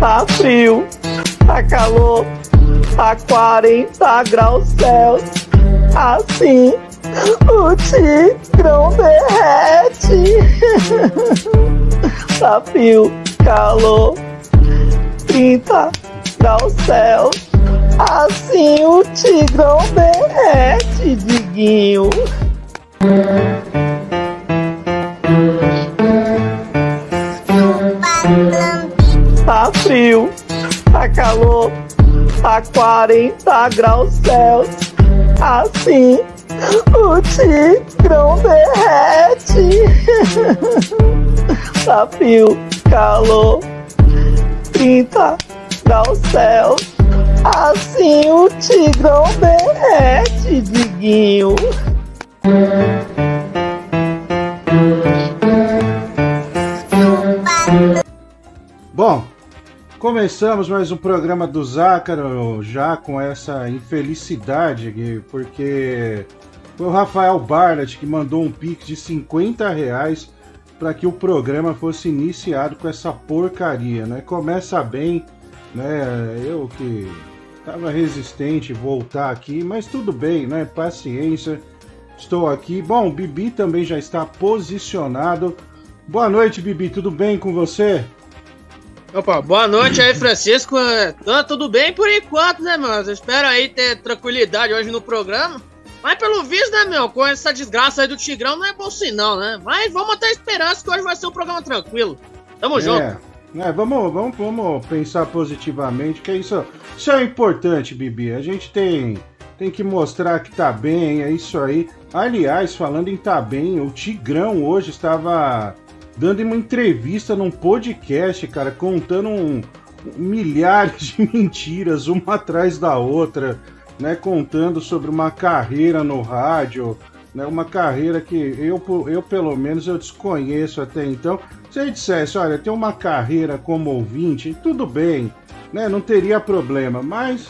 Tá frio, tá calor, tá 40 graus Celsius. Assim, o tigrão derrete. tá frio, calor, 30 graus Celsius. Assim o tigrão derrete, Diguinho. Tá frio, tá calor, tá 40 graus Celsius. Assim, o tigrão derrete. tá frio, calor, 30 graus Celsius. Assim o tigrão derrete, Diguinho. Bom, começamos mais um programa do Zácaro já com essa infelicidade porque foi o Rafael Barnett que mandou um pix de 50 reais para que o programa fosse iniciado com essa porcaria, né? Começa bem, né? Eu que tava resistente voltar aqui, mas tudo bem, né? Paciência. Estou aqui. Bom, o Bibi também já está posicionado. Boa noite, Bibi. Tudo bem com você? Opa, boa noite aí, Francisco. Tá tudo bem por enquanto, né, mano? Eu espero aí ter tranquilidade hoje no programa. Mas pelo visto, né, meu, com essa desgraça aí do Tigrão não é bom sinal, né? Mas vamos ter esperança que hoje vai ser um programa tranquilo. Tamo É, junto. né, vamos, vamos, vamos pensar positivamente, que isso, isso é importante, Bibi. A gente tem, tem que mostrar que tá bem, é isso aí. Aliás, falando em tá bem, o Tigrão hoje estava dando uma entrevista num podcast, cara, contando um- milhares de mentiras, uma atrás da outra, né? Contando sobre uma carreira no rádio, né? Uma carreira que eu, eu pelo menos, eu desconheço até então. Se ele dissesse, olha, tem uma carreira como ouvinte, tudo bem, né? Não teria problema, mas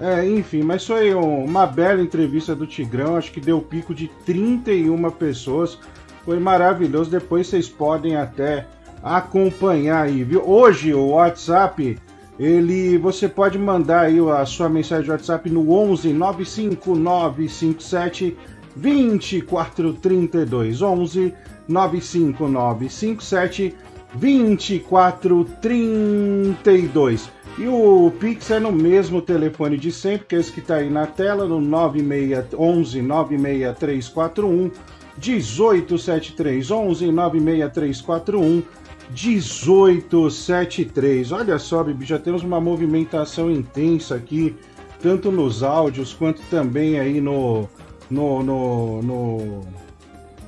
é, enfim, mas foi um- uma bela entrevista do Tigrão, acho que deu pico de 31 pessoas. Foi maravilhoso. Depois vocês podem até acompanhar aí, viu? Hoje o WhatsApp, ele você pode mandar aí a sua mensagem de WhatsApp no 11 95957 2432 11 95957 2432. E o Pix é no mesmo telefone de sempre, que é esse que está aí na tela, no 9611 96341 1873 11 96341 1873. Olha só, Bibi, já temos uma movimentação intensa aqui, tanto nos áudios quanto também aí no no, no, no-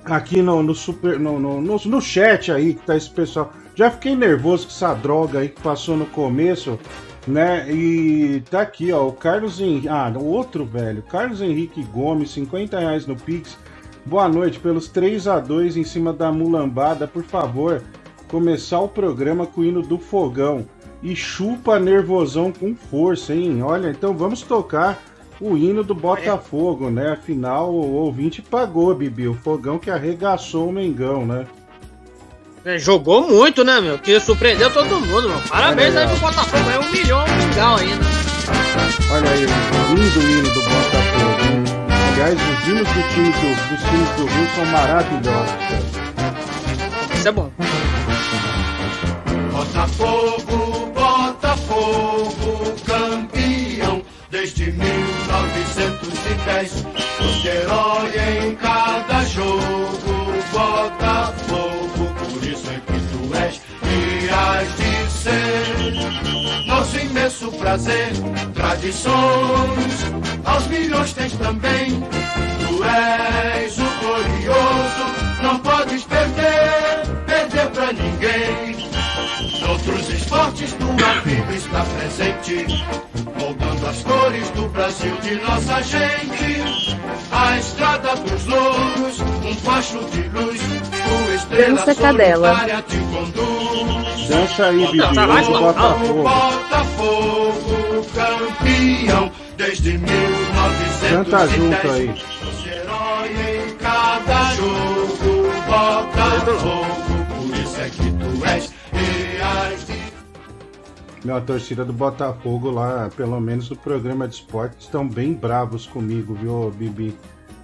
aqui no, no super no, no, no, no chat aí que tá esse pessoal. Já fiquei nervoso com essa droga aí que passou no começo, né? E tá aqui, ó, o Carlos Henrique, ah, o outro velho, Carlos Henrique Gomes, 50 reais no Pix. Boa noite, pelos 3 a 2 em cima da mulambada, por favor, começar o programa com o hino do fogão. E chupa nervosão com força, hein? Olha, então vamos tocar o hino do Botafogo, né? Afinal, o ouvinte pagou, Bibi, o fogão que arregaçou o Mengão, né? É, jogou muito, né, meu? Que surpreendeu todo mundo, mano. Parabéns aí pro Botafogo. É um milhão legal ainda. Olha aí, o lindo hino do Botafogo. Aliás, os hinos do time do, dos times do Rio são maravilhosos. cara. Isso é bom. Botafogo, Botafogo, campeão desde 1910. Foste herói em cada jogo, has de ser. Nosso imenso prazer, tradições, aos milhões tens também. Tu és o glorioso, não podes perder, perder pra ninguém. Noutros esportes tua vida está presente, moldando as cores do Brasil de nossa gente. A estrada dos louros, um facho de luz, Dança Cadela. Dança aí, Bibi, o Botafogo. Botafogo campeão desde Canta junto aí. Herói em cada jogo, Botafogo, por isso é que tu és reais de meu, a torcida do Botafogo lá, pelo menos no programa de esporte, estão bem bravos comigo, viu, Bibi?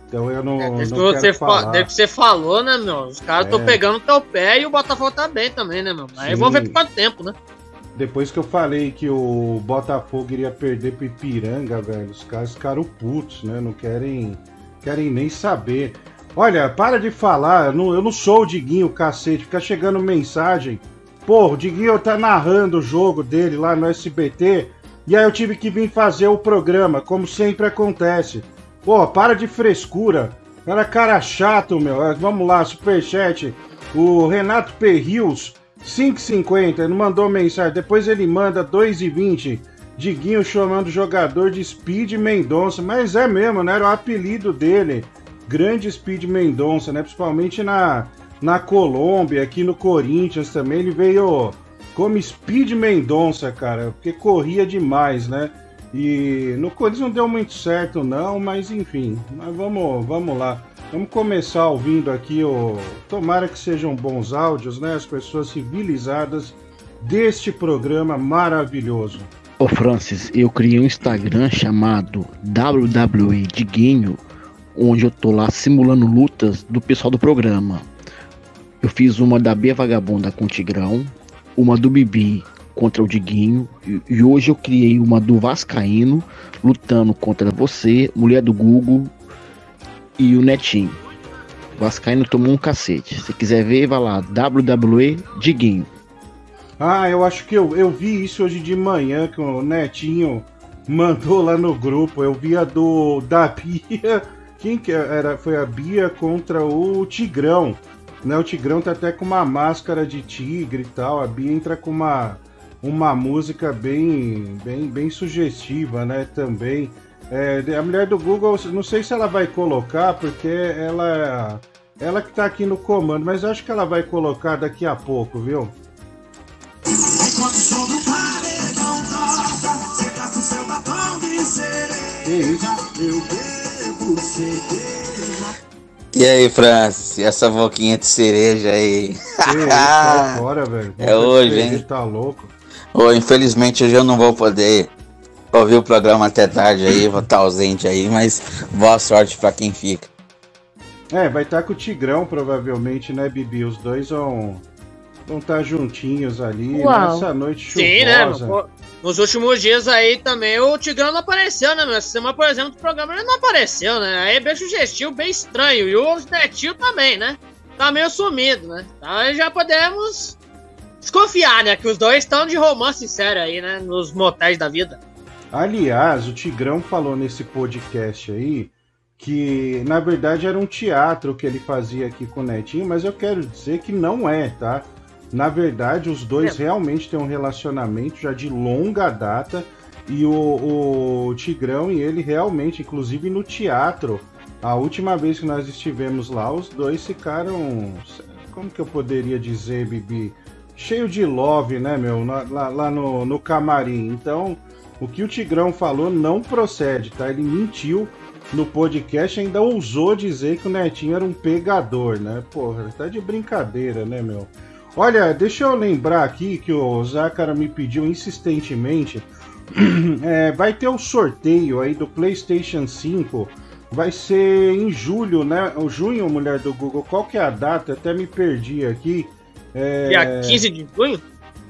Então eu não. É, não que você falar. que você falou, né, meu? Os caras estão É. pegando teu pé e o Botafogo tá bem também, né, meu? Aí Sim. vamos ver por quanto tempo, né? Depois que eu falei que o Botafogo iria perder pro Ipiranga, velho, os caras ficaram putos, né? Não querem, querem nem saber. Olha, para de falar, eu não, eu não sou o Diguinho, cacete. Fica chegando mensagem. Pô, o Diguinho tá narrando o jogo dele lá no SBT. E aí eu tive que vir fazer o programa, como sempre acontece. Pô, para de frescura. Cara, cara chato, meu. É, Vamos lá, superchat. O Renato Perrios, 5,50, ele mandou mensagem. Depois ele manda 2,20. Diguinho chamando jogador de Speed Mendonça. Mas é mesmo, né? Era o apelido dele. Grande Speed Mendonça, né? Principalmente na, na Colômbia, aqui no Corinthians também. Ele veio como Speed Mendonça, cara. Porque corria demais, né? E no Corinthians não deu muito certo, não, mas enfim. Mas vamos, vamos lá. Vamos começar ouvindo aqui o. Tomara que sejam bons áudios, né? As pessoas civilizadas deste programa maravilhoso. Ô Francis, eu criei um Instagram chamado WWE Diguinho, onde eu tô lá simulando lutas do pessoal do programa. Eu fiz uma da Bia Vagabunda com o Tigrão, uma do Bibi contra o Diguinho, e, e hoje eu criei uma do Vascaíno lutando contra você, mulher do Google e o Netinho. Vascaíno tomou um cacete. Se quiser ver, vai lá, WWE Diguinho. Ah, eu acho que eu, eu vi isso hoje de manhã que o Netinho mandou lá no grupo. Eu vi a do da Bia. Quem que era? Foi a Bia contra o Tigrão. Né, o Tigrão tá até com uma máscara de tigre e tal. A Bia entra com uma, uma música bem, bem, bem sugestiva, né? Também. É, a mulher do Google, não sei se ela vai colocar, porque ela, ela que tá aqui no comando, mas acho que ela vai colocar daqui a pouco, viu? Que isso? E aí, Francis, essa boquinha de cereja aí? Que isso? Fora, velho. É hoje, hein? Tá louco. Ô, infelizmente hoje eu não vou poder ouvir o programa até tarde aí, vou estar ausente aí, mas boa sorte pra quem fica. É, vai estar com o Tigrão, provavelmente, né, Bibi? Os dois vão vão estar juntinhos ali Uau. nessa noite chuvosa. Sim, né, Nos últimos dias aí também o Tigrão não apareceu, né, meu? Essa semana, por exemplo, do programa ele não apareceu, né? Aí é bem sugestivo, bem estranho. E o Netinho também, né? Tá meio sumido, né? Então aí já podemos desconfiar, né? Que os dois estão de romance sério aí, né? Nos motéis da vida. Aliás, o Tigrão falou nesse podcast aí que na verdade era um teatro que ele fazia aqui com o Netinho, mas eu quero dizer que não é, tá? Na verdade, os dois É. realmente têm um relacionamento já de longa data e o, o Tigrão e ele realmente, inclusive no teatro, a última vez que nós estivemos lá, os dois ficaram, como que eu poderia dizer, Bibi? Cheio de love, né, meu? Lá, lá no, no camarim. Então, o que o Tigrão falou não procede, tá? Ele mentiu no podcast, ainda ousou dizer que o Netinho era um pegador, né? Porra, tá de brincadeira, né, meu? Olha, deixa eu lembrar aqui que o Zácara me pediu insistentemente. É, vai ter o sorteio aí do PlayStation 5. Vai ser em julho, né? O junho, mulher do Google. Qual que é a data? Até me perdi aqui. É, Dia 15 de junho?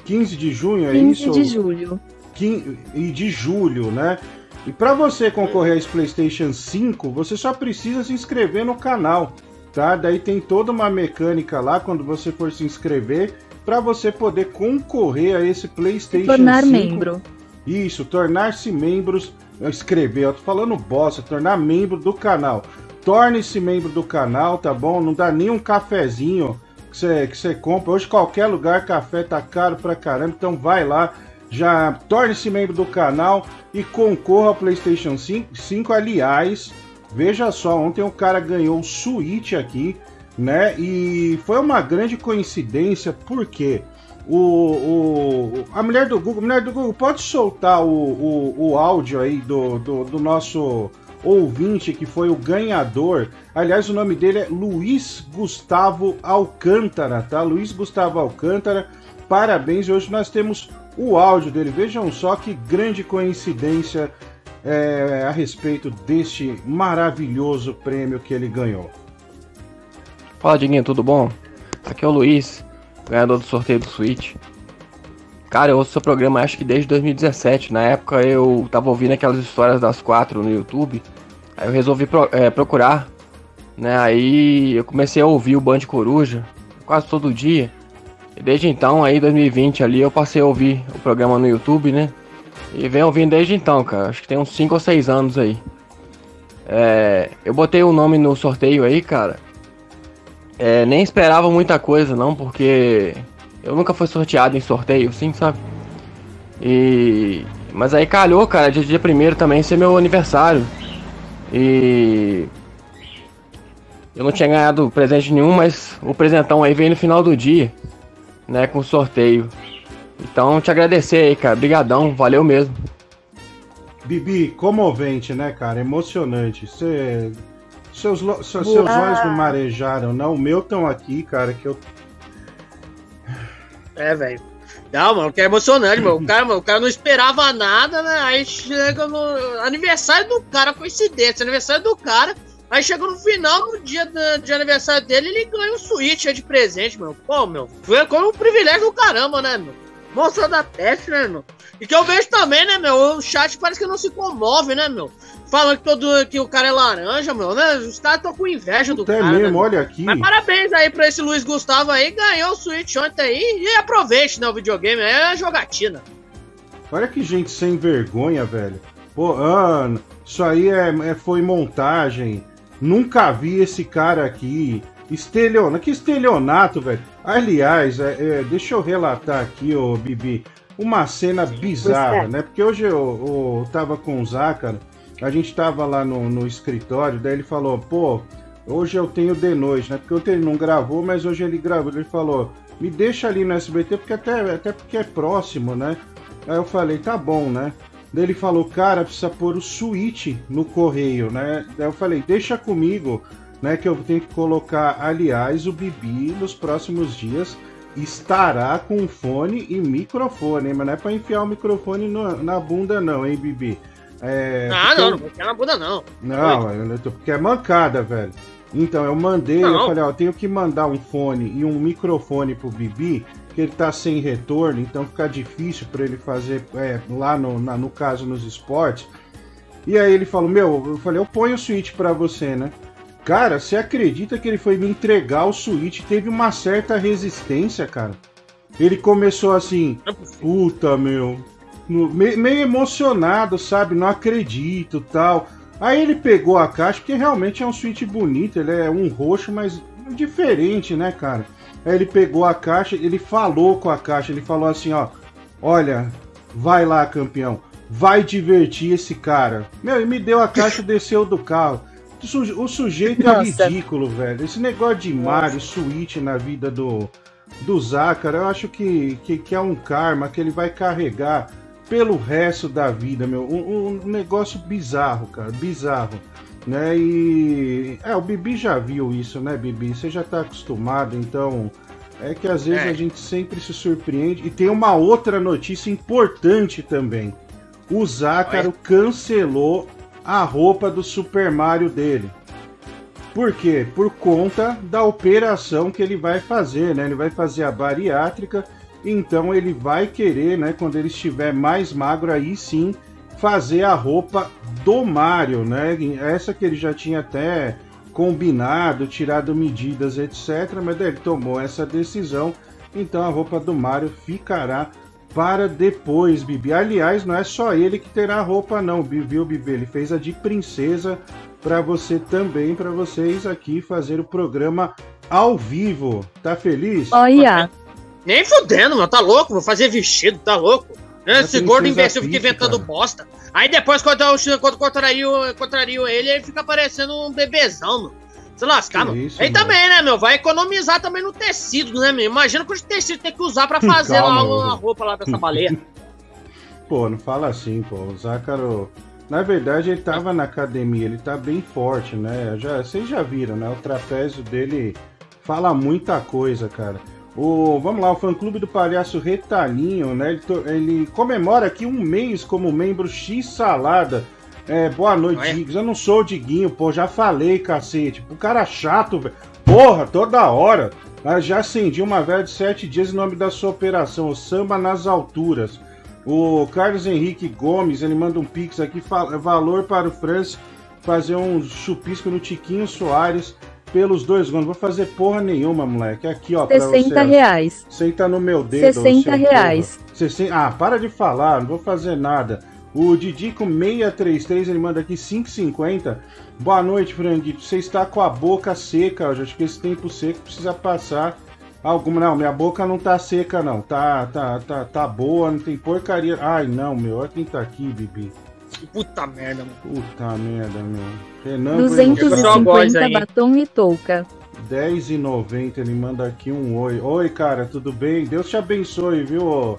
15 de junho, é 15 isso? de julho. quin- e de julho, né? E para você concorrer a esse PlayStation 5, você só precisa se inscrever no canal, tá? Daí tem toda uma mecânica lá quando você for se inscrever para você poder concorrer a esse PlayStation Tornar 5. membro. Isso, tornar-se membros. Escrever, eu tô falando bosta, tornar membro do canal. Torne-se membro do canal, tá bom? Não dá nem um cafezinho que você que compra. Hoje, qualquer lugar, café tá caro pra caramba. Então, vai lá, já torne-se membro do canal e concorra ao PlayStation 5. 5 aliás, veja só, ontem o cara ganhou o Switch aqui, né? E foi uma grande coincidência, porque o, o, a mulher do Google, mulher do Google, pode soltar o, o, o áudio aí do, do, do nosso ouvinte que foi o ganhador. Aliás, o nome dele é Luiz Gustavo Alcântara, tá? Luiz Gustavo Alcântara, parabéns. Hoje nós temos o áudio dele. Vejam só que grande coincidência é, a respeito deste maravilhoso prêmio que ele ganhou. Fala, Diguinho, tudo bom? Aqui é o Luiz, ganhador do sorteio do Switch. Cara, eu ouço seu programa acho que desde 2017. Na época eu tava ouvindo aquelas histórias das quatro no YouTube. Aí eu resolvi pro- é, procurar, né? Aí eu comecei a ouvir o Band Coruja quase todo dia. E desde então, aí 2020 ali, eu passei a ouvir o programa no YouTube, né? E venho ouvindo desde então, cara. Acho que tem uns 5 ou 6 anos aí. É, eu botei o nome no sorteio aí, cara. É, nem esperava muita coisa, não, porque eu nunca fui sorteado em sorteio, sim, sabe? E. Mas aí calhou, cara, dia, dia primeiro também ser meu aniversário. E. Eu não tinha ganhado presente nenhum, mas o presentão aí veio no final do dia, né, com o sorteio. Então, te agradecer aí, cara. Brigadão, valeu mesmo. Bibi, comovente, né, cara? Emocionante. Cê... Seus, lo- se- seus olhos não marejaram, não. O meu estão aqui, cara, que eu. É, velho. Não, mano, que é emocionante, mano. O cara, mano, o cara não esperava nada, né? Aí chega no aniversário do cara, coincidência, aniversário do cara. Aí chega no final do dia da- de aniversário dele, ele ganha um Switch de presente, meu. Pô, meu, foi como um privilégio do caramba, né, meu? Mostrou da peste, né, meu? E que eu vejo também, né, meu? O chat parece que não se comove, né, meu? Falando que, todo, que o cara é laranja, meu, né? Os caras estão com inveja do Até cara. né, mesmo, meu? olha aqui. Mas parabéns aí pra esse Luiz Gustavo aí, ganhou o Switch ontem aí e aproveite, né, o videogame, é a jogatina. Olha que gente sem vergonha, velho. Pô, ah, isso aí é, é- foi montagem. Nunca vi esse cara aqui. Estelionato. Que estelionato, velho. Aliás, é, é, deixa eu relatar aqui, ô Bibi, uma cena bizarra, né? Porque hoje eu, eu tava com o Zácaro, a gente tava lá no, no escritório, daí ele falou, pô, hoje eu tenho de noite, né? Porque ontem ele não gravou, mas hoje ele gravou. Ele falou, me deixa ali no SBT, porque até, até porque é próximo, né? Aí eu falei, tá bom, né? Daí ele falou, cara, precisa pôr o Switch no correio, né? Daí eu falei, deixa comigo, né? Que eu tenho que colocar, aliás, o Bibi nos próximos dias estará com fone e microfone? Mas não é pra enfiar o microfone no- na bunda, não, hein, Bibi? É, ah, porque não, eu- não vou na bunda, não. não, eu tô- porque é mancada, velho. Então, eu mandei, eu Não. falei, ó, eu tenho que mandar um fone e um microfone pro Bibi, que ele tá sem retorno, então fica difícil pra ele fazer é, lá no, na- no caso nos esportes. E aí ele falou, meu, eu falei, eu ponho o Switch pra você, né? Cara, você acredita que ele foi me entregar o Switch? Teve uma certa resistência, cara. Ele começou assim, é puta, meu. No- me- meio emocionado, sabe? Não acredito tal. Aí ele pegou a caixa, porque realmente é um Switch bonito, ele é um roxo, mas diferente, né, cara? Aí ele pegou a caixa, ele falou com a caixa, ele falou assim, ó, olha, vai lá, campeão, vai divertir esse cara. Meu, e me deu a caixa, desceu do carro. O suje- O sujeito é Nossa. ridículo, velho. Esse negócio de Mario, Switch na vida do, do Zácara, eu acho que, que, que é um karma que ele vai carregar pelo resto da vida, meu. Um, um negócio bizarro, cara, bizarro. Né? E. É, o Bibi já viu isso, né, Bibi? Você já tá acostumado, então. É que às vezes É. a gente sempre se surpreende. E tem uma outra notícia importante também. O Zácaro cancelou a roupa do Super Mario dele. Por quê? Por conta da operação que ele vai fazer, né? Ele vai fazer a bariátrica, então ele vai querer, né, quando ele estiver mais magro aí sim, fazer a roupa do Mario, né? Essa que ele já tinha até combinado, tirado medidas, etc, mas daí ele tomou essa decisão, então a roupa do Mario ficará para depois, Bibi. Aliás, não é só ele que terá roupa não, viu, Bibi? Ele fez a de princesa para você também, para vocês aqui fazer o programa ao vivo. Tá feliz? Olha, Nem fudendo, mano, tá louco? Vou fazer vestido, tá louco? Esse gordo imbecil fica inventando cara. bosta. Aí depois, quando, eu, quando contrario, contrario ele, ele fica parecendo um bebezão, mano. Se lascar, Que mano. isso, Aí mano. também, né, meu? Vai economizar também no tecido, né, meu? Imagina quanto tecido tem que usar pra fazer Calma, lá uma ô. roupa lá pra essa baleia. Pô, não fala assim, pô. O Zácaro. Na verdade, ele tava na academia, ele tá bem forte, né? Já, vocês já viram, né? O trapézio dele fala muita coisa, cara. O, vamos lá, o fã-clube do palhaço Retalhinho, né? Ele, ele comemora aqui um mês como membro X Salada. É, boa noite, Olha. Diggs. Eu não sou o Diguinho, pô, já falei, cacete. O cara chato, velho. Porra, toda hora. Ah, já acendi uma velha de sete dias em nome da sua operação, o Samba nas Alturas. O Carlos Henrique Gomes, ele manda um pix aqui, valor para o Francis fazer um chupisco no Tiquinho Soares pelos dois gols. Não vou fazer porra nenhuma, moleque. Aqui, ó, pra 60 você. reais. Senta no meu dedo. 60 seu reais. porra. 60 Ah, para de falar, não vou fazer nada. O Didico 633, ele manda aqui 5,50. Boa noite, Franguito. Você está com a boca seca hoje. Acho que esse tempo seco precisa passar alguma. Não, minha boca não tá seca, não. Tá, tá, tá, tá boa, não tem porcaria. Ai, não, meu. Olha quem tá aqui, Bibi. Puta merda, mano. Puta merda, meu. Renan Chegou a voz 250 aí. batom e touca. 10,90 ele manda aqui um oi. Oi, cara, tudo bem? Deus te abençoe, viu, ô,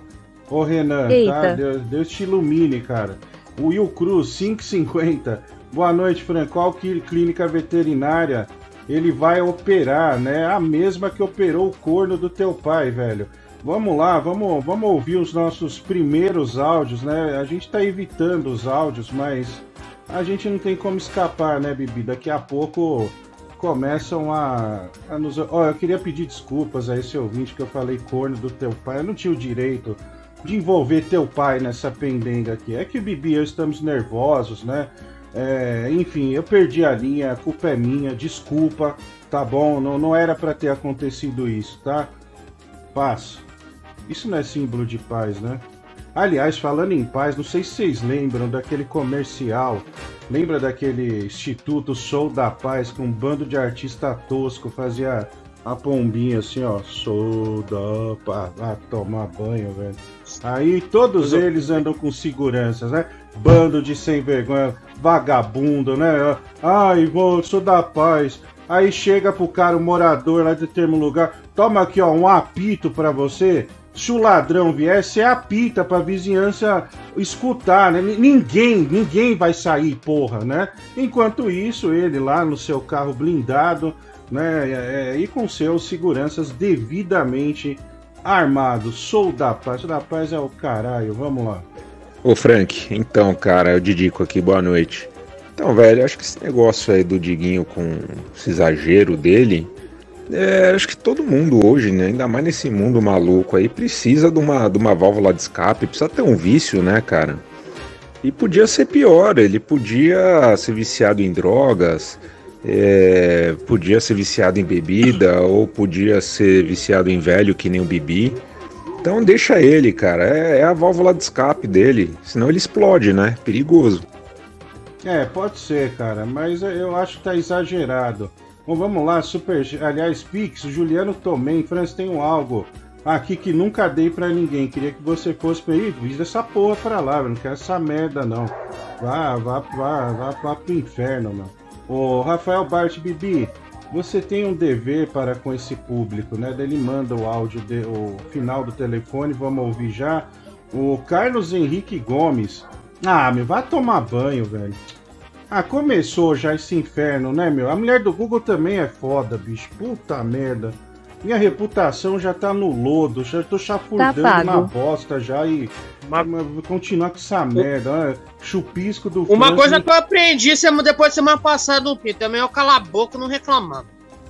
ô Renan? Tá? Eita. Deus, Deus te ilumine, cara. O Will Cruz, 5,50. Boa noite, Fran. Qual que clínica veterinária ele vai operar, né? A mesma que operou o corno do teu pai, velho. Vamos lá, vamos, vamos ouvir os nossos primeiros áudios, né? A gente tá evitando os áudios, mas a gente não tem como escapar, né, Bibi? Daqui a pouco começam a, a nos. Ó, eu queria pedir desculpas a esse ouvinte que eu falei corno do teu pai. Eu não tinha o direito de envolver teu pai nessa pendenga aqui. É que Bibi eu estamos nervosos, né? É, enfim, eu perdi a linha, a culpa é minha, desculpa, tá bom? Não, não era pra ter acontecido isso, tá? Paz. Isso não é símbolo de paz, né? Aliás, falando em paz, não sei se vocês lembram daquele comercial. Lembra daquele Instituto Sou da Paz com um bando de artista tosco fazia a pombinha assim, ó. Sou da paz. Ah, tomar banho, velho. Aí todos eles andam com seguranças, né? Bando de sem vergonha, vagabundo, né? Ai, vou, sou da paz. Aí chega pro cara, o morador lá de determinado lugar, toma aqui, ó, um apito pra você. Se o ladrão vier, você apita pra vizinhança escutar, né? Ninguém, ninguém vai sair, porra, né? Enquanto isso, ele lá no seu carro blindado, né? é, é, e com seus seguranças devidamente armados. Sou da paz. Sou da paz é o caralho, vamos lá. Ô Frank, então, cara, eu Didico aqui, boa noite. Então, velho, acho que esse negócio aí do Diguinho com esse exagero dele, é, acho que todo mundo hoje, né, ainda mais nesse mundo maluco aí, precisa de uma, de uma válvula de escape, precisa ter um vício, né, cara? E podia ser pior, ele podia ser viciado em drogas, é, podia ser viciado em bebida, ou podia ser viciado em velho que nem o Bibi. Então deixa ele, cara. É, é a válvula de escape dele. Senão ele explode, né? Perigoso. É, pode ser, cara, mas eu acho que tá exagerado. Bom, vamos lá, Super. Aliás, Pix, Juliano Tomem, Franz, tem um algo aqui que nunca dei pra ninguém. Queria que você fosse pra aí, visa essa porra pra lá, eu não quero essa merda, não. Vá, vá, vá, vá, vá pro inferno, meu. Ô, Rafael Bart Bibi, você tem um dever para com esse público, né? Ele manda o áudio, de, o final do telefone, vamos ouvir já. O Carlos Henrique Gomes. Ah, meu, vai tomar banho, velho. Ah, começou já esse inferno, né, meu? A mulher do Google também é foda, bicho. Puta merda. Minha reputação já tá no lodo, já tô chafurdando Tá na bosta já e. Uma- Mas vou continuar com essa merda. Chupisco do Uma Franz coisa que eu aprendi depois de semana passada no Pinto, também é eu calar a boca e não reclamar.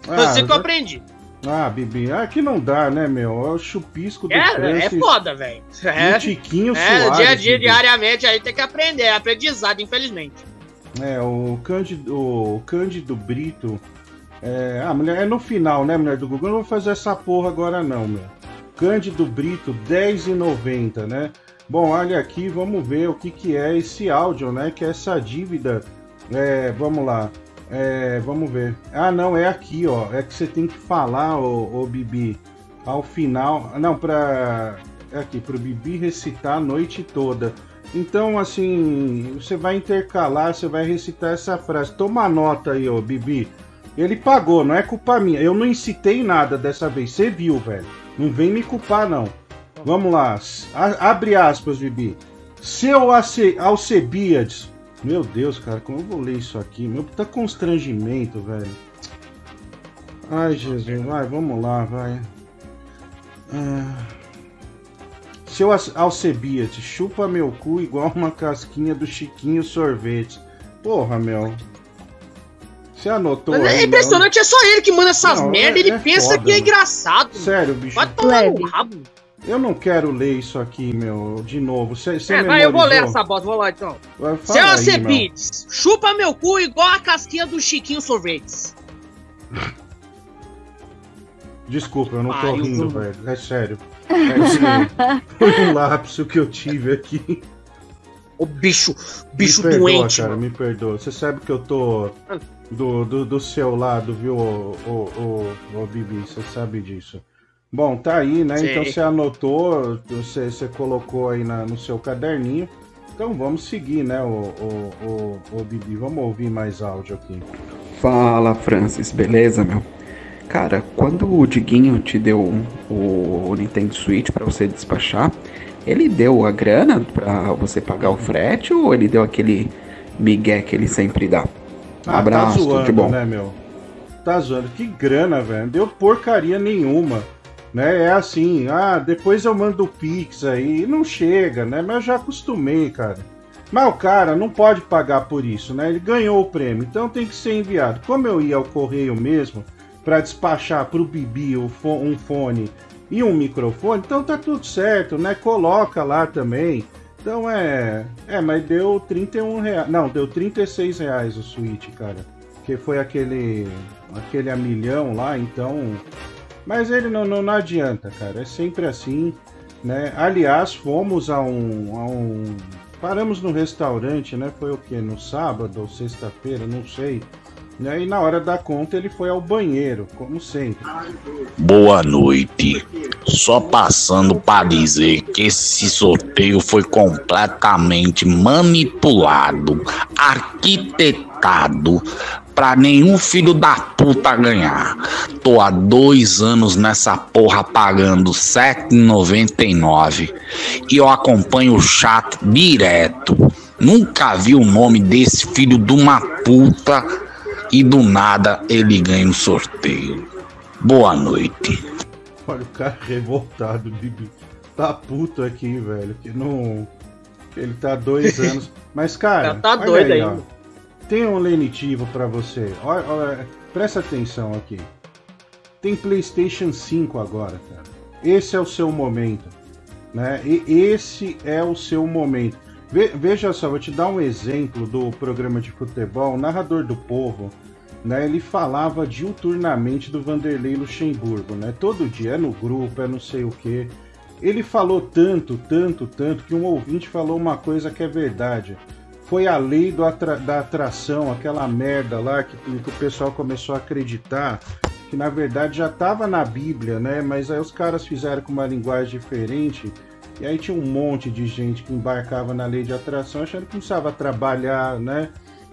Foi Ah, assim que eu aprendi. Ah, Bibi, aqui não dá, né, meu? É o chupisco do É, é Francis foda, velho. É, o Tiquinho é Soares. dia a dia, Bibi. diariamente, aí tem que aprender. É aprendizado, infelizmente. É, o Cândido, o Cândido Brito. É, a mulher é no final, né, mulher do Google? Eu não vou fazer essa porra agora, não, meu. Cândido Brito, R$10,90, né? Bom, olha aqui, vamos ver o que, que é esse áudio, né? Que é essa dívida. É, vamos lá. É, vamos ver. Ah, não, é aqui, ó. É que você tem que falar, ô, ô Bibi, ao final. Não, pra. É aqui, pro Bibi recitar a noite toda. Então, assim, você vai intercalar, você vai recitar essa frase. Toma nota aí, ô Bibi. Ele pagou, não é culpa minha. Eu não incitei nada dessa vez. Você viu, velho. Não vem me culpar, não. Vamos lá. A- abre aspas, Bibi. Seu Alce- Alcebiades. Meu Deus, cara, como eu vou ler isso aqui? Meu puta constrangimento, velho. Ai, Jesus. Vai, vamos lá, vai. Ah, seu Al- Alcebiades, chupa meu cu igual uma casquinha do Chiquinho Sorvete. Porra, meu. Você anotou Mas aí, é impressionante, é só ele que manda essas Não, merda é- ele é pensa foda, que é engraçado. Sério, bicho. Vai tomar no rabo. Eu não quero ler isso aqui, meu, de novo. Você É, vai, eu vou ler essa bosta, vou lá então. Seu meu. Acebites, chupa meu cu igual a casquinha do Chiquinho Sorvetes. Desculpa, eu não tô Pariu, rindo, velho. É sério. É. Foi um lapso que eu tive aqui. Ô bicho, bicho me perdoa, doente, cara, me perdoa. Você sabe que eu tô do, do, do seu lado, viu, ô, ô, ô, ô Bibi? Você sabe disso. Bom, tá aí, né? Sei. Então você anotou, você, você colocou aí na, no seu caderninho. Então vamos seguir, né, o, o, o, o Bibi? Vamos ouvir mais áudio aqui. Fala, Francis, beleza, meu? Cara, quando o Diguinho te deu o Nintendo Switch pra você despachar, ele deu a grana pra você pagar o frete ou ele deu aquele migué que ele sempre dá? Ah, Abraço, tá zoando, tudo de bom. né, meu? Tá zoando. Que grana, velho. Não Deu porcaria nenhuma. Né? É assim, ah, depois eu mando o Pix aí. E Não chega, né? Mas eu já acostumei, cara. Mas o cara não pode pagar por isso, né? Ele ganhou o prêmio, então tem que ser enviado. Como eu ia ao correio mesmo, para despachar Bibi o fo- um fone e um microfone, então tá tudo certo, né? Coloca lá também. Então é. É, mas deu 31 reais. Não, deu 36 reais o Switch, cara. Que foi aquele. aquele a milhão lá, então. Mas ele não, não, não adianta, cara. É sempre assim, né? Aliás, fomos a um. A um paramos no restaurante, né? Foi o que? No sábado ou sexta-feira, não sei. Né? E na hora da conta ele foi ao banheiro, como sempre. Boa noite. Só passando para dizer que esse sorteio foi completamente manipulado, arquitetado para nenhum filho da puta ganhar. Tô há dois anos nessa porra pagando R$ 7,99 e eu acompanho o chat direto. Nunca vi o nome desse filho de uma puta e do nada ele ganha no sorteio. Boa noite. Olha o cara revoltado, Bibi. Tá puto aqui, velho. Que não. Ele tá há dois anos. Mas, cara. Já tá doido aí, ó. ainda. Tem um lenitivo pra você. Olha, olha, presta atenção aqui. Tem PlayStation 5 agora, cara. Esse é o seu momento. Né? E esse é o seu momento. Ve- veja só, vou te dar um exemplo do programa de futebol, o narrador do povo. Né, ele falava diuturnamente do Vanderlei Luxemburgo, né? Todo dia, é no grupo, é não sei o quê. Ele falou tanto, tanto, tanto, que um ouvinte falou uma coisa que é verdade. Foi a lei atra- da atração, aquela merda lá que, que o pessoal começou a acreditar, que na verdade já estava na Bíblia, né? Mas aí os caras fizeram com uma linguagem diferente. E aí tinha um monte de gente que embarcava na lei de atração achando que precisava trabalhar, né?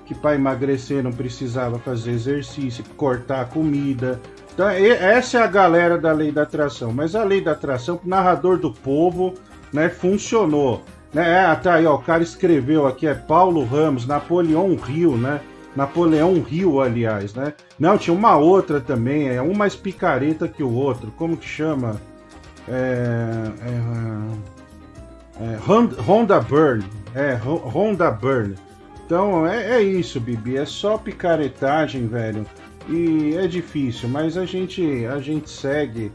Que para emagrecer não precisava fazer exercício, cortar comida. Então, essa é a galera da lei da atração. Mas a lei da atração, narrador do povo, né, funcionou. Né? Ah, tá aí, ó, o cara escreveu aqui, é Paulo Ramos, Napoleão Rio, né? Napoleão Rio, aliás, né? Não, tinha uma outra também, é um mais picareta que o outro. Como que chama? É, é, é, Hon- Honda Burn. É, Ho- Honda Burn. Então é, é isso, Bibi. É só picaretagem, velho. E é difícil, mas a gente, a gente segue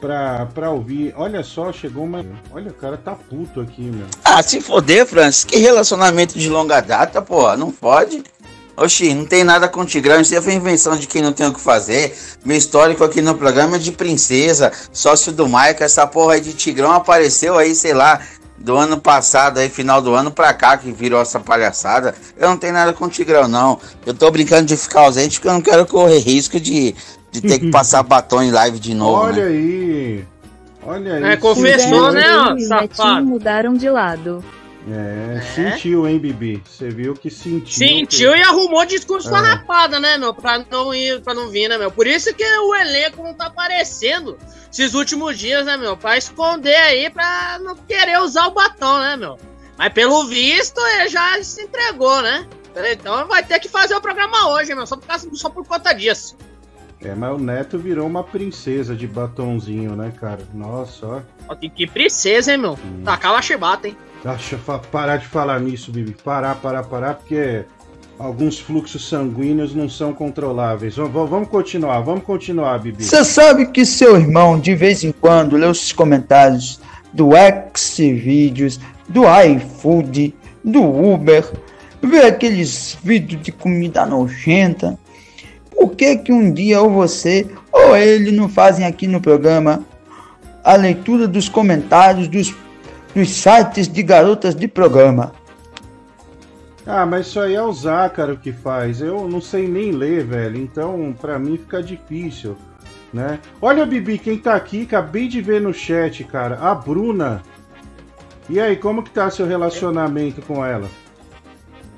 pra, pra ouvir. Olha só, chegou uma. Olha, o cara tá puto aqui, meu. Ah, se foder, Francis, que relacionamento de longa data, porra, não pode. Oxi, não tem nada com Tigrão, isso foi invenção de quem não tem o que fazer. Meu histórico aqui no programa é de princesa, sócio do Maico, essa porra aí de Tigrão apareceu aí, sei lá, do ano passado, aí, final do ano pra cá, que virou essa palhaçada. Eu não tenho nada com o Tigrão, não. Eu tô brincando de ficar ausente porque eu não quero correr risco de, de ter que passar batom em live de novo, Olha né? aí. Olha aí. É, confessou, né, ó, e o Netinho safado. mudaram de lado. É, sentiu, hein, Bibi? Você viu que sentiu. Sentiu que... e arrumou discurso É. farrapada, né, meu? Pra não ir, pra não vir, né, meu? Por isso que o elenco não tá aparecendo esses últimos dias, né, meu? Pra esconder aí, pra não querer usar o batom, né, meu? Mas pelo visto, ele já se entregou, né? Então vai ter que fazer o programa hoje, meu. Só por, causa- só por conta disso. É, mas o Neto virou uma princesa de batonzinho, né, cara? Nossa, ó. Que, que princesa, hein, meu? Tacar a chibata, hein? Deixa eu parar de falar nisso, Bibi. Parar, parar, parar, porque alguns fluxos sanguíneos não são controláveis. Vamos, vamos continuar, vamos continuar, Bibi. Você sabe que seu irmão de vez em quando lê os comentários do Xvideos, do iFood, do Uber, vê aqueles vídeos de comida nojenta. Por que que um dia ou você ou ele não fazem aqui no programa a leitura dos comentários dos, dos sites de garotas de programa? Ah, mas isso aí é o Zácaro que faz. Eu não sei nem ler, velho. Então, pra mim fica difícil, né? Olha, Bibi, quem tá aqui, acabei de ver no chat, cara. A Bruna. E aí, como que tá seu relacionamento com ela?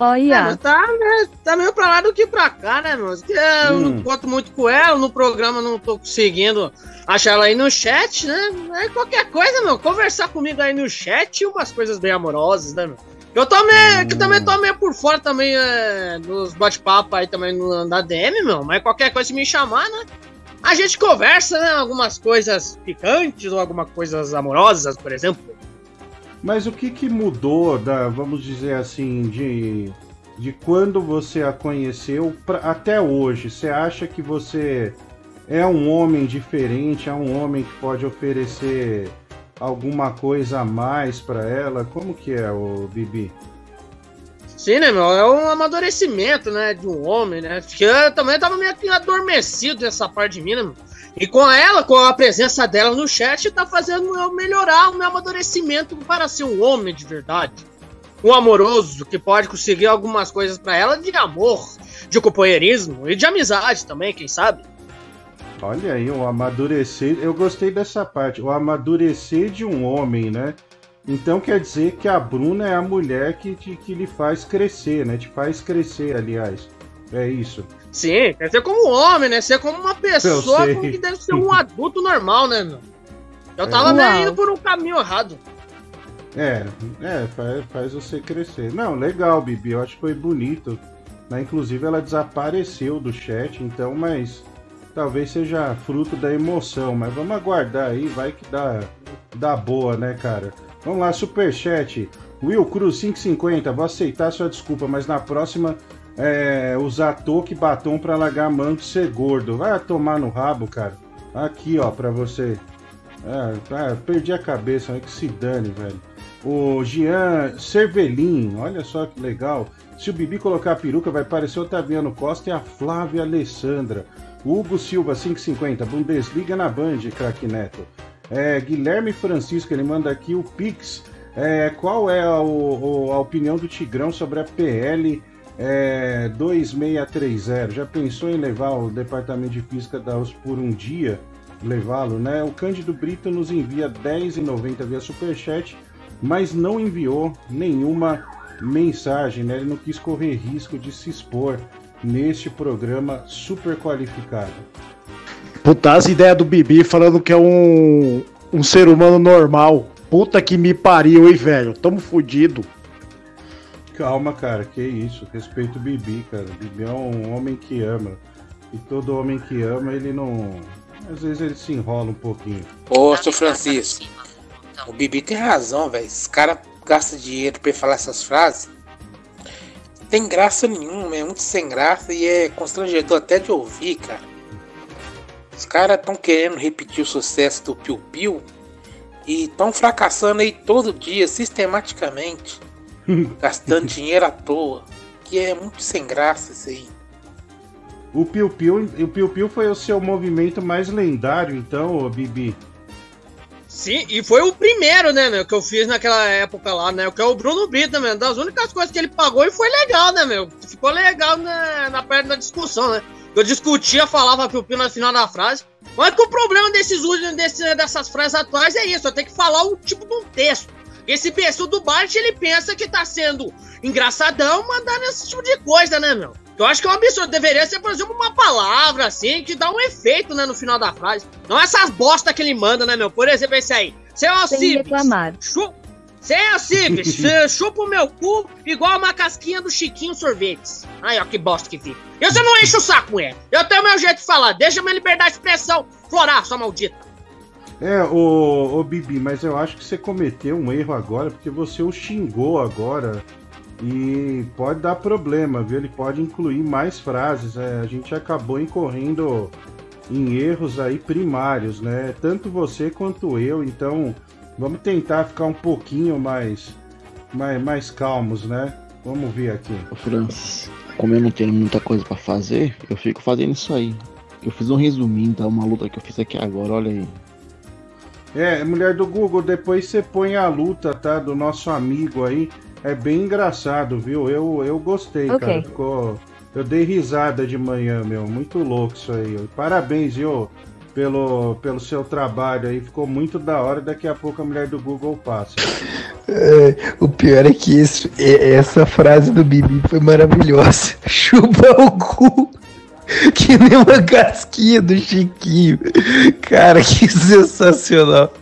É, Olha, mas tá, né, tá meio pra lá do que pra cá, né, meu? Porque eu Hum. não encontro muito com ela, no programa não tô conseguindo achar ela aí no chat, né? É qualquer coisa, meu, conversar comigo aí no chat e umas coisas bem amorosas, né, meu? Eu, tô meio, que também tô meio por fora também é, dos bate-papo aí também no, na DM, meu. Mas qualquer coisa se me chamar, né? A gente conversa, né? Algumas coisas picantes ou algumas coisas amorosas, por exemplo. Mas o que que mudou da, vamos dizer assim, de, de quando você a conheceu pra, até hoje? Você acha que você é um homem diferente, é um homem que pode oferecer alguma coisa a mais pra ela? Como que é, o Bibi? Sim, né, meu? É um amadurecimento, né, de um homem, né? Porque eu também tava meio que adormecido nessa parte de mim, né, meu? E com ela, com a presença dela no chat, tá fazendo eu melhorar o meu amadurecimento para ser um homem de verdade. Um amoroso que pode conseguir algumas coisas pra ela de amor, de companheirismo e de amizade também, quem sabe? Olha aí, o amadurecer. Eu gostei dessa parte. O amadurecer de um homem, né? Então quer dizer que a Bruna é a mulher que, te, que lhe faz crescer, né? Te faz crescer, aliás. É isso. Sim, quer ser como um homem, né? Ser como uma pessoa como que deve ser um adulto normal, né, meu? Eu tava Uau. meio indo por um caminho errado. É, é, faz, faz você crescer. Não, legal, Bibi. Eu acho que foi bonito. Né? Inclusive ela desapareceu do chat, então, mas talvez seja fruto da emoção. Mas vamos aguardar aí, vai que dá, dá boa, né, cara? Vamos lá, superchat. Will Cruz 550, vou aceitar sua desculpa, mas na próxima é, usar toque e batom pra largar manto e ser gordo. Vai tomar no rabo, cara. Aqui, ó, pra você. Ah, perdi a cabeça, é que se dane, velho. O Jean Cervelin, olha só que legal. Se o Bibi colocar a peruca, vai parecer o Otaviano Costa e a Flávia Alessandra. Hugo Silva, 550, Bundesliga na Band, craque Neto. É, Guilherme Francisco, ele manda aqui o Pix. É, qual é a, o- a opinião do Tigrão sobre a PL é, 2630? Já pensou em levar o Departamento de Física da USP por um dia? Levá-lo, né? O Cândido Brito nos envia 10,90 via Superchat, mas não enviou nenhuma mensagem, né? Ele não quis correr risco de se expor neste programa super qualificado. Puta, as ideias do Bibi falando que é um, um ser humano normal. Puta que me pariu, hein, velho? Tamo fudido. Calma, cara, que isso. Respeito o Bibi, cara. O Bibi é um homem que ama. E todo homem que ama, ele não. Às vezes ele se enrola um pouquinho. Ô, seu Francisco, o Bibi tem razão, velho. Esse cara gasta dinheiro pra falar essas frases. Tem graça nenhuma, é muito sem graça e é constrangedor até de ouvir, cara. Os caras estão querendo repetir o sucesso do Piu Piu e estão fracassando aí todo dia, sistematicamente. gastando dinheiro à toa. Que é muito sem graça isso aí. O Piu Piu, o Piu Piu foi o seu movimento mais lendário, então, ô Bibi. Sim, e foi o primeiro, né, meu, que eu fiz naquela época lá, né? Que é o Bruno Brito, né, das únicas coisas que ele pagou e foi legal, né, meu? Ficou legal na, na parte da discussão, né? Eu discutia, falava piu-piu no final da frase. Mas que o problema desses usos, desse, dessas frases atuais é isso, eu tenho que falar um tipo de um texto. Esse pessoal do Bart, ele pensa que tá sendo engraçadão, mandando esse tipo de coisa, né, meu? Eu acho que é um absurdo. Deveria ser, por exemplo, uma palavra assim, que dá um efeito, né, no final da frase. Não essas bosta que ele manda, né, meu? Por exemplo, esse aí. Seu reclamar. Chu... Você bicho. Você chupa o meu cu igual uma casquinha do Chiquinho Sorvetes. Aí, ó, que bosta que fica. E você não enche o saco, mulher. Eu tenho meu jeito de falar. Deixa minha liberdade de expressão florar, sua maldita. É, ô, ô Bibi, mas eu acho que você cometeu um erro agora, porque você o xingou agora. E pode dar problema, viu? Ele pode incluir mais frases. É, a gente acabou incorrendo em erros aí primários, né? Tanto você quanto eu, então vamos tentar ficar um pouquinho mais, mais, mais calmos, né? Vamos ver aqui. Ô Francis, como eu não tenho muita coisa pra fazer, eu fico fazendo isso aí. Eu fiz um resuminho da uma luta que eu fiz aqui agora, olha aí. É, mulher do Google, depois você põe a luta, tá? Do nosso amigo aí. É bem engraçado, viu? Eu, eu gostei, Ok. cara. Ficou. Eu dei risada de manhã, meu. Muito louco isso aí. Parabéns, viu? Pelo, pelo seu trabalho aí. Ficou muito da hora. Daqui a pouco a mulher do Google passa. É, o pior é que esse- é- essa frase do Bibi foi maravilhosa. Chupa o cu. Que nem uma casquinha do Chiquinho. Cara, que sensacional.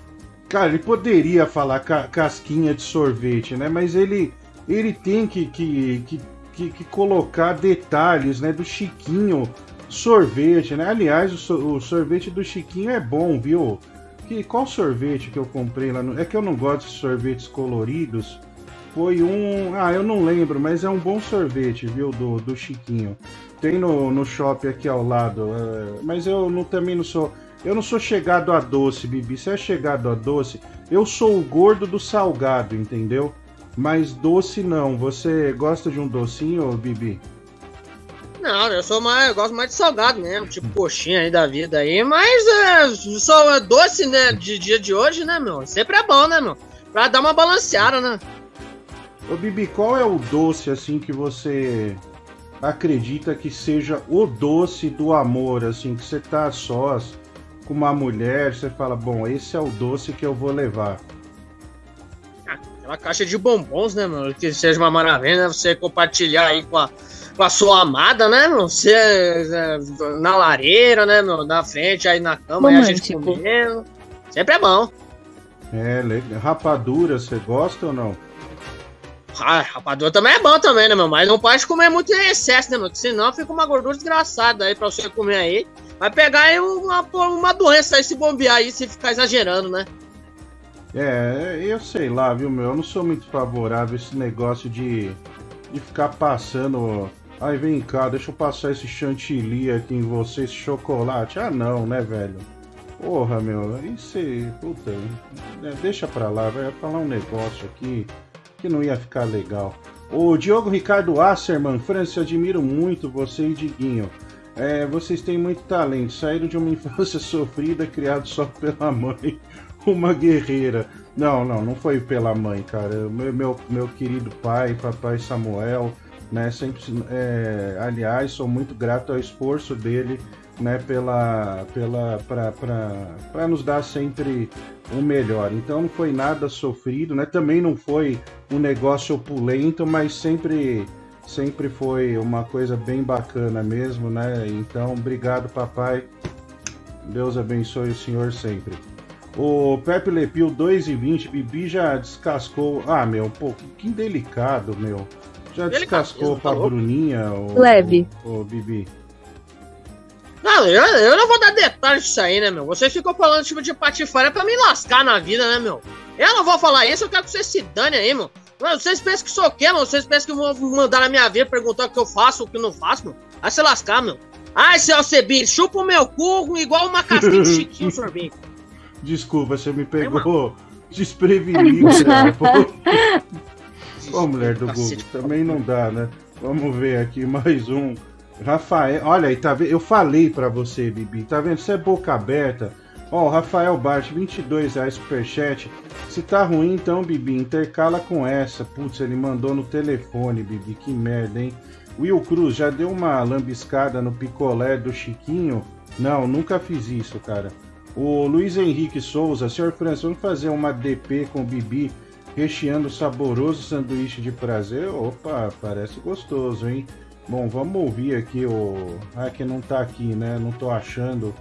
Cara, ele poderia falar ca- casquinha de sorvete, né? Mas ele, ele tem que, que, que, que, que colocar detalhes, né? Do Chiquinho sorvete, né? Aliás, o, so- o sorvete do Chiquinho é bom, viu? Que, qual sorvete que eu comprei lá? No... É que eu não gosto de sorvetes coloridos. Foi um. Ah, eu não lembro, mas é um bom sorvete, viu? Do, do Chiquinho. Tem no, no shopping aqui ao lado. é, Mas eu não, também não sou. Eu não sou chegado a doce, Bibi. Você é chegado a doce? Eu sou o gordo do salgado, entendeu? Mas doce não. Você gosta de um docinho, Bibi? Não, eu sou mais, eu gosto mais de salgado mesmo, tipo coxinha aí da vida aí, mas é, só doce, né, de dia de hoje, né, meu? Sempre é bom, né, meu? Pra dar uma balanceada, né? Ô, Bibi, qual é o doce assim que você acredita que seja o doce do amor, assim, que você tá sós com uma mulher, você fala, bom, esse é o doce que eu vou levar. Aquela caixa de bombons, né, meu? Que seja uma maravilha, né? Você compartilhar aí com a, com a sua amada, né, meu? Você é, na lareira, né, meu? Na frente, aí na cama, aí a gente comendo. Sempre é bom. É, legal. Rapadura, você gosta ou não? Ah, rapadura também é bom também, né, meu? Mas não pode comer muito em excesso, né, meu? Que senão fica uma gordura desgraçada aí pra você comer aí. Vai pegar aí uma, uma doença aí se bombear aí, se ficar exagerando, né? É, eu sei lá, viu, meu? Eu não sou muito favorável a esse negócio de, de ficar passando. Ai, vem cá, deixa eu passar esse chantilly aqui em você, esse chocolate. Ah, não, né, velho? Porra, meu, isso aí, puta, é, deixa pra lá, vai falar um negócio aqui que não ia ficar legal. O Diogo Ricardo Asserman, França, admiro muito você e Diguinho. É, vocês têm muito talento, saíram de uma infância sofrida, criado só pela mãe, uma guerreira. Não, não, não foi pela mãe, cara. Meu, meu, meu querido pai, papai Samuel, né, sempre, é, aliás, sou muito grato ao esforço dele, né, pela, pela, para nos dar sempre o melhor. Então não foi nada sofrido, né? Também não foi um negócio opulento, mas sempre sempre foi uma coisa bem bacana mesmo, né? Então, obrigado, papai. Deus abençoe o senhor sempre. O Pepe Lepil 2 e 20, Bibi já descascou. Ah, meu, pô, que delicado, meu. Já descascou pra Bruninha, o, Leve. o, Bibi. Não, eu, eu não vou dar detalhes disso aí, né, meu? Vocês ficam falando tipo de patifaria pra me lascar na vida, né, meu? Eu não vou falar isso, eu quero que vocês se dane aí, meu. Mano, vocês pensam que sou o quê, mano? Vocês pensam que eu vou mandar na minha vida perguntar o que eu faço, o que eu não faço, meu? Vai se lascar, meu. Ai, seu Cebi, chupa o meu cu igual uma casquinha de chiquinho sorvete. Desculpa, você me pegou desprevenido, cara. Pô, Ô, mulher do Google, também não dá, né? Vamos ver aqui mais um. Rafael, olha aí, tá vendo? Eu falei pra você, Bibi, tá vendo? Você é boca aberta. Ó, o Rafael Bart, 22 reais superchat. Se tá ruim, então, Bibi, intercala com essa. Putz, ele mandou no telefone, Bibi, que merda, hein? Will Cruz, já deu uma lambiscada no picolé do Chiquinho? Não, nunca fiz isso, cara. O Luiz Henrique Souza, senhor França, vamos fazer uma DP com o Bibi recheando saboroso sanduíche de prazer? Opa, parece gostoso, hein? Bom, vamos ouvir aqui o. Ah, que não tá aqui, né? Não tô achando.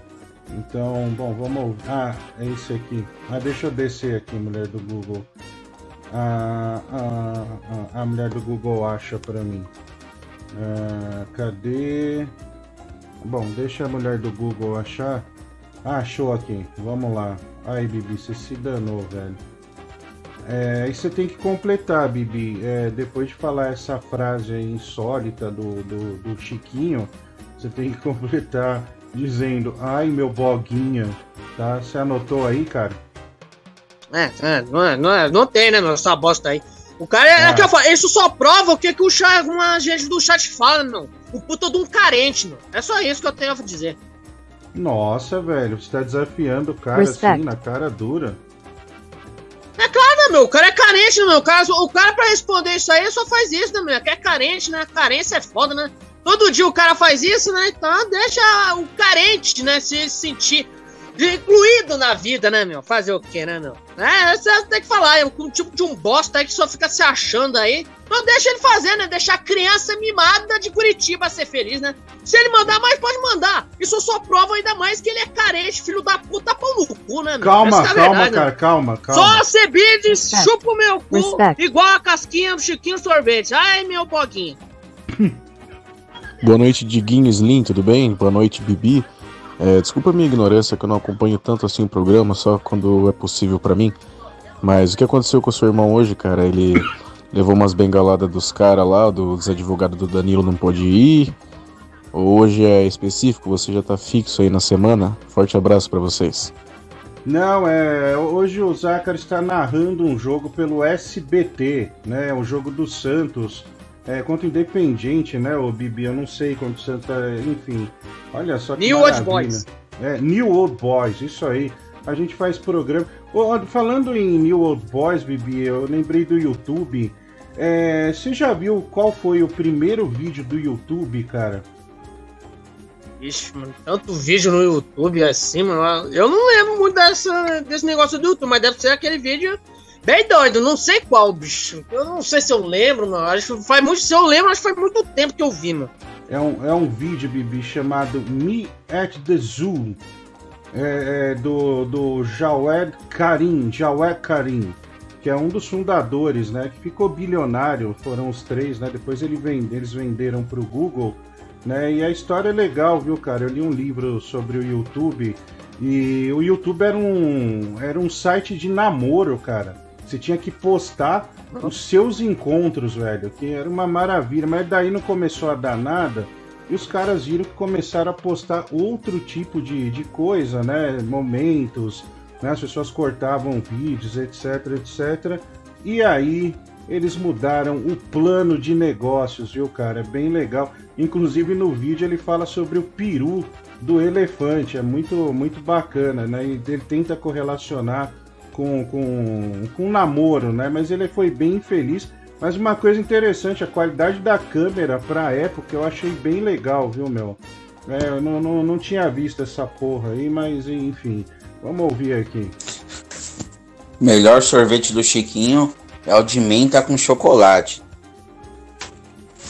Então, bom, vamos ouvir. Ah, é esse aqui. Ah, deixa eu descer aqui, mulher do Google. a, a, a, a mulher do Google acha pra mim. Ah, cadê? Bom, deixa a mulher do Google achar. Ah, achou aqui. Vamos lá. Aí, Bibi, você se danou, velho. É, aí você tem que completar, Bibi. É, depois de falar essa frase aí insólita do, do, do Chiquinho, você tem que completar dizendo: Ai, meu boguinha. Tá? Você anotou aí, cara? É, é, não, é, não, é, não tem, né, meu, essa bosta aí. O cara é, Ah. é que eu falo, isso só prova o que, que o chat, uma gente do chat fala, meu. O puta de um carente, meu. É só isso que eu tenho a dizer. Nossa, velho, você tá desafiando o cara Respect. assim, na cara dura. É claro, né, meu? O cara é carente, né, meu? O cara, o cara pra responder isso aí só faz isso, né, meu? Que é carente, né? Carência é foda, né? Todo dia o cara faz isso, né? Então deixa o carente, né, se sentir incluído na vida, né, meu? Fazer o quê, né, meu? É, você tem que falar, é um tipo de um bosta aí que só fica se achando aí. Então deixa ele fazer, né? Deixar a criança mimada de Curitiba ser feliz, né? Se ele mandar mais, pode mandar. Isso só prova ainda mais que ele é carente, filho da puta, pau no cu, né, meu? Calma, é calma, verdade, né? cara, calma, calma. Só Cebide chupa o meu cu Respect. igual a casquinha do Chiquinho Sorvete. Ai, meu boguinho. Boa noite, Diguinho Slim, tudo bem? Boa noite, Bibi. É, desculpa a minha ignorância, que eu não acompanho tanto assim o programa, só quando é possível pra mim. Mas o que aconteceu com o seu irmão hoje, cara? Ele levou umas bengaladas dos caras lá, dos advogados do Danilo não pôde ir. Hoje é específico, você já tá fixo aí na semana? Forte abraço pra vocês. Não, é. Hoje o Zácaro está narrando um jogo pelo SBT, né? O jogo do Santos. É, contra o Independiente, né, o Bibi? Eu não sei quanto o Santos. é, Enfim. Olha só que New Old maravilha. Boys. É, New Old Boys, isso aí. A gente faz programa. Ô, falando em New Old Boys, Bibi, eu lembrei do YouTube. É, você já viu qual foi o primeiro vídeo do YouTube, cara? Ixi, mano, tanto vídeo no YouTube assim, mano. Eu não lembro muito dessa, desse negócio do YouTube, mas deve ser aquele vídeo bem doido. Não sei qual, bicho. Eu não sei se eu lembro, mano. Acho faz muito. Se eu lembro, acho que faz muito tempo que eu vi, mano. É um, é um vídeo, Bibi, chamado Me at the Zoo. É, é do, do Jawed Karim, Jawed Karim, que é um dos fundadores, né? Que ficou bilionário, foram os três, né? Depois ele vende, eles venderam para o Google, né? E a história é legal, viu, cara? Eu li um livro sobre o YouTube e o YouTube era um, era um site de namoro, cara. Você tinha que postar os seus encontros, velho, que era uma maravilha, mas daí não começou a dar nada. E os caras viram que começaram a postar outro tipo de, de coisa, né? Momentos, né? As pessoas cortavam vídeos, etc, etc. E aí eles mudaram o plano de negócios, viu, cara? É bem legal. Inclusive no vídeo ele fala sobre o peru do elefante. É muito, muito bacana, né? E ele tenta correlacionar com, com, com namoro, né? Mas ele foi bem infeliz. Mas uma coisa interessante, a qualidade da câmera pra época eu achei bem legal, viu, meu? É, eu não, não, não tinha visto essa porra aí, mas enfim. Vamos ouvir aqui. Melhor sorvete do Chiquinho é o de menta com chocolate.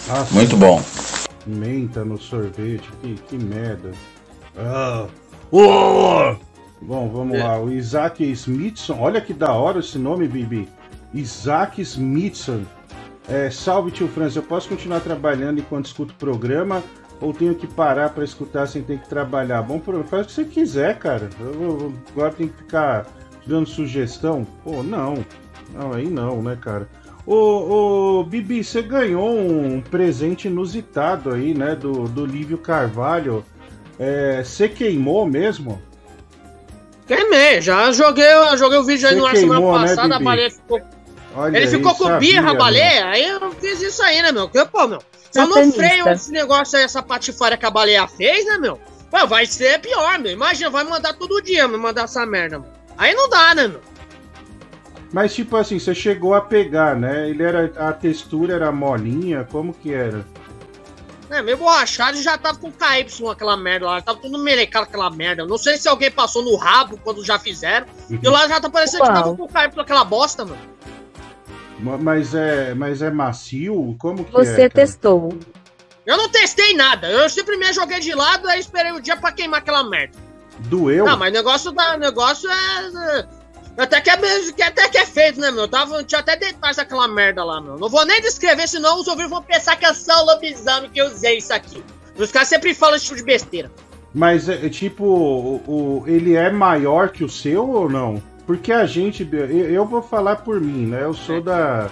Nossa, Muito bom. Menta no sorvete, que, que merda. Ah. Oh! Bom, vamos lá. O Isaac Smithson. Olha que da hora esse nome, Bibi. Isaac Smithson. É, salve, tio Franz. Eu posso continuar trabalhando enquanto escuto o programa ou tenho que parar para escutar sem ter que trabalhar? Bom, faz o que você quiser, cara. Eu, eu- agora tem que ficar dando sugestão? Pô, não. Não, aí não, né, cara? Ô, ô, Bibi, você ganhou um presente inusitado aí, né, do, do Lívio Carvalho. É, Você queimou mesmo? Queimei, já joguei, joguei o vídeo aí Você no ar semana queimou, né, passada, a baleia ficou. Olha ele aí, ficou com sabia, birra, a baleia, aí eu fiz isso aí, né, meu? Porque, pô, meu, eu não freio esse negócio aí, essa patifaria que a baleia fez, né, meu? Pô, vai ser pior, meu. Imagina, vai mandar todo dia, me mandar essa merda, meu. Aí não dá, né, meu? Mas tipo assim, você chegou a pegar, né? Ele era. A textura era molinha, como que era? É, meio borrachado e já tava com KY aquela merda lá, tava tudo melecado aquela merda. Não sei se alguém passou no rabo quando já fizeram. E lá já tá parecendo que tava com KY aquela bosta, mano. Ma- Mas é, mas é macio? Como que Você é? testou. Eu não testei nada, eu simplesmente joguei de lado e esperei o dia pra queimar aquela merda. Doeu? Não, mas o negócio da. negócio é. Até que é, até que é feito, né, meu? Tava, tinha até detalhes daquela merda lá, meu. Não vou nem descrever, senão os ouvintes vão pensar que é só o lobisomem que eu usei isso aqui. Os caras sempre falam esse tipo de besteira. Mas é, é tipo, o, o- ele é maior que o seu ou não? Porque a gente, eu, eu vou falar por mim, né? Eu sou da.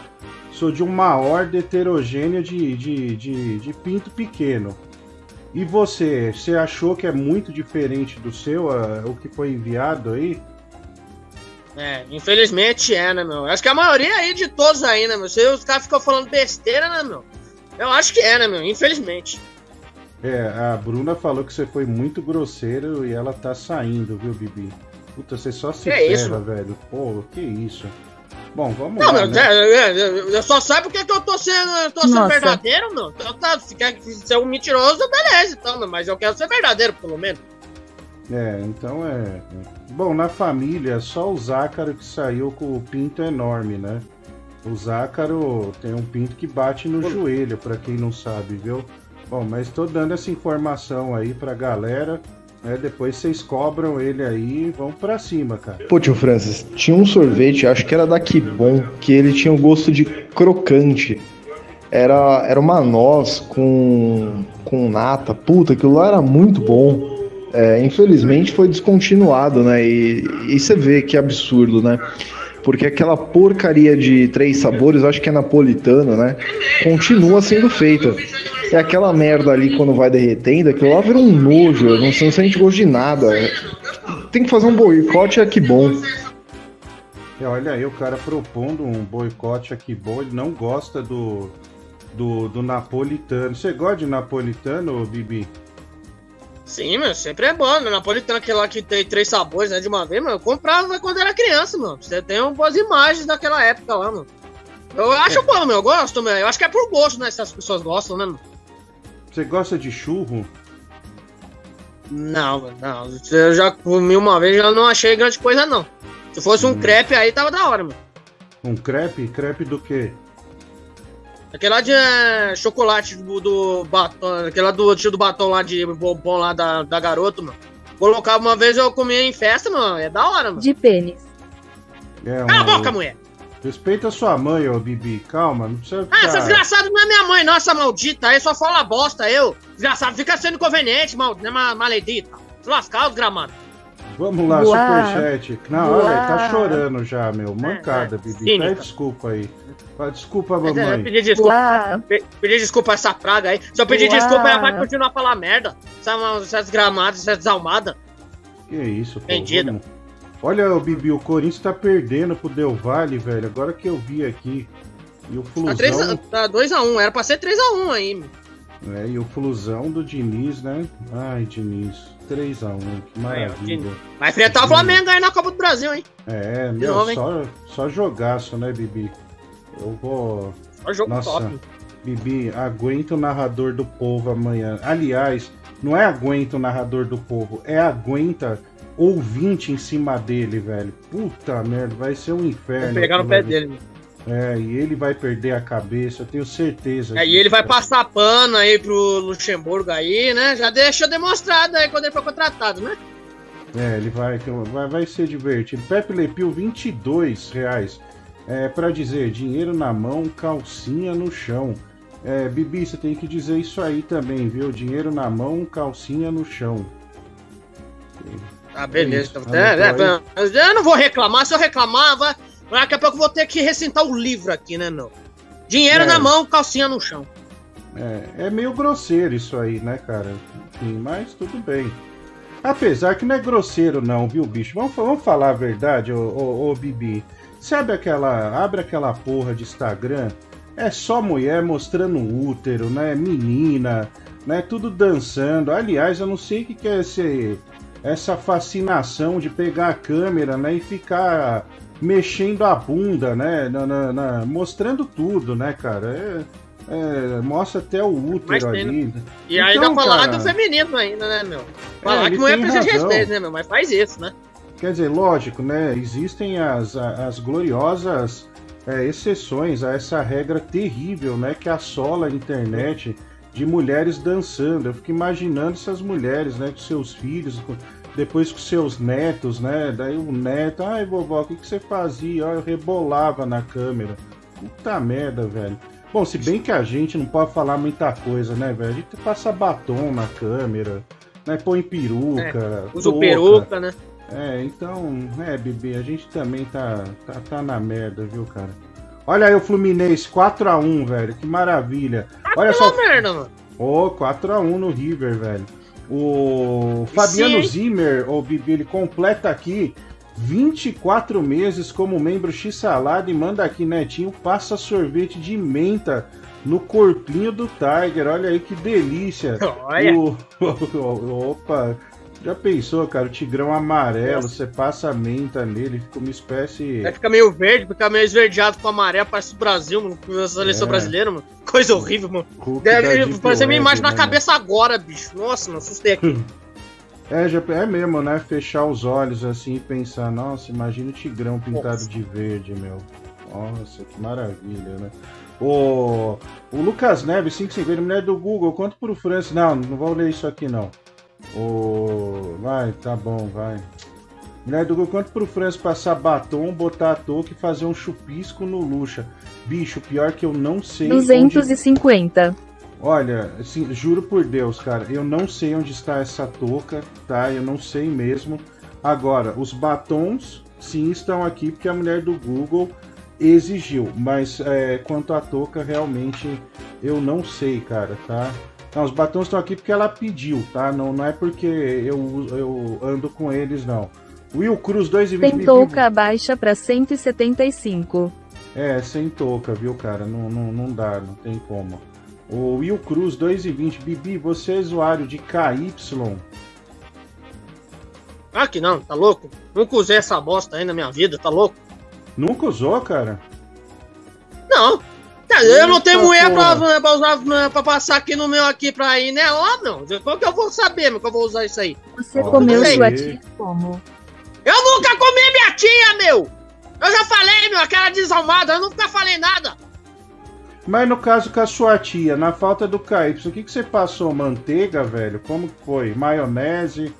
Sou de uma horda heterogênea de, de, de, de pinto pequeno. E você, você achou que é muito diferente do seu, ah, o que foi enviado aí? É, infelizmente é, né, meu? Acho que a maioria aí de todos aí, né, meu? Se os caras ficam falando besteira, né, meu? Eu acho que é, né, meu? Infelizmente. É, a Bruna falou que você foi muito grosseiro e ela tá saindo, viu, Bibi? Puta, você só se Que ferra, isso? velho. Pô, que isso. Bom, vamos Não, lá, meu, né? é, é, é, eu só sabe porque que eu tô sendo, eu tô sendo verdadeiro, meu. Então, tá, se quer ser um mentiroso, beleza, então, mas eu quero ser verdadeiro, pelo menos. É, então é. Bom, na família, só o Zácaro que saiu com o pinto enorme, né? O Zácaro tem um pinto que bate no joelho, pra quem não sabe, viu? Bom, mas tô dando essa informação aí pra galera, né? Depois vocês cobram ele aí e vão pra cima, cara. Pô, tio Francis, tinha um sorvete, acho que era da Kibon, que ele tinha um gosto de crocante. Era, era uma noz com, com nata. Puta, aquilo lá era muito bom. É, infelizmente foi descontinuado, né? E, e você vê que absurdo, né? Porque aquela porcaria de três sabores, acho que é napolitano, né? Continua sendo feita. É aquela merda ali quando vai derretendo, aquilo lá vira um nojo, não, não sente gosto de nada. Tem que fazer um boicote é que bom. Olha aí, o cara propondo um boicote aqui bom, ele não gosta do, do, do napolitano. Você gosta de napolitano, Bibi? Sim, meu, sempre é bom, né? Napolitano, aquele lá que tem três sabores, né, de uma vez, meu, eu comprava quando era criança, mano. Você tem boas imagens daquela época lá, mano. Eu acho bom, meu, eu gosto, meu. Eu acho que é por gosto, né, se as pessoas gostam, né, meu? Você gosta de churro? Não, mano, não. Eu já comi uma vez, já não achei grande coisa, não. Se fosse um crepe aí, tava da hora, mano. Um crepe? Crepe do quê? Aquele lá de eh, chocolate do, do batom, aquele lá do tio do batom lá de bombom lá da, da garoto, mano. Colocava uma vez eu comia em festa, mano. É da hora, mano. De pênis. É Cala a boca, mulher! Respeita sua mãe, ô Bibi. Calma, não precisa Ah, essa ficar... desgraçada não é minha mãe, não, essa maldita aí, só fala bosta, eu. Desgraçado, fica sendo inconveniente, mal, né, ma- maledita. Se lascar, os gramados. Vamos lá, Boa. superchat. Não, olha, tá chorando já, meu. Mancada, é, Bibi. cínica. Pede desculpa aí. Fala, Desculpa, é, mamãe. pedir desculpa. Pe- Pedir desculpa essa praga aí. Se eu pedir desculpa, ela vai continuar a falar merda. Essa, essa desgramada, essa desalmada. Que isso, pô. Vendida. Olha, o Bibi, o Corinthians tá perdendo pro Del Valle, velho. Agora que eu vi aqui. E o Tá, Flusão. 3 a, tá 2x1, era pra ser 3x1 aí. meu. É, e o Flusão do Diniz, né? Ai, Diniz. 3x1, que maravilha. Vai enfrentar o Flamengo aí na Copa do Brasil, hein? É, meu, novo, hein? só, só jogaço, né, Bibi? Eu vou. Jogo Nossa, top. Bibi, aguenta o narrador do povo amanhã. Aliás, não é aguenta o narrador do povo, é aguenta ouvinte em cima dele, velho. Puta merda, vai ser um inferno. Vou pegar no pé ali. dele. É, e ele vai perder a cabeça, eu tenho certeza. Aí disso, ele vai passar pano aí pro Luxemburgo aí, né? Já deixou demonstrado aí quando ele foi contratado, né? É, ele vai, vai, vai ser divertido. Pepe Lepil, 22 reais. É, pra dizer, dinheiro na mão, calcinha no chão. É, Bibi, você tem que dizer isso aí também, viu? Dinheiro na mão, calcinha no chão. Ah, beleza. Então, é, é, eu não vou reclamar, se eu reclamar, vai, daqui a pouco eu vou ter que rescintar o livro aqui, né, não? Dinheiro É. na mão, calcinha no chão. É, é meio grosseiro isso aí, né, cara? Enfim, mas tudo bem. Apesar que não é grosseiro, não, viu, bicho? Vamos, vamos falar a verdade, ô, ô, ô, Bibi. Sabe aquela. Abre aquela porra de Instagram. É só mulher mostrando útero, né? Menina, né? Tudo dançando. Aliás, eu não sei o que, que é esse, essa fascinação de pegar a câmera, né? E ficar mexendo a bunda, né? na- na- na- mostrando tudo, né, cara? É- é, mostra até o útero ali. né? E ainda Então, falar cara, do feminino ainda, né, meu? Falar ele que mulher precisa de respeito, né, meu? Mas faz isso, né? Quer dizer, lógico, né? Existem as, as gloriosas é, exceções a essa regra terrível, né? Que assola a internet de mulheres dançando. Eu fico imaginando essas mulheres, né? Com seus filhos, com, depois com seus netos, né? Daí o neto, ai vovó, o que, que você fazia? Ó, eu rebolava na câmera. Puta merda, velho. Bom, se bem que a gente não pode falar muita coisa, né, velho? A gente passa batom na câmera, né? Põe peruca. É, usa touca. peruca, né? É, então, é, bebê, a gente também tá, tá, tá na merda, viu, cara? Olha aí o Fluminense, 4x1, velho, que maravilha. Olha Pela só. merda. Ô, 4x1 no River, velho. O Fabiano Sim. Zimmer, o Bibi, ele completa aqui 24 meses como membro X-Salada e manda aqui, Netinho, passa sorvete de menta no corpinho do Tiger. Olha aí que delícia. Olha. O- Opa, já pensou, cara? O tigrão amarelo, você passa a menta nele, fica uma espécie. Aí fica meio verde, fica meio esverdeado com amarelo, parece o Brasil, mano. A seleção É. brasileira, mano. Coisa horrível, mano. Hulk Deve minha imagem na né, cabeça agora, bicho. Nossa, mano, assustei aqui. É, já, é mesmo, né? Fechar os olhos assim e pensar, nossa, imagina o tigrão pintado Nossa. de verde, meu. Nossa, que maravilha, né? O, o Lucas Neves, 550, mulher do Google, quanto pro Francis? Não, não vou ler isso aqui não. O, vai, tá bom, vai. Mulher do Google, quanto pro Francis passar batom, botar a touca e fazer um chupisco no Luxa? Bicho, pior que eu não sei. onde- 250. Olha, assim, juro por Deus, cara, eu não sei onde está essa touca, tá? Eu não sei mesmo. Agora, os batons, sim, estão aqui porque a mulher do Google exigiu, mas é, quanto à touca, realmente eu não sei, cara, tá? Não, os batons estão aqui porque ela pediu, tá? Não, não é porque eu, eu ando com eles, não. Will Cruz 2,20 Tem touca baixa pra 175. É, sem touca, viu, cara? Não, não, não dá, não tem como. O Will Cruz 2,20. Bibi, você é usuário de KY? Ah, que não, tá louco? Nunca usei essa bosta aí na minha vida, tá louco? Nunca usou, cara? Não. Eu não tenho mulher pra, pra usar pra passar aqui no meu aqui pra ir, né? Ó, não. Como que eu vou saber, meu, que eu vou usar isso aí? Você comeu sei. sua tia como? Eu nunca comi minha tia, meu! Eu já falei, meu, aquela desalmada, eu nunca falei nada. Mas no caso com a sua tia, na falta do KY, o que, que você passou? Manteiga, velho? Como que foi? Maionese?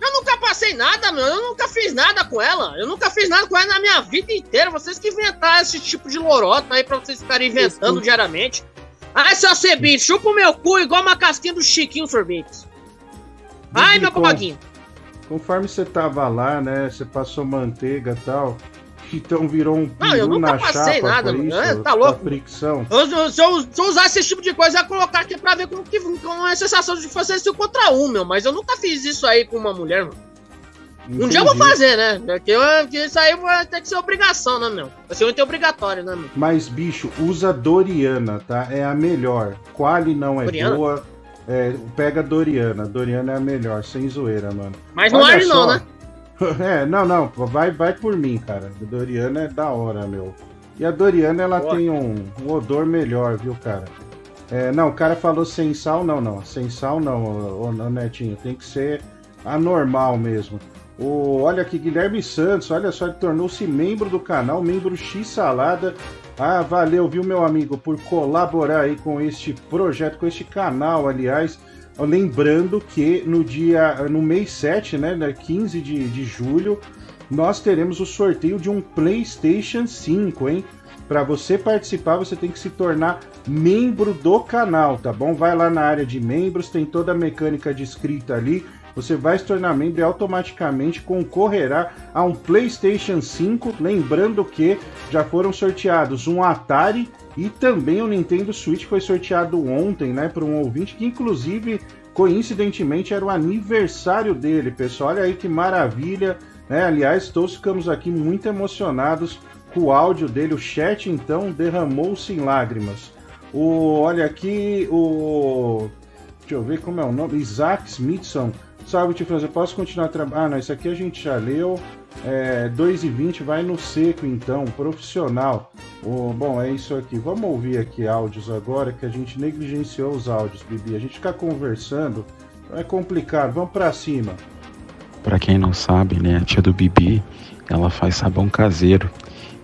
Eu nunca passei nada, meu. Eu nunca fiz nada com ela. Eu nunca fiz nada com ela na minha vida inteira. Vocês que inventaram esse tipo de lorota aí pra vocês ficarem inventando diariamente. Ai, seu Cebite, chupa o meu cu igual uma casquinha do Chiquinho Sorvetes. Ai, meu com-. Conforme você tava lá, né? Você passou manteiga e tal. Então virou um Não, eu nunca passei nada, isso? É, tá louco. fricção. Eu- eu- se, eu, se eu usar esse tipo de coisa, eu ia colocar aqui pra ver como, que, como é a sensação de fazer isso contra um, meu. Mas eu nunca fiz isso aí com uma mulher, mano. Um dia eu vou Entendi. fazer, né? Porque, eu- porque isso aí vai ter que ser obrigação, né, meu? Vai ser muito obrigatório, né, meu? Mas, bicho, usa Doriana, tá? É a melhor. Quali não é Doriana? boa. É, pega Doriana. Doriana é a melhor, sem zoeira, mano. Mas não Olha arde não, né? É, não, não. Vai, vai por mim, cara. A Doriana é da hora, meu. E a Doriana, ela Boa. tem um, um odor melhor, viu, cara? É, não, o cara falou sem sal, não, não. Sem sal, não, ô, ô, Netinho. Tem que ser anormal mesmo. O, olha aqui, Guilherme Santos, olha só, ele tornou-se membro do canal, membro X Salada. Ah, valeu, viu, meu amigo, por colaborar aí com este projeto, com este canal, aliás. Lembrando que no dia, no mês 7, né, né, 15 de, de julho, nós teremos o sorteio de um PlayStation 5, hein? Para você participar, você tem que se tornar membro do canal, tá bom? Vai lá na área de membros, tem toda a mecânica descrita ali. Você vai se tornar membro e automaticamente concorrerá a um PlayStation 5. Lembrando que já foram sorteados um Atari e também o Nintendo Switch foi sorteado ontem, né, para um ouvinte que inclusive coincidentemente era o aniversário dele, pessoal. Olha aí que maravilha, né? Aliás, todos ficamos aqui muito emocionados com o áudio dele, o chat então derramou-se em lágrimas. O olha aqui o Deixa eu ver como é o nome. Isaac Smithson. Tio Franz. Eu posso continuar trabalhando? Ah, não, isso aqui a gente já leu. É, 2 e 20 vai no seco, então. Profissional. O, bom, é isso aqui. Vamos ouvir aqui áudios agora, que a gente negligenciou os áudios, Bibi. A gente ficar conversando é complicado. Vamos pra cima. Pra quem não sabe, né, a tia do Bibi, ela faz sabão caseiro.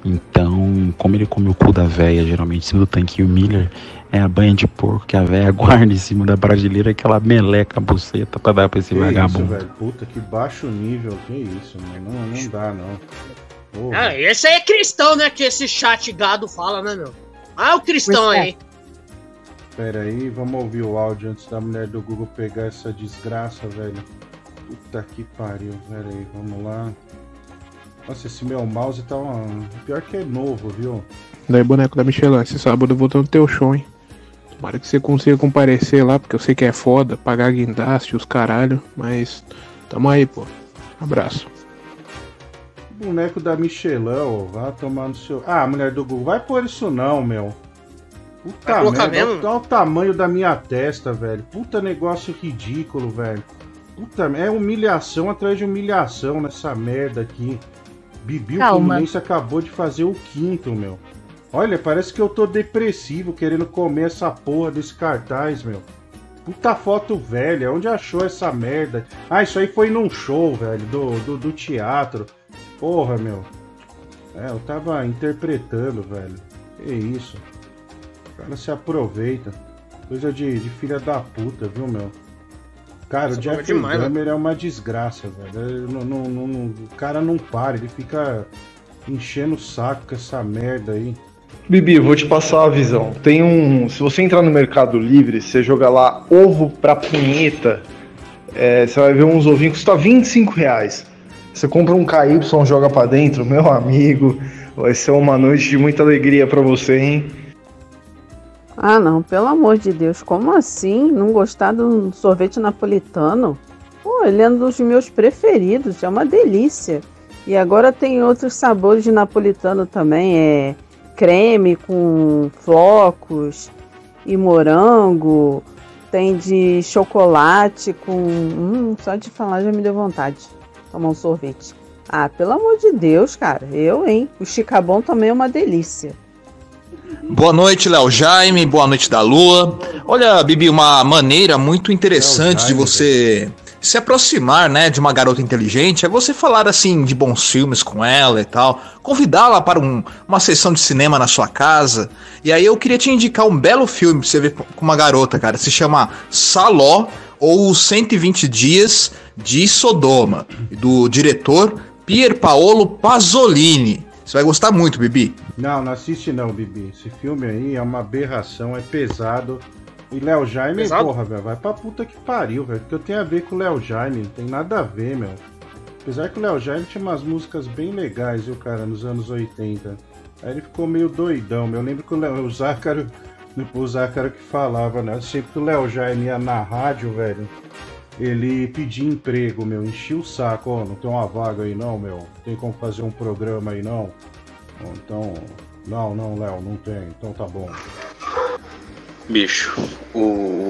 Então, como ele come o cu da véia, geralmente em cima do tanquinho Miller, É a banha de porco que a velha guarda em cima da brasileira, aquela meleca buceta pra dar pra esse Que isso, vagabundo. velho? Puta, que baixo nível. Que isso, mano. Não, não dá, não. Porra. Ah, esse aí é cristão, né? Que esse chat gado fala, né, meu? Ah, o cristão aí. Pera aí, vamos ouvir o áudio antes da mulher do Google pegar essa desgraça, velho. Puta que pariu. Pera aí, vamos lá. Nossa, esse meu mouse tá uma... Pior que é novo, viu? Daí, boneco da Michelin, esse sábado eu vou ter no teu show, hein? Tomara que você consiga comparecer lá, porque eu sei que é foda, pagar guindaste, os caralho, mas tamo aí, pô. Abraço. Boneco da Michelin, ó. Vá tomar no seu. Ah, mulher do Google, vai pôr isso não, meu. Puta merda, mesmo? olha o tamanho da minha testa, velho. Puta negócio ridículo, velho. Puta, é humilhação atrás de humilhação nessa merda aqui. Bibi o Calma. Fluminense acabou de fazer o quinto, meu. Olha, parece que eu tô depressivo querendo comer essa porra desse cartaz, meu. Puta foto velha, onde achou essa merda? Ah, isso aí foi num show, velho, do, do, do teatro. Porra, meu. É, eu tava interpretando, velho. Que isso. O cara se aproveita. Coisa de, de filha da puta, viu, meu? Cara, Essa o porra é demais, Dahmer é uma desgraça, velho. Não- não- não- não- o cara não para, ele fica enchendo o saco com essa merda aí. Bibi, vou te passar a visão. Tem um. Se você entrar no Mercado Livre, você joga lá ovo pra punheta, é, você vai ver uns ovinhos que custa 25 reais. Você compra um KY, joga pra dentro, meu amigo. Vai ser uma noite de muita alegria pra você, hein? Ah, não, pelo amor de Deus, como assim? Não gostar do sorvete napolitano? Pô, ele é um dos meus preferidos, é uma delícia. E agora tem outros sabores de napolitano também, é creme com flocos e morango, tem de chocolate com. Hum, só de falar já me deu vontade. de Tomar um sorvete. Ah, pelo amor de Deus, cara, eu, hein? O chicabon também é uma delícia. Boa noite, Léo Jaime. Boa noite da Lua. Olha, Bibi, uma maneira muito interessante de você se aproximar, né, de uma garota inteligente é você falar assim de bons filmes com ela e tal, convidá-la para um- uma sessão de cinema na sua casa. E aí eu queria te indicar um belo filme pra você ver com uma garota, cara. Se chama Saló ou 120 Dias de Sodoma, do diretor Pier Paolo Pasolini. Você vai gostar muito, Bibi. Não, não assiste não, Bibi. Esse filme aí é uma aberração, é pesado. E Léo Jaime, Pesado? porra, velho, vai pra puta que pariu, velho. Porque eu tenho a ver com o Léo Jaime, não tem nada a ver, meu. Apesar que o Léo Jaime tinha umas músicas bem legais, viu, cara, nos anos 80. Aí ele ficou meio doidão, meu. Eu lembro que o, Léo, o Zácaro, o Zácaro que falava, né? Sempre que o Léo Jaime ia na rádio, velho, ele pedia emprego, meu. Enchia o saco, ó, não tem uma vaga aí não, meu. Tem como fazer um programa aí não. Então, não, não, Léo, não tem. Então tá bom. Bicho, o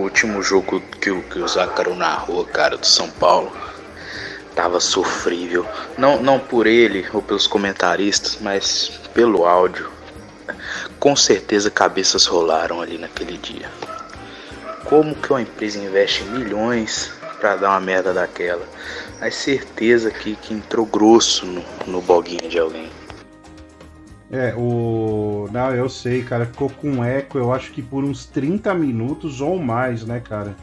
último jogo que, o- que o Zácaro narrou, cara, do São Paulo, tava sofrível. Não, não por ele ou pelos comentaristas, mas pelo áudio. Com certeza cabeças rolaram ali naquele dia. Como que uma empresa investe milhões pra dar uma merda daquela? A certeza que, que entrou grosso no, no boguinho de alguém. É, o. Não, eu sei, cara. Ficou com eco, eu acho que por uns 30 minutos ou mais, né, cara?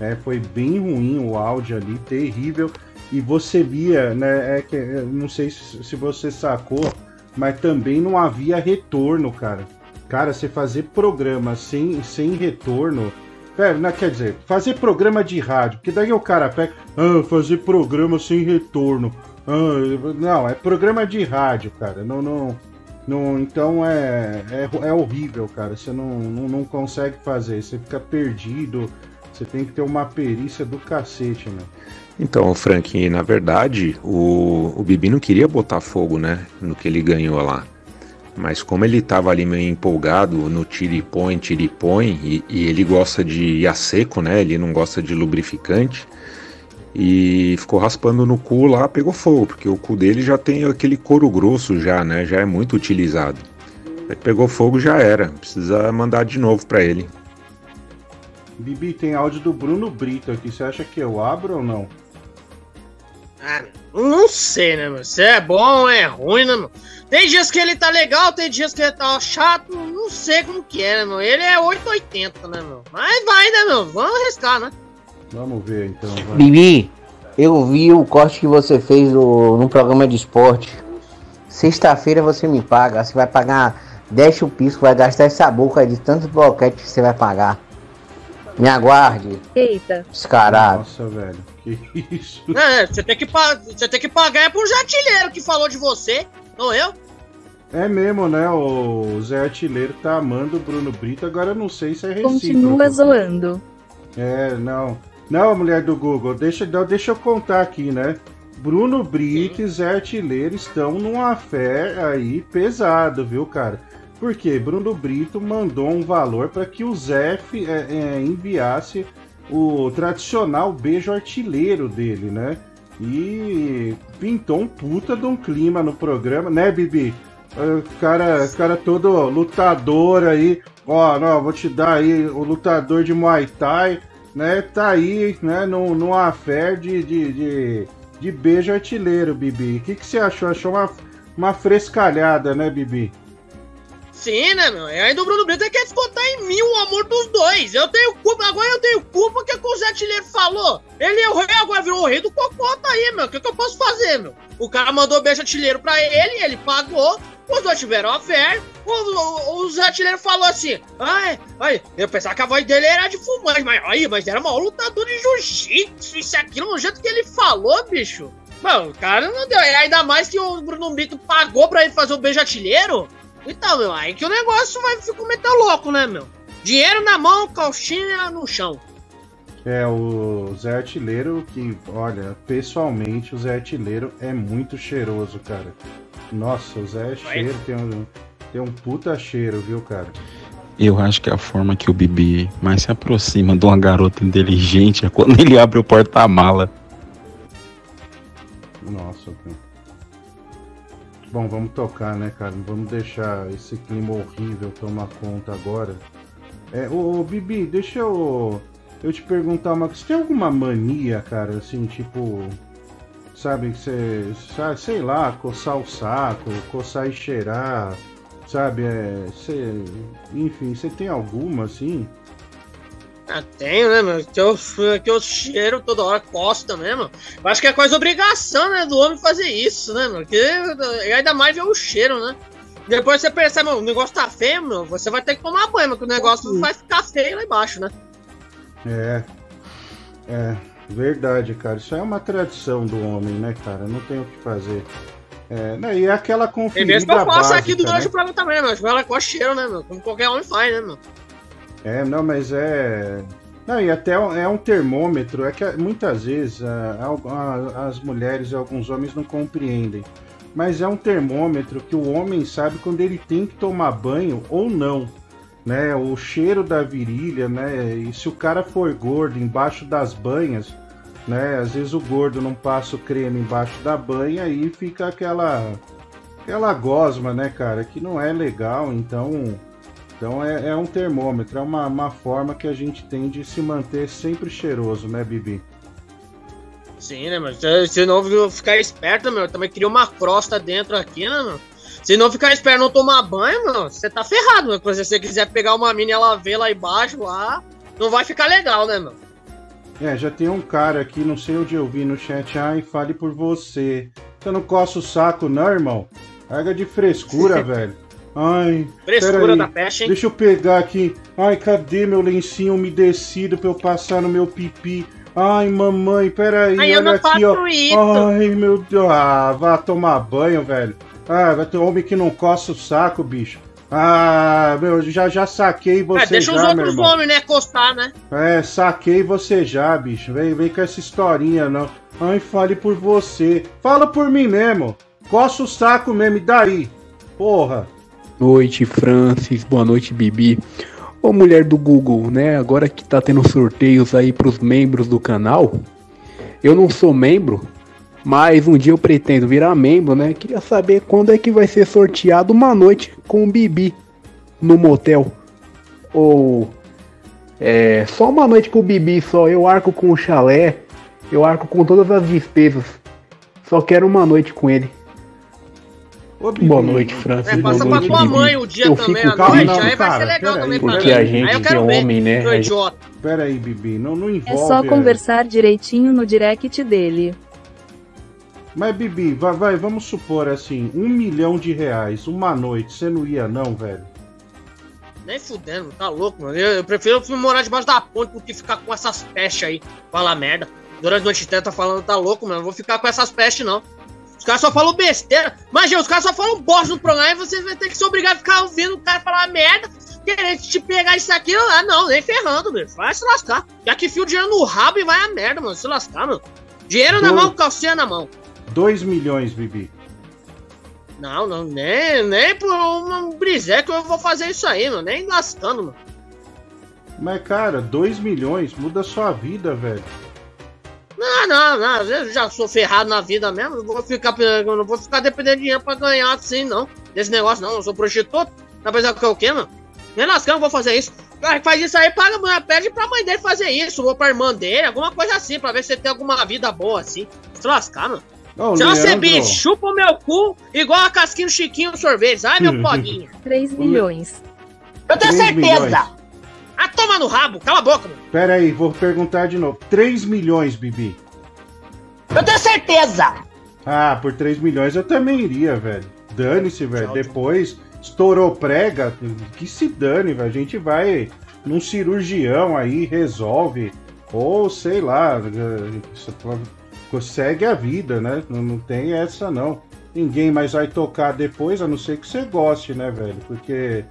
É, foi bem ruim o áudio ali, terrível. E você via, né? É que eu não sei se, você sacou, mas também não havia retorno, cara. Cara, você fazer programa sem, sem retorno. Pera, não, quer dizer, fazer programa de rádio, porque daí o cara pega. Ah, fazer programa sem retorno. Ah, não, é programa de rádio, cara. Não, não. Então é, é, é horrível, cara. Você não, não, não consegue fazer. Você fica perdido. Você tem que ter uma perícia do cacete, meu. Então, Frank, na verdade, o, o Bibi não queria botar fogo, né? No que ele ganhou lá. Mas como ele tava ali meio empolgado no tira põe, tira e põe, e, e ele gosta de ir a seco, né? Ele não gosta de lubrificante. E ficou raspando no cu lá, pegou fogo, porque o cu dele já tem aquele couro grosso já, né? Já é muito utilizado. Aí pegou fogo, já era. Precisa mandar de novo pra ele. Bibi, tem áudio do Bruno Brito aqui. Você acha que eu abro ou não? Ah, não sei, né, meu? Se é bom ou é ruim, né, meu? Tem dias que ele tá legal, tem dias que ele tá chato. Não não sei como que é, né, meu? Ele é 880, né, meu? Mas vai, né, meu? Vamos arriscar, né? Vamos ver então. vai. Bibi, eu vi o corte que você fez no, no programa de esporte. Sexta-feira você me paga. Você vai pagar 10 chupiscos, vai gastar essa boca de tantos boquete que você vai pagar. Me aguarde, Eita. descarado. Nossa, velho. Que isso? É, você tem que, você tem que pagar é pro artilheiro que falou de você, não eu? É mesmo, né? O Zé Artilheiro tá amando o Bruno Brito. Agora eu não sei se é recíproco. Continua zoando. É, não. Não, mulher do Google, deixa, não, deixa eu contar aqui, né? Bruno Brito e Zé Artilheiro estão numa fé aí pesado, viu, cara? Porque Bruno Brito mandou um valor para que o Zé é, é, enviasse o tradicional beijo artilheiro dele, né? E pintou um puta de um clima no programa, né, Bibi? O cara, cara todo lutador aí, ó, não, vou te dar aí o lutador de Muay Thai, né? Tá aí, né, num, numa fé de, de, de, de beijo artilheiro, Bibi. O que, que você achou? Achou uma, uma frescalhada, né, Bibi? Sim, né, meu? E ainda o Bruno Brito quer descontar em mim o amor dos dois. Eu tenho culpa, agora eu tenho culpa é que o Zé falou. Ele é o rei, agora virou o rei do cocota aí, meu. O que, que eu posso fazer, meu? O cara mandou beijo artilheiro pra ele, ele pagou. Os dois tiveram a fé. O, o, o Zé Artilheiro falou assim: ai, ai, eu pensava que a voz dele era de fumante, mas aí, mas era maior lutador de jiu-jitsu, isso aquilo, no jeito que ele falou, bicho. Mano, o cara não deu. Ainda mais que o Bruno Brito pagou pra ele fazer o beijo artilheiro. Então, meu, aí que o negócio vai ficar meter louco, né, meu? Dinheiro na mão, calcinha no chão. É, o Zé Artilheiro, que, olha, pessoalmente, o Zé Artilheiro é muito cheiroso, cara. Nossa, o Zé é cheiro, tem um, tem um puta cheiro, viu, cara? Eu acho que a forma que o Bibi mais se aproxima de uma garota inteligente é quando ele abre o porta-mala. Nossa, cara. Bom, vamos tocar, né, cara? Vamos deixar esse clima horrível tomar conta agora. É, ô, ô, Bibi, deixa eu, eu te perguntar uma coisa. Você tem alguma mania, cara, assim, tipo. Sabe, que você. sa- Sei lá, coçar o saco, coçar e cheirar, sabe? É, você, enfim, você tem alguma, assim? Ah, tenho, né, meu? Que eu, que eu cheiro toda hora, costa mesmo. Eu acho que é quase obrigação, né, do homem fazer isso, né, meu? Porque e ainda mais ver o cheiro, né? Depois você percebe, meu, o negócio tá feio, meu, você vai ter que tomar banho, porque o negócio vai ficar feio lá embaixo, né? É. É, verdade, cara. Isso é uma tradição do homem, né, cara? Não tem o que fazer. É, né, e é aquela E conferida mesmo que eu faço básica, aqui durante né? o programa também, meu. Ela com cheiro, né, meu? Como qualquer homem faz, né, meu? É, não, mas é. Não, e até é um termômetro. É que muitas vezes ah, al- ah, as mulheres e alguns homens não compreendem. Mas é um termômetro que o homem sabe quando ele tem que tomar banho ou não. Né? O cheiro da virilha, né? E se o cara for gordo embaixo das banhas, né? Às vezes o gordo não passa o creme embaixo da banha e fica aquela aquela gosma, né, cara, que não é legal, então então é, é um termômetro, é uma, uma forma que a gente tem de se manter sempre cheiroso, né, Bibi? Sim, né, meu? Se, se não ficar esperto, meu, eu também queria uma crosta dentro aqui, né, meu? Se não ficar esperto não tomar banho, meu, você tá ferrado, meu. Se você quiser pegar uma mina e ela ver lá embaixo, lá, não vai ficar legal, né, meu? É, já tem um cara aqui, não sei onde eu vi no chat, ai, fale por você. Você não coça o saco, não, irmão? Larga de frescura, velho. Ai, Frescura da peste, hein? Deixa eu pegar aqui. Ai, cadê meu lencinho umedecido pra eu passar no meu pipi? Ai, mamãe, peraí, Ai, eu não aqui, ó. faço isso. Ai, meu Deus. Ah, vá tomar banho, velho. Ah, vai ter homem que não coça o saco, bicho. Ah, meu, já já saquei você é, deixa já, os outros homens, né, costar, né? É, saquei você já, bicho. Vem, vem com essa historinha, não. Ai, fale por você. Fala por mim mesmo. Coça o saco mesmo, e daí? Porra. Noite, Francis. Boa noite, Bibi. Ô mulher do Google, né? Agora que tá tendo sorteios aí pros membros do canal. Eu não sou membro, mas um dia eu pretendo virar membro, né? Queria saber quando é que vai ser sorteado uma noite com o Bibi no motel. Ou é só uma noite com o Bibi só. Eu arco com o chalé, eu arco com todas as despesas. Só quero uma noite com ele. Ô, Bibi, Boa noite, Francis. É, Boa passa pra noite, tua Bibi. mãe o dia Eu também, fico à noite, não, aí vai cara, ser legal também pra Porque mim. a gente aí eu que é quero ver, homem, né? idiota. Pera aí, Bibi, não, não É envolve. só é. conversar direitinho no direct dele. Mas, Bibi, vai, vai, vamos supor assim, um milhão de reais, uma noite, você não ia não, velho? Nem fudendo, tá louco, mano. Eu, eu prefiro morar debaixo da ponte do que ficar com essas pestes aí. Falar merda. Durante a noite inteira tá falando, tá louco, mano. Não vou ficar com essas pestes, não. Os caras só falam besteira. Imagina, os caras só falam bosta no programa e você vai ter que se obrigar a ficar ouvindo o cara falar merda, querendo te pegar isso aqui. Ah, não, nem ferrando, bicho. Vai se lascar. Já que fio o dinheiro no rabo e vai a merda, mano. Se lascar, mano. Dinheiro na mão, calcinha na mão. 2 milhões, Bibi. Não, não, nem, nem por um brisé que eu vou fazer isso aí, mano. Nem lascando, mano. Mas, cara, 2 milhões muda a sua vida, velho. Não, não, não. Eu já sou ferrado na vida mesmo. Não vou ficar, eu não vou ficar dependendo de dinheiro pra ganhar assim, não. Desse negócio, não. Eu sou prostituto. Tá pensando que eu o quê, mano? Nem lascando, vou fazer isso. Faz isso aí, paga, mãe, pede pra mãe dele fazer isso. Ou pra irmã dele, alguma coisa assim, pra ver se ele tem alguma vida boa assim. Se lascar, mano. Ô, Se você Leandro. bicho, chupa o meu cu igual a casquinha do Chiquinho no sorvete. Ai, meu poguinho. 3 milhões. Eu tenho certeza. milhões. Ah, toma no rabo, cala a boca, mano. Pera aí, vou perguntar de novo. 3 milhões, Bibi. Eu tenho certeza. Ah, por 3 milhões eu também iria, velho. Dane-se, velho. Depois estourou prega, que se dane, velho. A gente vai num cirurgião aí, resolve. Ou sei lá, eh, segue a vida, né? Não, não tem essa não. Ninguém mais vai tocar depois, a não ser que você goste, né, velho? Porque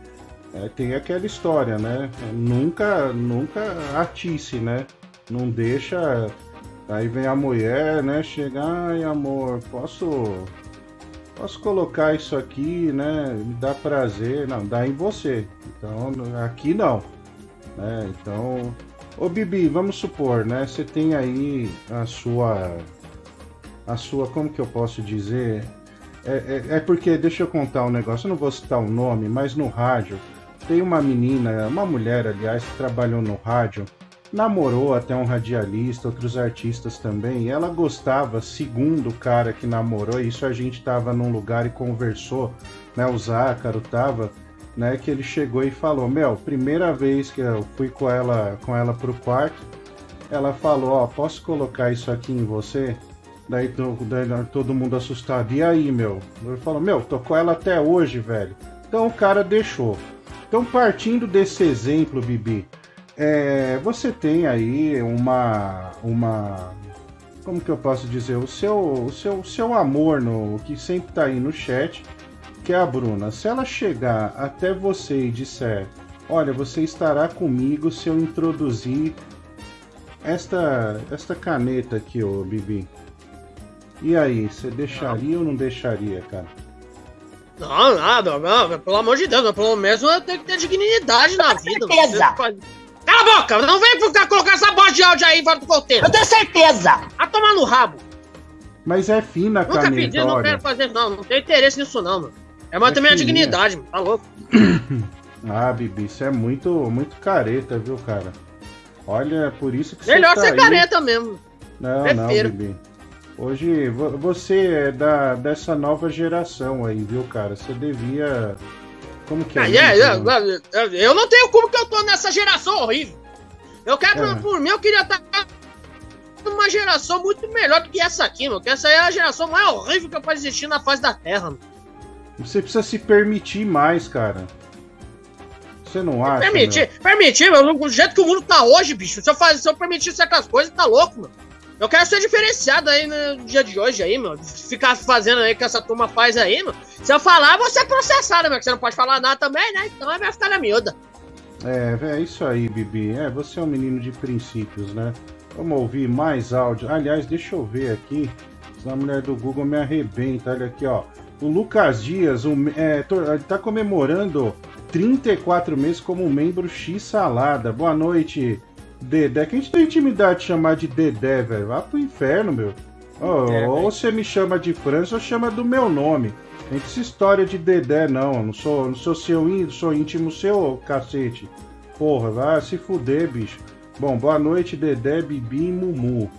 é, tem aquela história, né? Nunca, nunca atice, né? Não deixa. Aí vem a mulher, né? Chega, ai amor, posso. Posso colocar isso aqui, né? Me dá prazer. Não, dá em você. Então, aqui não. Né? Então. Ô Bibi, vamos supor, né? Você tem aí a sua. A sua. Como que eu posso dizer? É, é, é porque, deixa eu contar um negócio, eu não vou citar o nome, mas no rádio tem uma menina, uma mulher, aliás, que trabalhou no rádio, namorou até um radialista, outros artistas também, e ela gostava, segundo o cara que namorou, isso a gente tava num lugar e conversou, né, o Zácaro tava, né, que ele chegou e falou, meu, primeira vez que eu fui com ela, com ela pro quarto, ela falou, ó, posso colocar isso aqui em você? Daí, daí todo mundo assustado, e aí, meu? Ele falou, meu, tô com ela até hoje, velho. Então o cara deixou. Então, partindo desse exemplo, Bibi, é, você tem aí uma, uma, como que eu posso dizer, o seu, o seu, o seu amor no que sempre tá aí no chat, que é a Bruna. Se ela chegar até você e disser, olha, você estará comigo se eu introduzir esta, esta caneta aqui, ô Bibi. E aí, você deixaria ou não deixaria, cara? Não, nada, não, pelo amor de Deus, mas pelo menos eu tenho que ter dignidade na vida. mano. certeza. Cala a boca! Não vem ficar colocando essa bosta de áudio aí fora do contexto! Eu tenho certeza! A tomar no rabo! Mas é fina a Nunca caneta, pedi, não quero fazer não. Não tenho interesse nisso, não, mano. É manter É minha fininha. dignidade, mano. Tá louco? Ah, Bibi, isso é muito, muito careta, viu, cara? Olha, é por isso que Melhor você tá ser aí. careta mesmo. Não, Prefiro. não, Bibi. Hoje, vo- você é da, dessa nova geração aí, viu, cara? Você devia... Como que é? Ah, é, é, é, é, eu não tenho como que eu tô nessa geração horrível. Eu quero, É. por mim, eu queria estar numa geração muito melhor do que essa aqui, mano. Que essa aí é a geração mais horrível que pode existir na face da Terra, mano. Você precisa se permitir mais, cara. Você não acha, Permitir, meu? permitir, meu, do jeito que o mundo tá hoje, bicho. Se eu, faz, se eu permitir certas coisas, tá louco, mano. Eu quero ser diferenciado aí no dia de hoje aí, mano. Ficar fazendo aí que essa turma faz aí, mano. Se eu falar, você é processado, meu. Que você não pode falar nada também, né? Então vai ficar na miúda. É, é isso aí, Bibi. É, você é um menino de princípios, né? Vamos ouvir mais áudio. Aliás, deixa eu ver aqui. A mulher do Google me arrebenta. Olha aqui, ó. O Lucas Dias, o, é, tá comemorando 34 meses como membro X Salada. Boa noite, Dedé. Que a gente tem intimidade de chamar de Dedé, velho. Vá pro inferno, meu. Ô, É, ou você me chama de França ou chama do meu nome. Tem que essa história de Dedé, não. Eu Não sou, não sou seu íntimo, sou íntimo seu, cacete. Porra, vai se fuder, bicho. Bom, boa noite, Dedé, Bibi e Mumu.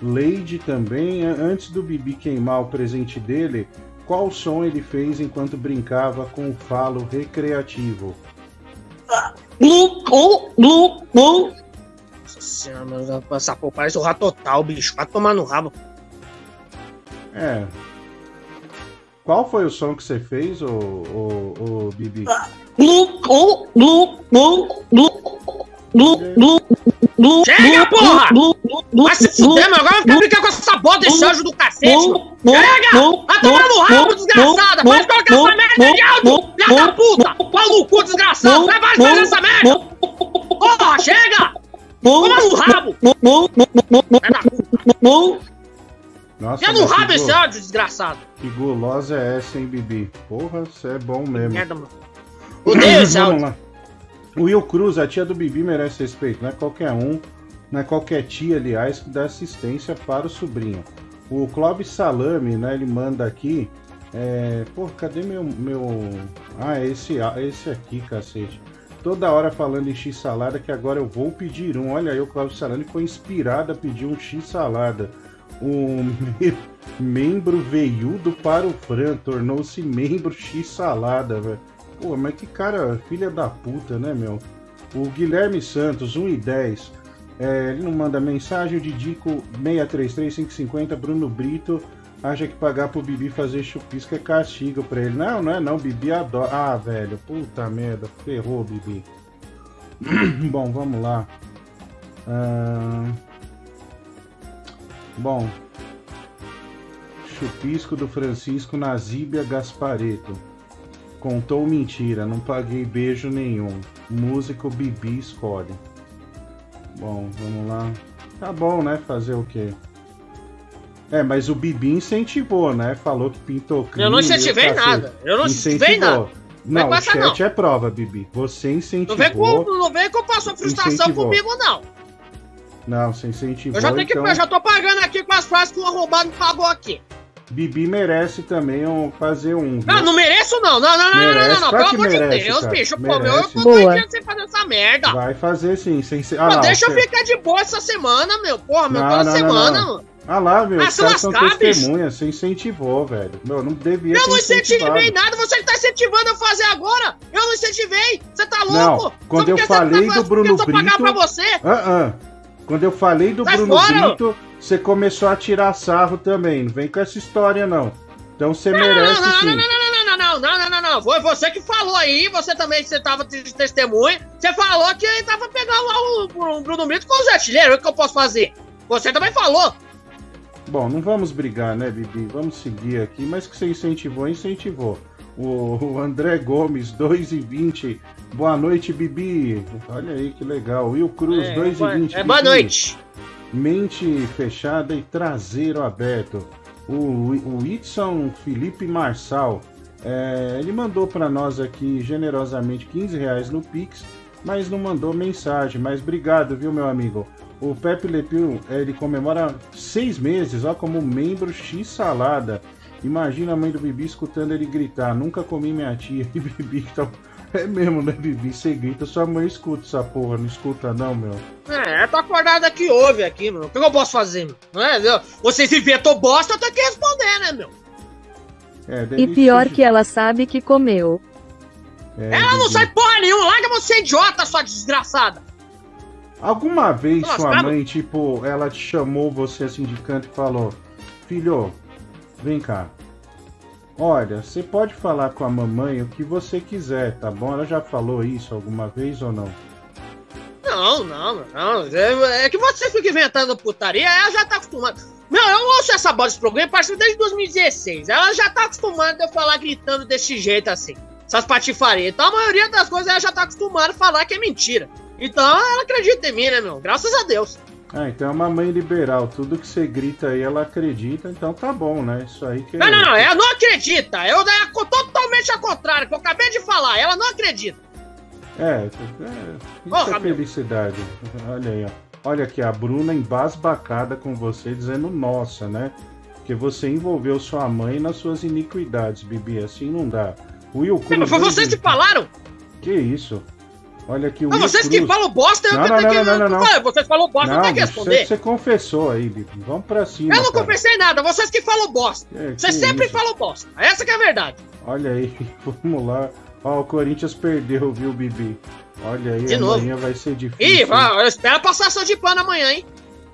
Leide também, antes do Bibi queimar o presente dele, qual som ele fez enquanto brincava com o falo recreativo? Glu, glu, glu, glu. Nossa senhora, essa porra parece o rato total, bicho. Vai tomar no rabo. É. Qual foi o som que você fez, ô, ô, ô Bibi? Glu, glu, glu, glu, glu, glu, glu, glu. Chega, porra! Vai se fuder, mano. Agora vai ficar brincando com essa bola desse anjo do cacete. Chega! Vai tomar no rabo, desgraçada! Vai colocar essa merda de áudio, filha da puta! Pau no cu, desgraçado! Vai, vai fazer essa merda! Porra, chega! Toma no rabo! Puta! Nossa, no rabo esse áudio, desgraçado! Que gulosa é essa, hein, Bibi? Porra, você é bom mesmo. Merda, mano. Odeio esse Vamos áudio. lá. O Will Cruz, a tia do Bibi merece respeito. Não é qualquer um, não é qualquer tia, aliás, que dá assistência para o sobrinho. O Clóvis Salame, né, ele manda aqui. É... Pô, cadê meu. meu... Ah, é esse, é esse aqui, cacete. Toda hora falando em X-salada que agora eu vou pedir um. Olha aí, o Clóvis Salame foi inspirado a pedir um X-salada. Um me- membro veiudo para o Fran tornou-se membro X-salada, velho. Pô, mas que cara, filha da puta, né, meu? O Guilherme Santos, 1 e 10. É, ele não manda mensagem, o Didico 633550, Bruno Brito acha que pagar pro Bibi fazer chupisco é castigo pra ele. Não, não é não, Bibi adora. Ah, velho, puta merda, ferrou, Bibi. Bom, vamos lá. Ah, Bom, chupisco do Francisco na Zíbia Gaspareto. Contou mentira, não paguei beijo nenhum. Músico Bibi escolhe. Bom, vamos lá. Tá bom, né? Fazer o quê? É, mas o Bibi incentivou, né? Falou que pintou crime. Eu não incentivei nada. Eu não incentivei nada. Não, Vai o chat não. é prova, Bibi. Você Não incentivou. vem com, não vem com passou frustração Incentivou. comigo, não. Não, você incentivou. Eu já tenho que então... eu já tô pagando aqui com as frases que o arrombado pagou aqui. Bibi merece também um, fazer um. viu? Não, não mereço não. Não, não, não, não, não, Merece, não, claro Pelo que amor de merece, Deus, cara. bicho. Pô, meu, eu Merece. tô Boa. dois dias sem fazer essa merda. Vai fazer sim. Sem ser... Ah, deixa eu você- ficar de boa essa semana, meu. Porra, meu, Não, toda não, não, semana, não. mano. Ah lá, meu, ah, os caras são testemunhas, você incentivou, velho. Meu, não devia Eu não incentivei nada, você que tá incentivando eu fazer agora! Eu não incentivei! Você tá louco? Não, quando eu falei tá do Bruno Brito... pagar pra você! Uh -uh. Quando eu falei do Sai Bruno fora. Brito, você começou a tirar sarro também. Não vem com essa história, não. Então você não, merece não, sim. Não, não, não, não, não, não, não, não, Foi você que falou aí, você também, você tava de testemunha. Você falou que tava pegando lá o, o Bruno Brito com os artilheiros. É o que eu posso fazer? Você também falou. Bom, não vamos brigar, né, Bibi? Vamos seguir aqui. Mas que você incentivou, incentivou. O, André Gomes, 2 e 20. Boa noite, Bibi. Olha aí que legal. Will Cruz, É, 2 boa- e 20. é, boa Bibi. noite. Mente fechada e traseiro aberto. O, o Whitson Felipe Marçal, é, ele mandou para nós aqui generosamente 15 reais no Pix, mas não mandou mensagem. Mas obrigado, viu, meu amigo? O Pepe Lepil, é, ele comemora seis meses, ó, como membro X Salada. Imagina a mãe do Bibi escutando ele gritar: Nunca comi minha tia. E Bibi, então. É mesmo, né, Bibi? Você grita, sua mãe escuta essa porra, não escuta, não, meu. É, tô acordado aqui, ouve aqui, meu. O que eu posso fazer, meu? Não é, meu? Vocês inventou bosta, eu tenho que responder, né, meu? É, E pior ser- que ela sabe que comeu. é, Ela não Bibi. sai porra nenhuma, larga você, idiota, sua desgraçada. Alguma vez Tô sua mãe, tipo, ela te chamou você assim de canto e falou: Filho, vem cá. Olha, você pode falar com a mamãe o que você quiser, tá bom? Ela já falou isso alguma vez ou não? Não, não, não. É, é que você fica inventando putaria, ela já tá acostumada. Meu, eu ouço essa bola desse programa parece desde 2016. Ela já tá acostumada a falar gritando desse jeito assim. Essas patifarias. Então a maioria das coisas ela já tá acostumada a falar que é mentira. Então ela acredita em mim, né, meu? Graças a Deus. Ah, então é uma mãe liberal. Tudo que você grita aí, ela acredita, então tá bom, né? Isso aí que Não, não, não, ela não acredita. Eu é co- totalmente ao contrário, que eu acabei de falar. Ela não acredita. É, é, Porra, é meu. felicidade. Olha aí, ó. Olha aqui, a Bruna embasbacada com você, dizendo nossa, né? Que você envolveu sua mãe nas suas iniquidades, Bibi. Assim não dá. Will Cruz. Foi vocês que falaram? Que isso? Olha aqui o Não, Will vocês que Cruz. falam bosta, eu Não, tenho não, que. não, não, não, não. Vocês falam bosta, eu Não, tenho que você, responder. você confessou aí, Bibi. Vamos pra cima. Eu não cara. confessei nada, vocês que falam bosta. É, Vocês que sempre isso. falam bosta. Essa que é a verdade. Olha aí, vamos lá. Ó, o Corinthians perdeu, viu, Bibi? Olha aí, De novo. amanhã vai ser difícil. Ih, vai, eu espero a passação de pano amanhã, hein?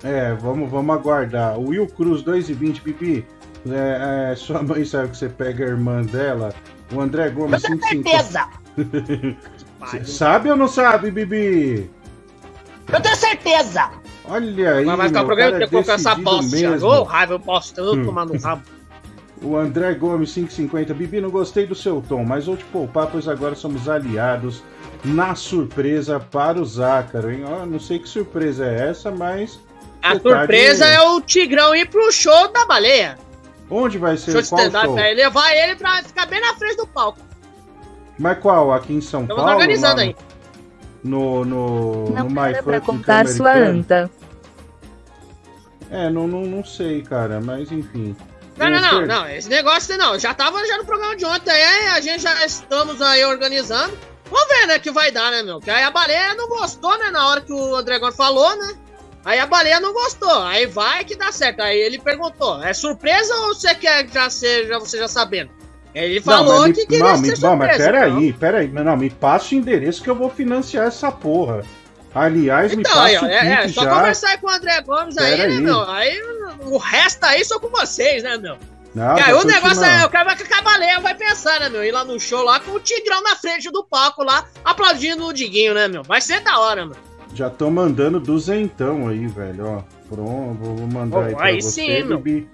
É, vamos, vamos aguardar. O Will Cruz, 2,20, Bibi. É, é, sua mãe sabe que você pega a irmã dela. O André Gomes, Eu tenho 5,50. certeza. Cê Sabe ou não sabe, Bibi? Eu tenho certeza. Olha aí, Mas vai ficar o programa inteiro com essa bosta. Ô, raiva, eu posso tanto Hum. tomar no rabo. O André Gomes, 550. Bibi, não gostei do seu tom, mas vou te poupar, pois agora somos aliados na surpresa para o Zácaro, hein? Ó, não sei que surpresa é essa, mas. A tá surpresa de- é o Tigrão ir pro show da baleia. Onde vai ser Show de stand-up, show? levar ele pra ficar bem na frente do palco. Mas qual? Aqui em São Estamos Paulo? organizando lá aí. No, no, Não no para My pra contar sua anta. É, não, não, não sei, cara, mas enfim. Não, não, não, não, esse negócio não. Já tava já no programa de ontem, aí a gente já estamos aí organizando. Vamos ver, né, que vai dar, né, meu? Que aí a baleia não gostou, né, na hora que o André Gomes falou, né? Aí a baleia não gostou, aí vai que dá certo. Aí ele perguntou, é surpresa ou você quer já ser, já você já sabendo? Ele falou mas me- que queria não, me, surpresa. não, mas então. peraí, peraí. Não, me passa o endereço que eu vou financiar essa porra. Aliás, me Então, passa aí, ó, o é, é, só já. conversar com o André Gomes aí, né, aí. meu? Aí o resto aí só com vocês, né, meu? Não, o negócio é, não. o cara vai que a baleia vai pensar, né, meu? Ir lá no show lá com o Tigrão na frente do palco lá, aplaudindo o Diguinho, né, meu? Vai ser da hora, mano. Já tô mandando duzentão aí, velho, ó. Pronto, vou mandar Pô, aí pra aí você, sim, meu. Bibi.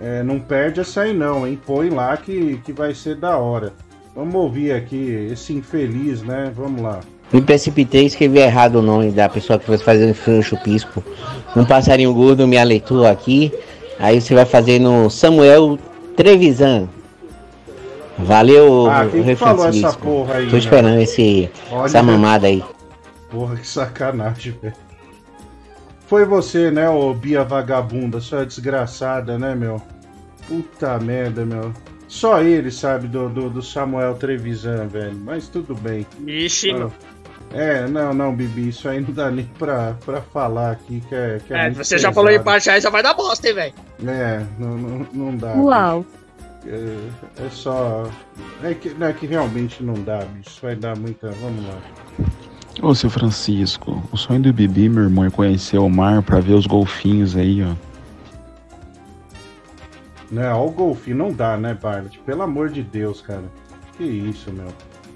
É, não perde essa aí não, hein? Põe lá que, que vai ser da hora. Vamos ouvir aqui esse infeliz, né? Vamos lá. Me precipitei e escrevi errado o nome da pessoa que foi fazer o chupisco. Um passarinho gordo me aleitou aqui. Aí você vai fazer no Samuel Trevisan. Valeu, Ah, quem falou essa porra aí, Tô né? esperando esse, Olha. essa mamada aí. Porra, que sacanagem, velho. Foi você, né, ô Bia Vagabunda, sua desgraçada, né, meu? Puta merda, meu. Só ele sabe do, do, do Samuel Trevisan, velho. Mas tudo bem. Ixi, Ah. É, não, não, Bibi, isso aí não dá nem pra, pra falar aqui, que é. Que é, É, muito você já pesado. falou em parte aí, já vai dar bosta, hein, velho? É, não, não, não dá. Uau. É, é só. É que, não, é que realmente não dá, bicho. Isso vai dar muita. Vamos lá. Ô, seu Francisco, o sonho do Bibi, meu irmão, é conhecer o mar pra ver os golfinhos aí, ó. Né, ó, o golfinho não dá, né, Barlet? Pelo amor de Deus, cara. Que isso, meu.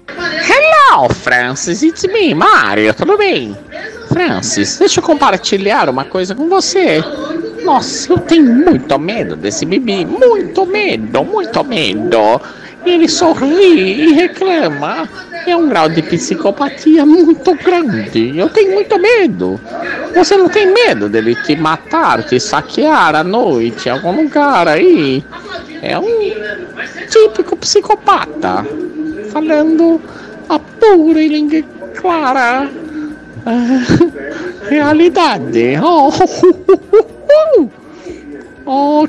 Hello, Francis, it's me, Mario, tudo bem? Francis, deixa eu compartilhar uma coisa com você. Nossa, eu tenho muito medo desse bebê, muito medo, muito medo. Ele sorri e reclama. É um grau de psicopatia muito grande. Eu tenho muito medo. Você não tem medo dele te matar, te saquear à noite em algum lugar aí? É um típico psicopata. Falando a pura e língua clara ah, realidade. Oh, oh,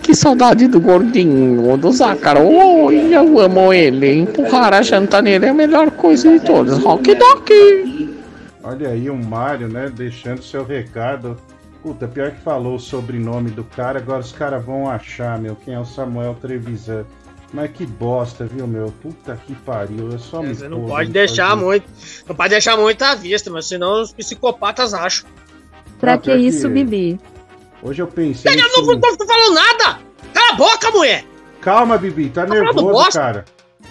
que saudade do gordinho, do Zácaro. Oh, eu amo ele. Empurrar a janta nele é a melhor coisa de todas. Rock Dock. Olha aí o Mário, né? Deixando seu recado. Puta, pior que falou o sobrenome do cara, agora os caras vão achar, meu, quem é o Samuel Trevisan. Mas que bosta, viu, meu? Puta que pariu, eu só me Você não pode deixar faz muito. Não pode deixar muito à vista, mas senão os psicopatas acham. Pra Ah, que que- isso, Bibi? Hoje eu pensei. Eu em não, não, não tô falando nada! Cala a boca, mulher! Calma, Bibi, tá falando nervoso, cara.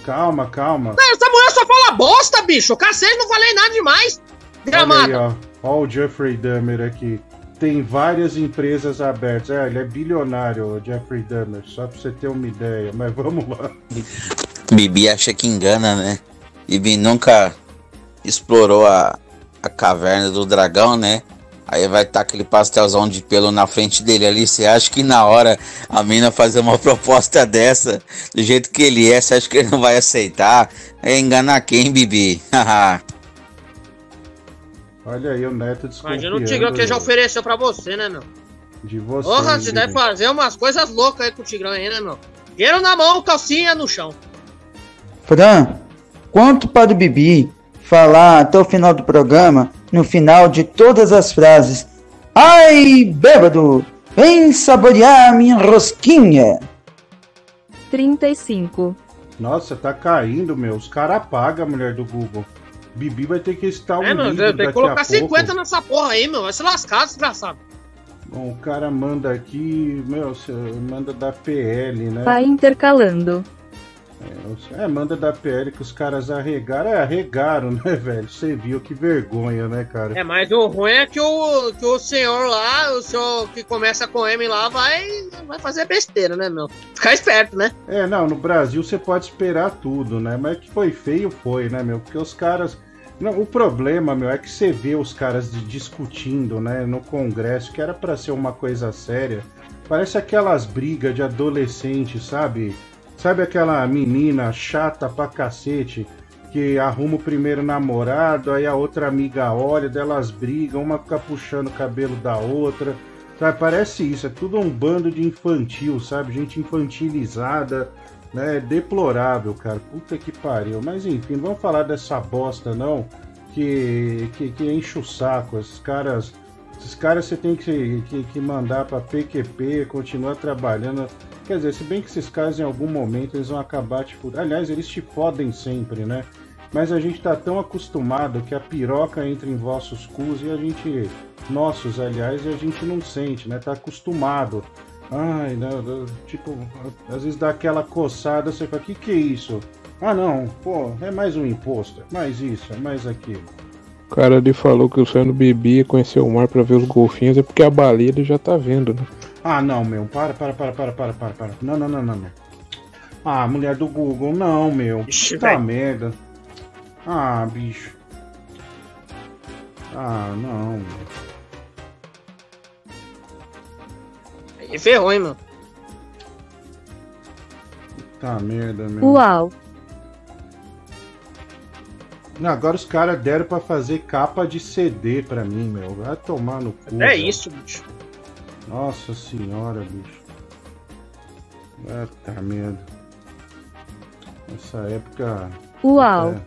Calma, calma. Não, essa mulher só fala bosta, bicho! Cacete, não falei nada demais! Olha aí, Gramado! ó. Ó o Jeffrey Dahmer aqui. Tem várias empresas abertas. É, ele é bilionário, o Jeffrey Dahmer, só pra você ter uma ideia. Mas vamos lá. Bibi acha que engana, né? Bibi nunca explorou a, a caverna do dragão, né? Aí vai estar aquele pastelzão de pelo na frente dele ali. Você acha que na hora a mina fazer uma proposta dessa, do jeito que ele é, você acha que ele não vai aceitar? É enganar quem, Bibi? Olha aí o Neto desconfiando Imagina o Tigrão que já ofereceu pra você, né, meu? de você. Porra, você deve fazer umas coisas loucas aí com o Tigrão aí, né, meu? Dinheiro na mão, calcinha no chão. Fran, quanto para o Bibi falar até o final do programa, no final de todas as frases. Ai, bêbado, vem saborear minha rosquinha. 35. Nossa, tá caindo, meu. Os caras apagam a mulher do Google. Bibi vai ter que estar um É, meu, livro tem que colocar pouco. 50 nessa porra aí, meu. Vai se lascar, desgraçado. Bom, o cara manda aqui, meu, manda da PL, né? Vai intercalando. É, manda da PL que os caras arregaram. É, arregaram, né, velho? Você viu que vergonha, né, cara? É, mas o ruim é que o, que o senhor lá, o senhor que começa com M lá, vai, vai fazer besteira, né, meu? Ficar esperto, né? É, não, no Brasil você pode esperar tudo, né? Mas que foi feio, foi, né, meu? Porque os caras. Não, o problema, meu, é que você vê os caras discutindo, né, no Congresso, que era pra ser uma coisa séria. Parece aquelas brigas de adolescente, sabe? Sabe aquela menina chata pra cacete que arruma o primeiro namorado, aí a outra amiga olha, delas brigam, uma fica puxando o cabelo da outra. Sabe, parece isso, é tudo um bando de infantil, sabe? Gente infantilizada, né? Deplorável, cara. Puta que pariu. Mas enfim, não vamos falar dessa bosta, não. Que, que, que enche o saco. Esses caras. Esses caras você tem que, que, que mandar pra PQP, continuar trabalhando. Quer dizer, se bem que esses caras em algum momento eles vão acabar, tipo. Aliás, eles te fodem sempre, né? Mas a gente tá tão acostumado que a piroca entra em vossos cus e a gente. Nossos, aliás, e a gente não sente, né? Tá acostumado. Ai, não, tipo, às vezes dá aquela coçada, você fala, que que é isso? Ah não, pô, é mais um imposto, é mais isso, é mais aquilo. O cara ali falou que o sonho do Bibi é conhecer o mar pra ver os golfinhos, é porque a baleia ele já tá vendo, né? Ah não, meu, para, para, para, para, para, para, para. Não, não, não, não, não. Ah, mulher do Google, não, meu. Ixi, Puta velho. merda. Ah, bicho. Ah, não. meu. Aí ferrou, hein, mano. Puta merda, meu. Uau. Agora os caras deram pra fazer capa de CD pra mim, meu. Vai tomar no cu. É isso, bicho. Nossa senhora, bicho. Puta merda. Nessa época. Uau. É.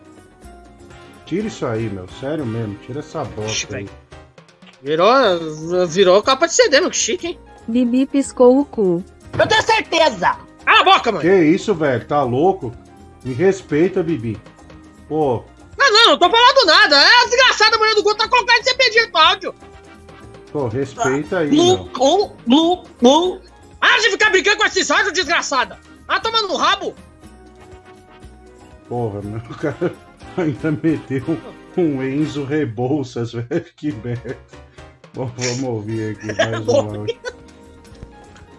Tira isso aí, meu. Sério mesmo. Tira essa bosta aí. Virou, virou capa de CD, meu. Que chique, hein? Bibi piscou o cu. Eu tenho certeza. Cala a boca, mano. Que isso, velho? Tá louco? Me respeita, Bibi. Pô, Não, não, não tô falando nada. É a desgraçada mulher do Guto tá colocando pedido pro áudio. Pô, respeita aí, Blu, meu. blu, blu, blu. Ah, de ficar brincando com esses áudios, desgraçada. Ah, toma no rabo. Porra, meu. O cara ainda meteu um Enzo Rebouças, velho. Que merda. Bom, vamos ouvir aqui mais um áudio.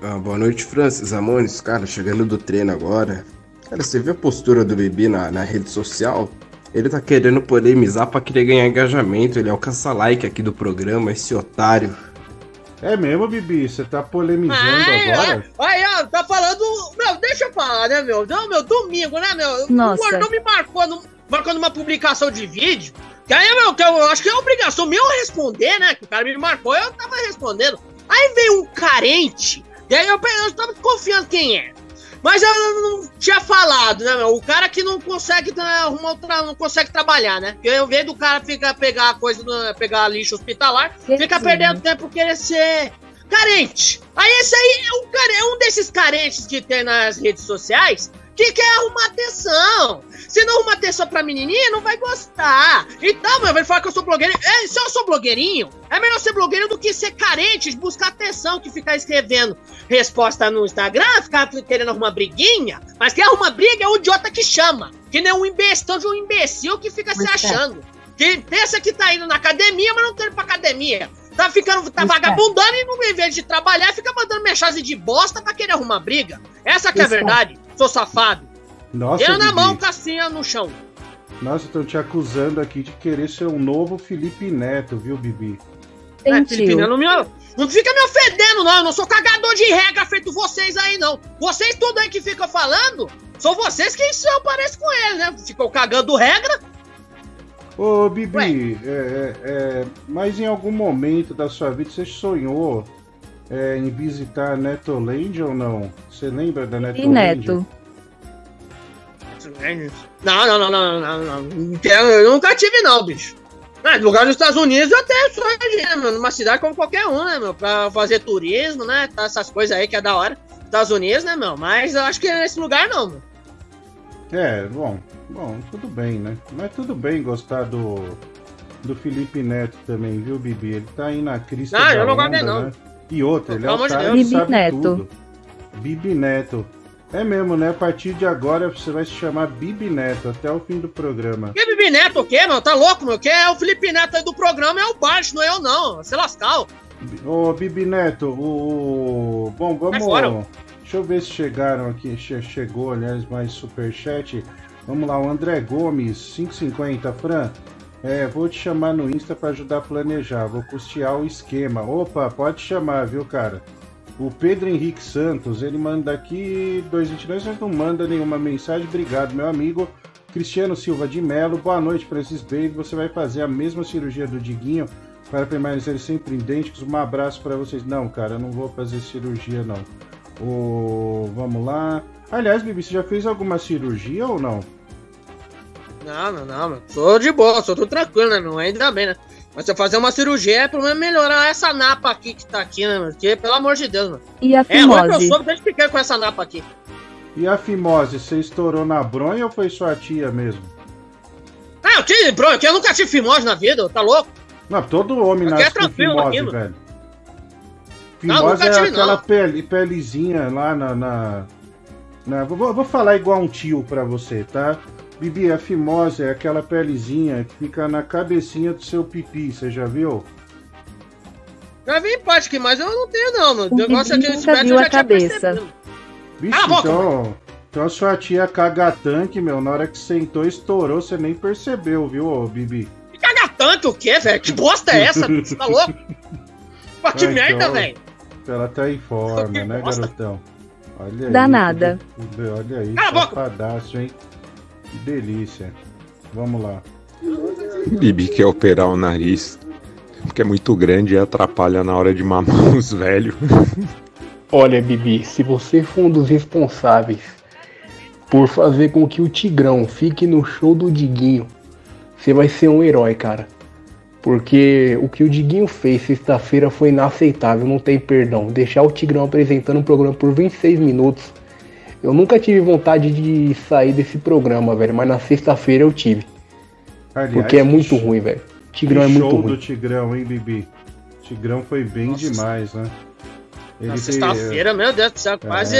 Ah, boa noite, Francis Amones. Cara, chegando do treino agora. Cara, você viu a postura do Bibi na, na rede social? Ele tá querendo polemizar pra querer ganhar engajamento. Ele alcança like aqui do programa, esse otário. É mesmo, Bibi? Você tá polemizando Ai, agora? Aí, ó, tá falando. Meu, deixa eu falar, né, meu? Não, meu, domingo, né, meu? Nossa. O Gordão me marcou, no, marcou numa publicação de vídeo. Que aí, meu, que eu acho que é obrigação minha eu responder, né? Que o cara me marcou, eu tava respondendo. Aí veio um carente. E aí eu, eu tava desconfiando quem é. Mas eu não tinha falado, né, meu? O cara que não consegue né, arrumar outra, não consegue trabalhar, né? Porque eu vejo do cara ficar pegar coisa, pegar lixo hospitalar, fica Sim. perdendo tempo querer ser carente. Aí esse aí é um, cara, é um desses carentes que tem nas redes sociais que quer arrumar atenção. Se não arrumar atenção pra menininha, não vai gostar. Então, meu, ele fala que eu sou blogueirinho. É, se eu sou blogueirinho, é melhor ser blogueiro do que ser carente, buscar atenção, que ficar escrevendo resposta no Instagram, ficar querendo arrumar briguinha. Mas quem arruma briga é o idiota que chama. Que nem um imbecil de um imbecil que fica se Pois é. achando. Que pensa que tá indo na academia, mas não tá indo pra academia. Tá ficando, tá é. vagabundando e não, em vez de trabalhar, fica mandando mensagem de bosta pra querer arrumar briga. Essa que é a é. verdade, sou safado. Nossa, Eu na mão, cassinha no chão. Nossa, estão te acusando aqui de querer ser um novo Felipe Neto, viu, Bibi? É. Felipe, não, me, não fica me ofendendo, não. Eu não sou cagador de regra feito vocês aí, não. Vocês tudo aí que ficam falando, são vocês que se aparecem com ele, né? Ficam cagando regra. Ô, Bibi, é, é, é, mas em algum momento da sua vida você sonhou é, em visitar Netoland ou não? Você lembra da E Netoland? Neto. Não, não, não, não, não, não. não. quero- Eu nunca tive, não, bicho. Ah, no lugar dos Estados Unidos eu até sou né, meu, numa cidade como qualquer um, né, meu? Pra fazer turismo, né? Tá essas coisas aí que é da hora. Estados Unidos, né, meu? Mas eu acho que é nesse lugar não, meu. É, bom, bom, tudo bem, né? Mas tudo bem gostar do, do Felipe Neto também, viu, Bibi? Ele tá aí na crista da eu não guardei, não. E outra, ele é o cara Bibi sabe Neto. tudo. Bibi Neto. É mesmo, né? A partir de agora você vai se chamar Bibi Neto até o fim do programa. Que Bibi Neto o quê, meu? Tá louco, meu? Que é o Felipe Neto aí do programa, é o Baixo, não é eu, não. Se lascar. Ô, Bibi Neto, o. Bom, vamos. fora. Deixa eu ver se chegaram aqui. che- Chegou, aliás, mais superchat. Vamos lá, o André Gomes, 550, Fran. É, vou te chamar no Insta pra ajudar a planejar. Vou custear o esquema. Opa, pode chamar, viu, cara? O Pedro Henrique Santos, ele manda aqui 222, mas não manda nenhuma mensagem. Obrigado, meu amigo. Cristiano Silva de Melo, boa noite, Francis Baby. Você vai fazer a mesma cirurgia do Diguinho para permanecer sempre idênticos? Um abraço para vocês. Não, cara, eu não vou fazer cirurgia, não. O... Vamos lá. Aliás, Bibi, você já fez alguma cirurgia ou não? Não, não, não, meu. Sou de boa, sou tudo tranquilo, né, meu? Ainda bem, né? Mas se eu fazer uma cirurgia é pelo menos melhorar essa napa aqui que tá aqui, né, meu? Porque, pelo amor de Deus, mano. E a É ruim que eu fimose? soube desde pequeno com essa napa aqui. E a fimose, você estourou na bronha ou foi sua tia mesmo? Ah, eu tive, bro, que eu nunca tive fimose na vida, tá louco? Não, todo homem Aqui é nasce com tranquilo fimose, aqui, mano. velho. Não, Fimose nunca é tive, aquela não. pele, pelezinha lá na. na, na- vou, vou falar igual um tio pra você, tá? Bibi, a fimose é aquela pelezinha que fica na cabecinha do seu pipi, você já viu? Já vi em parte aqui, mas eu não tenho, não, mano. O negócio aqui, esse nunca médico viu eu já a tinha cabeça. boca, então, então a sua tia caga tanque, meu, na hora que sentou, estourou, você nem percebeu, viu, ô, Bibi? Caga tanto o quê, velho? Que bosta é essa? Você tá louco? Pô, que Ah, merda, então, velho. Ela tá em forma, né, garotão? Olha aí. Danada. tudo- Olha aí, Cala safadaço, hein? Que delícia. Vamos lá. Bibi quer operar o nariz, porque é muito grande e atrapalha na hora de mamar os velhos. Olha, Bibi, se você for um dos responsáveis por fazer com que o Tigrão fique no show do Diguinho, você vai ser um herói, cara. Porque o que o Diguinho fez sexta-feira foi inaceitável, não tem perdão. Deixar o Tigrão apresentando um programa por 26 minutos. Eu nunca tive vontade de sair desse programa, velho, mas na sexta-feira eu tive. Aliás, Porque é muito ruim, velho. Tigrão que é muito show ruim. do Tigrão, hein, Bibi? Tigrão foi bem demais, né? Ele Na sexta-feira, meu Deus do céu, quase.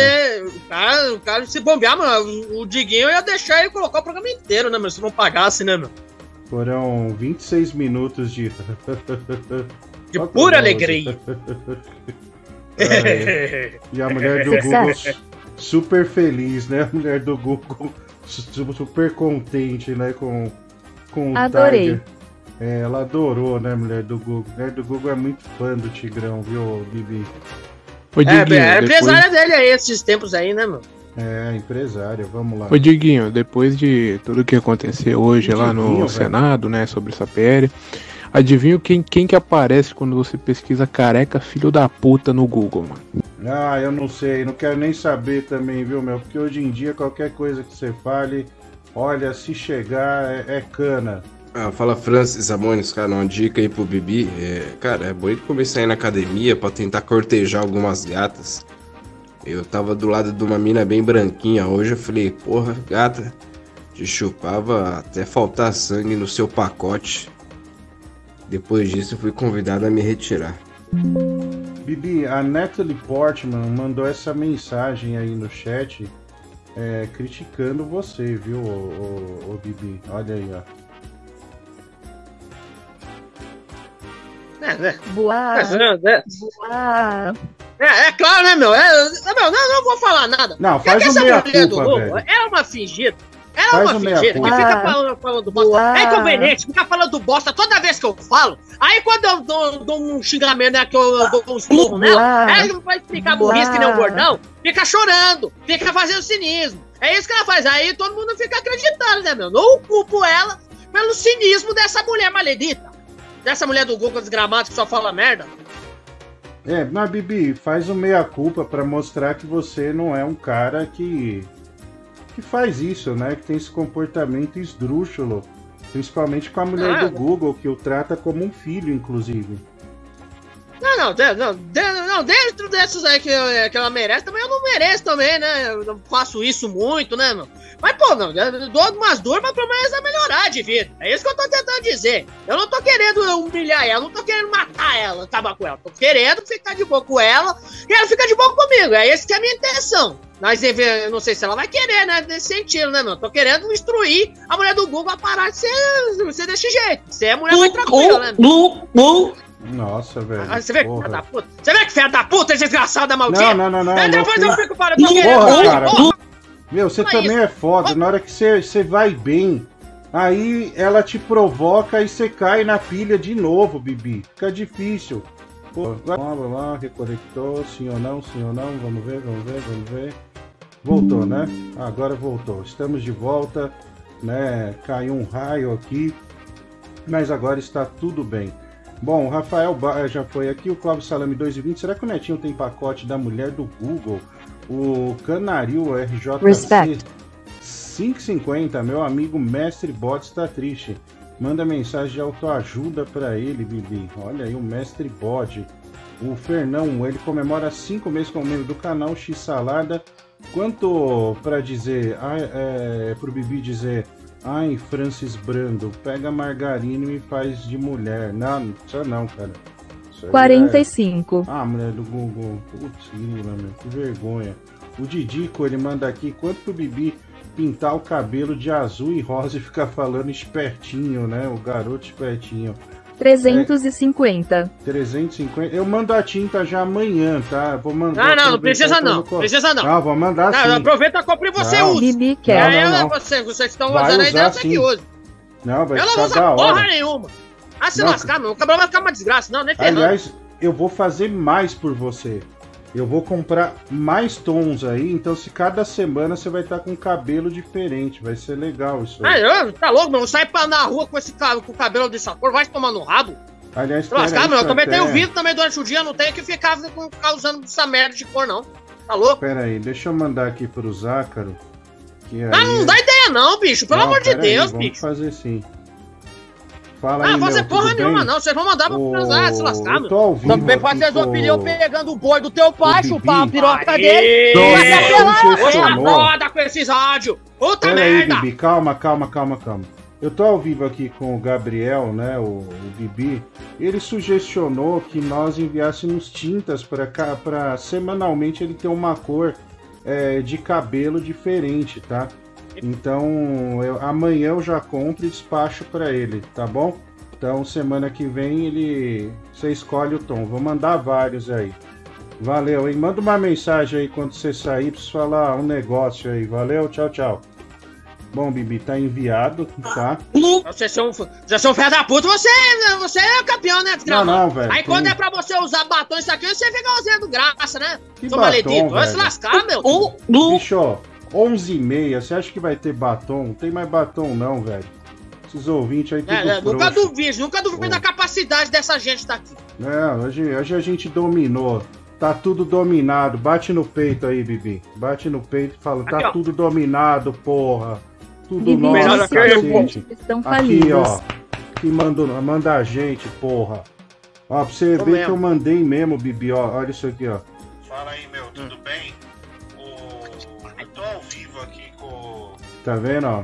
O, cara, o cara se bombear, mano. O, Diguinho ia deixar ele colocar o programa inteiro, né, meu? Se não pagasse, né, meu? Foram 26 minutos de. De pura alegria. É, e a mulher do Google super feliz, né? A mulher do Google su- super contente, né? Com, com o Adorei. Tiger. É, ela adorou, né, mulher do Google? A mulher do Google é muito fã do Tigrão, viu, Bibi? Ô, É, Diguinho, é a depois- empresária dele aí, esses tempos aí, né, meu? É, empresária, vamos lá. Ô Diguinho, depois de tudo que aconteceu hoje lá no Diguinho, velho. Senado, né, sobre essa PL, adivinha quem, quem que aparece quando você pesquisa careca filho da puta no Google, mano? Ah, eu não sei, não quero nem saber também, viu, meu? Porque hoje em dia qualquer coisa que você fale, olha, se chegar é, é cana. Ah, fala Francis Amones, cara, uma dica aí pro Bibi. É, cara, é ele começar a ir na academia pra tentar cortejar algumas gatas. Eu tava do lado de uma mina bem branquinha hoje, eu falei, porra, gata, te chupava até faltar sangue no seu pacote. Depois disso fui convidado a me retirar. Bibi, a Natalie Portman mandou essa mensagem aí no chat é, criticando você, viu, ô, ô- ô, Bibi? Olha aí, ó. É, né? Boa. É, é, Boa. é, é claro, né, meu? É, é, meu, não, não vou falar nada. Não, Porque faz o essa meia culpa, velho. é uma fingida. Ela Faz é uma fingida que fica Ah. falando, falando bosta. Boa. É inconveniente, fica falando bosta toda vez que eu falo. Aí quando eu dou, dou um xingamento, né, que eu, eu dou um esporro nela, ela vai explicar burrice que nem um gordão, fica chorando, fica fazendo cinismo. É isso que ela faz. Aí todo mundo fica acreditando, né, meu? Não culpo ela pelo cinismo dessa mulher maledita. Dessa mulher do Google desgramado que só fala merda. É, mas Bibi, faz o meia culpa pra mostrar que você não é um cara que que faz isso, né? Que tem esse comportamento esdrúxulo. Principalmente com a mulher Ah. do Google, que o trata como um filho, inclusive. Não, não, não, não, dentro desses aí que, eu- que ela merece, também eu não mereço também, né? Eu não faço isso muito, né, meu? Mas, pô, não, eu dou umas dores, mas pelo menos é melhorar de vida. É isso que eu tô tentando dizer. Eu não tô querendo humilhar ela, não tô querendo matar ela, acabar com ela. Tô querendo ficar de boa com ela e ela fica de boa comigo. É esse que é a minha intenção. Mas eu não sei se ela vai querer, né? Nesse sentido, né, meu? Tô querendo instruir a mulher do Google a parar de ser, ser desse jeito. Você é mulher mais tranquila, né? meu? Nossa, velho. Ah, Você vê que porra. filha da puta? Você vê que filha da puta, desgraçada maldita? Não, não, não, não. É, não depois eu fico para. Tô querendo. Porra, Porra, cara. porra. Meu, você também isso. é foda. Na hora que você, você vai bem, aí ela te provoca e você cai na pilha de novo, Bibi. Fica difícil. Pô, vai- vamos lá, reconectou. Sim ou não, sim ou não. Vamos ver, vamos ver, vamos ver. Voltou, né? Agora voltou. Estamos de volta, né? Caiu um raio aqui, mas agora está tudo bem. Bom, o Rafael Ba- já foi aqui, o Cláudio Salame 2,20. Será que o Netinho tem pacote da mulher do Google? O RJC Respect. 550, meu amigo Mestre Bot está triste. Manda mensagem de autoajuda para ele, Bibi. Olha aí o Mestre Bode. O Fernão, ele comemora cinco meses como membro do canal X Salada. Quanto para dizer, é, pro Bibi dizer, ai, Francis Brando, pega margarina e me faz de mulher. Não, precisa não, cara. Isso aí é- 45. ah, mulher do Google. Putz, meu, que vergonha. O Didico, ele manda aqui, quanto pro Bibi pintar o cabelo de azul e rosa e ficar falando espertinho, né? O garoto espertinho. 350. 350. Eu mando a tinta já amanhã, tá? Vou mandar. Ah, não, não precisa não. Precisa não. Não, vou mandar Não, sim. aproveita a compra e você Não. usa. Bibi É, quer. Não, não, não. Você, vocês estão Vai usando usar dentro sim. que usa. Não, vai Eu não porra hora. nenhuma. Ah, se Não, lascar, meu. O cabelo vai ficar uma desgraça. Não, nem ferrando. Aliás, eu vou fazer mais por você. Eu vou comprar mais tons aí, então se cada semana você vai estar com um cabelo diferente, vai ser legal isso Ah, aí. eu, tá louco, meu? Sai pra na rua com esse com o cabelo dessa cor, vai tomar no rabo. Aliás, meu. aí, Eu também até- tenho vidro também durante o dia, não tenho que ficar, com- ficar usando essa merda de cor, não. Tá louco? Pera aí, deixa eu mandar aqui pro Zácaro. Que aí... Ah, não dá ideia, não, bicho. Pelo Não, amor de pera aí, Deus, vamos bicho. fazer sim. Fala Ah, aí, fazer meu, porra nenhuma, bem? não. Vocês vão mandar pra transar, se lascar, eu meu. tô ao vivo Também ser com- opinião pegando o boi do teu pai, chupar a piroca Aí, dele. Vai se apelar. foda com esses áudios. Puta Pera aí, merda. Bibi, calma, calma, calma, calma. Eu tô ao vivo aqui com o Gabriel, né, o, o Bibi. Ele sugestionou que nós enviássemos tintas para para semanalmente ele ter uma cor é, de cabelo diferente, tá? Então, eu- amanhã eu já compro e despacho para ele, tá bom? Então, semana que vem ele você escolhe o tom. Vou mandar vários aí. Valeu, hein? Manda uma mensagem aí quando você sair, preciso falar um negócio aí. Valeu, tchau, tchau. Bom, Bibi, tá enviado, tá? Vocês são, vocês são filha da puta, você, você é campeão, né? Não, não, velho, Aí quando é pra você usar batom isso aqui, você fica usando graça, né? Que batom, maledito, vai se velho? lascar, meu. Bicho, 11 e meia, você acha que vai ter batom? Não tem mais batom não, velho. Esses ouvintes aí É, é, nunca duvido, nunca duvido da capacidade dessa gente daqui. Não, hoje, hoje a gente dominou. Tá tudo dominado. Bate no peito aí, Bibi. Bate no peito e fala, tá Aqui, ó. tudo dominado, porra. Tudo Bibi nosso, cacete. estão Aqui, falidos. ó. Que mandou, manda a gente, porra. Ó, pra você Tô ver mesmo. que eu mandei mesmo, Bibi, ó. Olha isso aqui, ó. Fala aí, meu, tudo bem? Tá vendo, ó?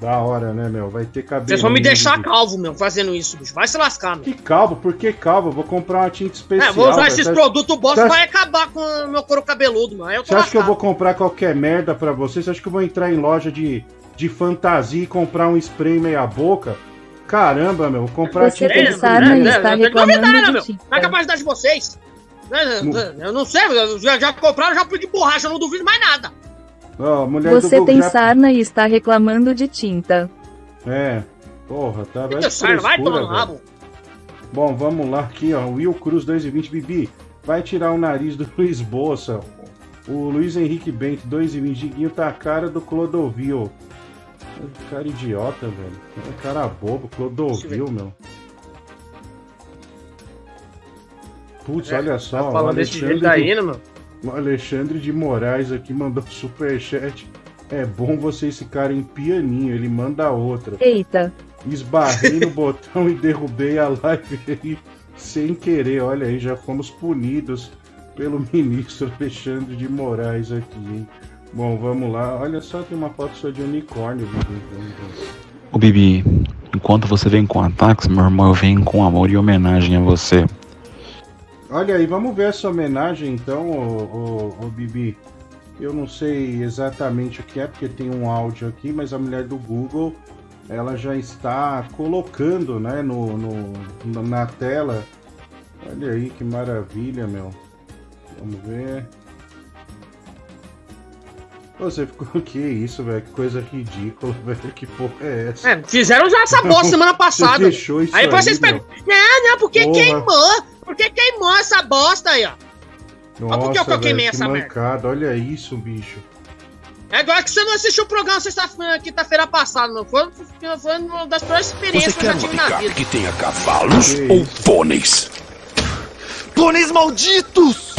Da hora, né, meu? Vai ter cabelo. Vocês vão me deixar calvo, meu, fazendo isso, bicho. Vai se lascar, meu. Que calvo? Por que calvo? Eu vou comprar uma tinta especial. É, vou usar esses Você acha- produtos bosta você vai acha- acabar com o meu couro cabeludo, mano. Aí eu tô Você acha que eu vou comprar qualquer merda pra você? Você acha que eu vou entrar em loja de, de fantasia e comprar um spray meia boca? Caramba, meu, vou comprar Você tinta no brilho. está reclamando meu. tinta. Na capacidade de vocês. Né, Eu não sei, eu já, já compraram, já de borracha, não duvido mais nada. Ó, mulher do Você Google tem já- sarna e está reclamando de tinta. É, porra, tá sarna, vai tomar no velho. rabo. Bom, vamos lá aqui, ó. Will Cruz 2,20. Bibi, vai tirar o nariz do Luiz Bolsa. O Luiz Henrique Bento 2,20. Diguinho tá a cara do Clodovil. Cara idiota, velho. É cara bobo, Clodovil, meu. Putz, É, olha só. tá o falando desse jeito aí, de- né, meu? O Alexandre de Moraes aqui mandou superchat. É bom vocês ficarem pianinho, ele manda outra. Eita. Esbarrei no botão e derrubei a live aí sem querer. Olha aí, já fomos punidos pelo ministro Alexandre de Moraes aqui, hein? Bom, vamos lá. Olha só, tem uma foto só de unicórnio. Bibi. Ô Bibi, enquanto você vem com ataques, meu irmão, eu venho com amor e homenagem a você. Olha aí, vamos ver essa homenagem então, ô, ô, ô, Bibi. Eu não sei exatamente o que é, porque tem um áudio aqui, mas a mulher do Google ela já está colocando né, no, no, na tela. Olha aí que maravilha, meu. Vamos ver. Você ficou. Que isso, velho? Que coisa ridícula, velho. Que porra é essa? É, fizeram já essa bosta semana passada. Você deixou isso aí aí, vocês pegam. Não, não, porque Porra. queimou. Porque queimou essa bosta aí, ó. Olha por que eu Nossa, queimei que essa merda. mancada. Olha isso, bicho. É igual que você não assistiu o programa sexta-feira, quinta-feira passada, não foi? Foi uma das piores experiências que eu já tive na vida. que tenha cavalos ou pôneis? Pôneis malditos!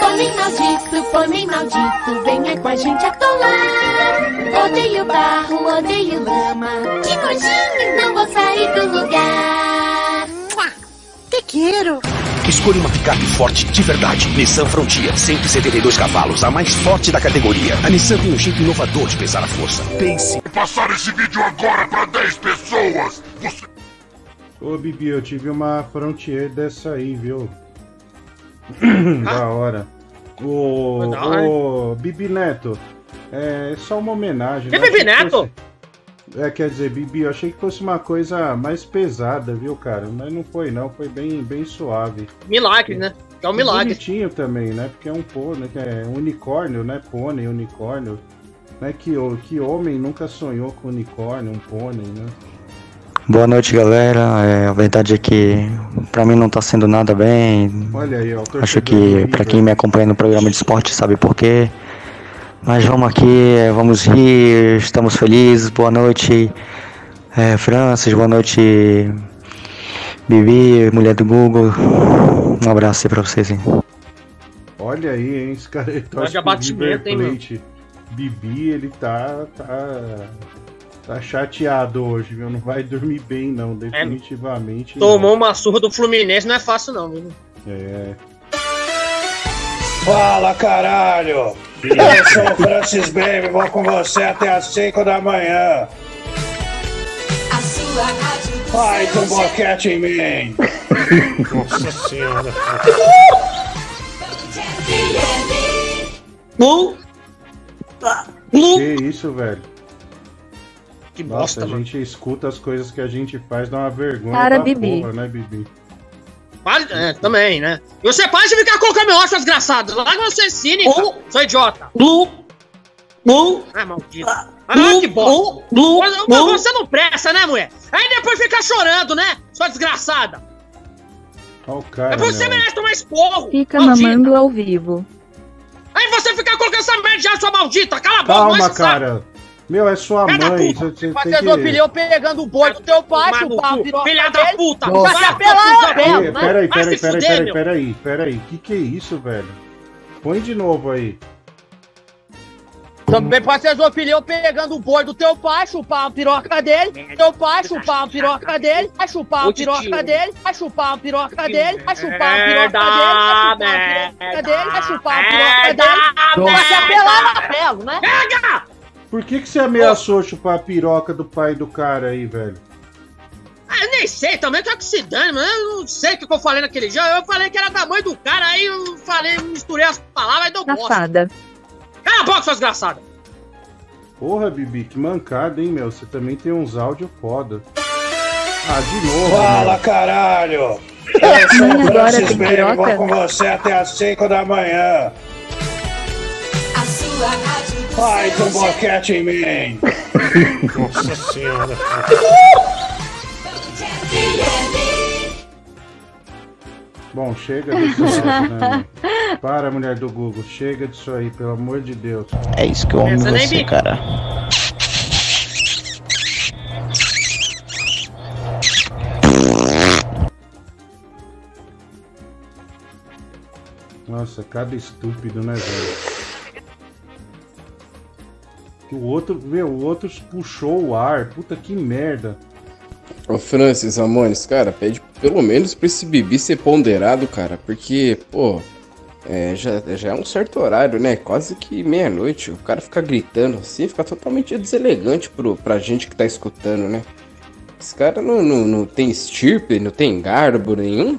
Pônei maldito, pônei maldito, venha com a gente atolar. Odeio barro, odeio lama. Que nojinho, não vou sair do lugar. Te quero. Escolha uma picape forte de verdade. Nissan Frontier, 172 cavalos, a mais forte da categoria. A Nissan tem um jeito inovador de pesar a força. Pense. Passar esse vídeo agora para 10 pessoas. Você... Ô, Bibi, eu tive uma Frontier dessa aí, viu? da hora. Ô, ô, Bibi Neto, é só uma homenagem. Que Eu achei Bibi Neto? fosse- É, quer dizer, Bibi, eu achei que fosse uma coisa mais pesada, viu, cara? Mas não foi, não. Foi bem, bem suave. Milagre, né? É um milagre. Bonitinho também, né? Porque é um pônei, que é um unicórnio, né? Pônei, unicórnio. Né? Que, que homem nunca sonhou com unicórnio, um pônei, né? Boa noite, galera. É, a verdade é que pra mim não tá sendo nada bem. Olha aí, ó. Acho que pra quem me acompanha no programa de esporte sabe por quê. Mas vamos aqui, é, vamos rir, estamos felizes. Boa noite, é, Francis. Boa noite, Bibi, mulher do Google. Um abraço aí pra vocês, hein? Olha aí, hein? Esse cara ele torce pro abatimento, hein, River? Plate. Bibi, ele tá, tá. Tá chateado hoje, viu? Não vai dormir bem, não. Definitivamente. não. Tomou uma surra do Fluminense, não é fácil não, viu? É. Fala, caralho! Eu sou o Francis Baby, vou com você até às 5 da manhã. A seu com boquete em mim! Nossa senhora. Blue! Que isso, velho? Que Nossa, bosta, a mano. gente escuta as coisas que a gente faz, dá uma vergonha Para, da Bibi. porra, né, Bibi? Para, é, também, né? E você para de ficar colocando meu ódio, desgraçado. Larga você é cínica, seu idiota. Blue. Blue. Ah, maldito. Ah, que bosta. Mas- mas Você não presta, né, mulher? Aí depois fica chorando, né? Sua desgraçada. Olha o cara. É por você meu. merece tomar esporro. Fica maldita. mamando ao vivo. Aí você fica colocando essa merda de áudio, sua maldita. Cala a boca, Calma, cara. Meu, é sua da mãe. puta. Você, você Vai tem que... opinião pegando o boi do teu pai, no chupar cu. a piroca Filha da puta. Vai Nossa. se apelar, né? peraí, peraí, peraí, peraí, peraí, peraí. Que que é isso, velho? Põe de novo aí. Também pode ser opinião pegando o boi do teu pai, chupar a piroca dele, teu pai chupar a piroca dele, vai chupar a piroca dele, vai chupar a piroca dele, vai chupar a piroca dele, vai chupar a piroca dele, vai chupar a piroca dele, vai se apelar na pelo, né? Pega! Por que, que você ameaçou chupar a piroca do pai do cara aí, velho? Ah, eu nem sei também, é que se dane, mano. Eu não sei o que eu falei naquele dia. Eu falei que era da mãe do cara, aí eu falei, misturei as palavras e deu bosta. Safada. Cala a boca, sua desgraçada. Porra, Bibi, que mancada, hein, meu? Você também tem uns áudios foda. Ah, de novo. Fala, meu. caralho! Eu Sim, sou o agora Francis piroca? vou com você até às 5 da manhã. A sua rádio seu com boquete em mim! Nossa senhora. Bom, chega disso aí, né? Para, mulher do Google, chega disso aí, pelo amor de Deus. É isso que eu amo Essa você, cara. Nossa, cada estúpido, né, velho? Que o outro, meu, o outro puxou o ar. Puta que merda. Ô Francis, Amones, cara, pede pelo menos pra esse Bibi ser ponderado, cara, porque, pô, é, já, já é um certo horário, né? Quase que meia-noite. O cara fica gritando assim, fica totalmente deselegante pro, pra gente que tá escutando, né? Esse cara não, não, não tem estirpe, não tem garbo nenhum.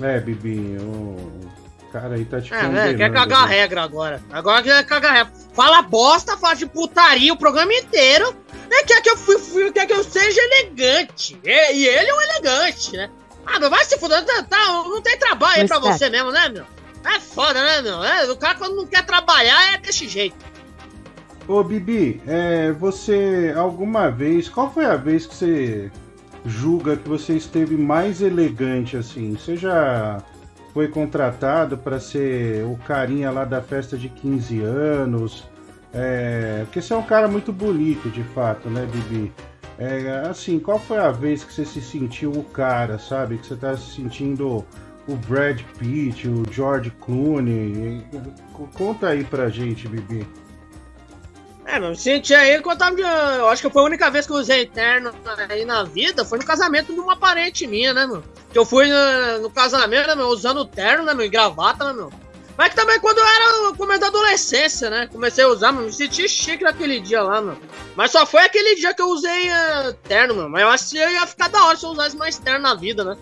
É, Bibi, cara aí tá te É, né? condenando. Quer cagar a regra agora. Agora quer cagar a regra. Fala bosta, fala de putaria o programa inteiro. Né? Quer que eu fui, fui- quer que eu seja elegante. E, e ele é um elegante, né? Ah, mas vai se fuder, tá, tá, não tem trabalho aí pra tá. você mesmo, né, meu? É foda, né, meu? É, o cara quando não quer trabalhar é desse jeito. Ô, Bibi, é, você alguma vez. Qual foi a vez que você julga que você esteve mais elegante assim? Você já foi contratado para ser o carinha lá da festa de 15 anos? É, porque você é um cara muito bonito, de fato, né, Bibi? É, assim, qual foi a vez que você se sentiu o cara, sabe? Que você tá se sentindo o Brad Pitt, o George Clooney? Conta aí pra gente, Bibi. É, meu, senti aí quando eu tava. Eu acho que foi a única vez que eu usei terno aí na vida, foi no casamento de uma parente minha, né, meu? Que eu fui no, no casamento, né, meu, usando terno, né, meu, e gravata, né, meu? Mas que também quando eu era começo da adolescência, né? Comecei a usar, meu, me senti chique naquele dia lá, meu. Mas só foi aquele dia que eu usei eh, terno, meu. Mas eu acho que ia ficar da hora se eu usasse mais terno na vida, né?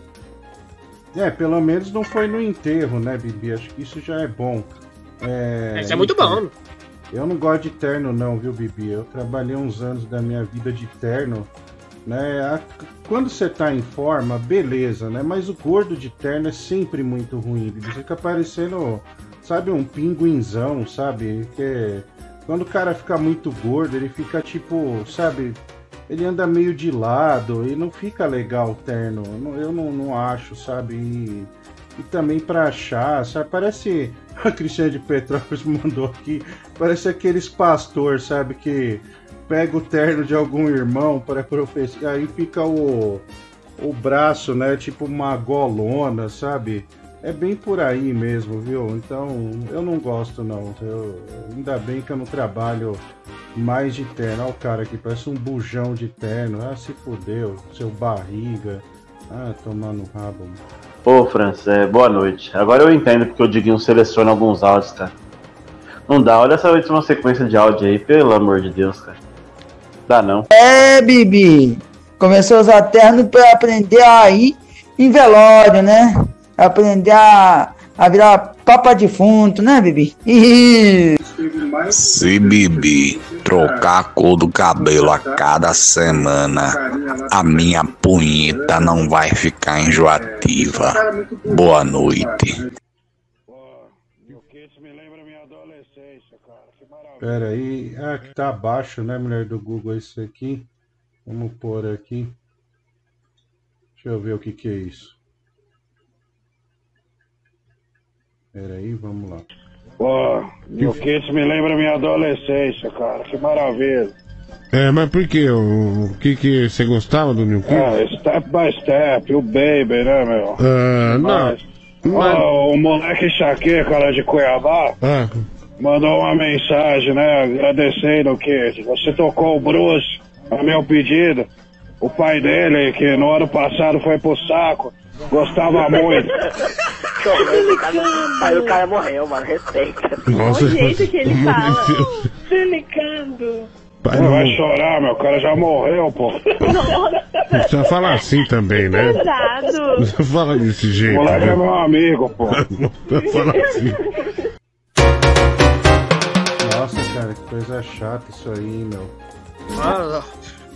É, pelo menos não foi no enterro, né, Bibi? Acho que isso já é bom. É, Isso é muito bom, meu. Eu não gosto de terno, não, viu, Bibi? Eu trabalhei uns anos da minha vida de terno. Né? Quando você tá em forma, beleza, né? Mas o gordo de terno é sempre muito ruim, Bibi. Fica parecendo, sabe, um pinguinzão, sabe? Que quando o cara fica muito gordo, ele fica tipo, sabe? Ele anda meio de lado e não fica legal o terno. Eu não, não, acho, sabe? E, e também pra achar, sabe? Parece. A Cristiane de Petrópolis mandou aqui. Parece aqueles pastor, sabe? Que pega o terno de algum irmão para professar. Aí fica o, o braço, né? Tipo uma golona, sabe? É bem por aí mesmo, viu? Então eu não gosto, não. Eu, ainda bem que eu não trabalho mais de terno. Olha o cara aqui, parece um bujão de terno. Ah, se fudeu, seu barriga. Ah, tomar no rabo. mano. Ô, Francis, é, boa noite. Agora eu entendo porque o Diguinho seleciona alguns áudios, cara. Não dá, olha essa última sequência de áudio aí, pelo amor de Deus, cara. Dá não. É, Bibi. Começou a usar terno pra aprender a ir em velório, né? Aprender a, a virar papa defunto, né, Bibi? Se Bibi trocar a cor do cabelo a cada semana, a minha punheta não vai ficar enjoativa. Boa noite. Pera aí. Ah, que tá abaixo, né, mulher do Google, isso aqui. Vamos pôr aqui. Deixa eu ver o que que é isso. Pera aí, vamos lá. Pô, o que isso me lembra minha adolescência, cara. Que maravilha. É, mas por quê? O, que que você gostava do New Kids? É, step by step, o baby, né, meu? Ah, não. Mas, ó, o moleque enxaqueca lá de Cuiabá Ah, mandou uma mensagem, né? Agradecendo que você tocou o Bruce a meu pedido. O pai dele, que no ano passado foi pro saco, gostava muito. Aí o cara morreu, mano. Respeita. Nossa. O jeito que ele fala. Deus. Brincando. pai, não, vai chorar, meu. O cara já morreu, pô. não precisa falar assim também, né? Não precisa falar desse O jeito. moleque né? é meu amigo, pô. Não precisa falar assim. Nossa, cara, que coisa chata isso aí, meu. Ah,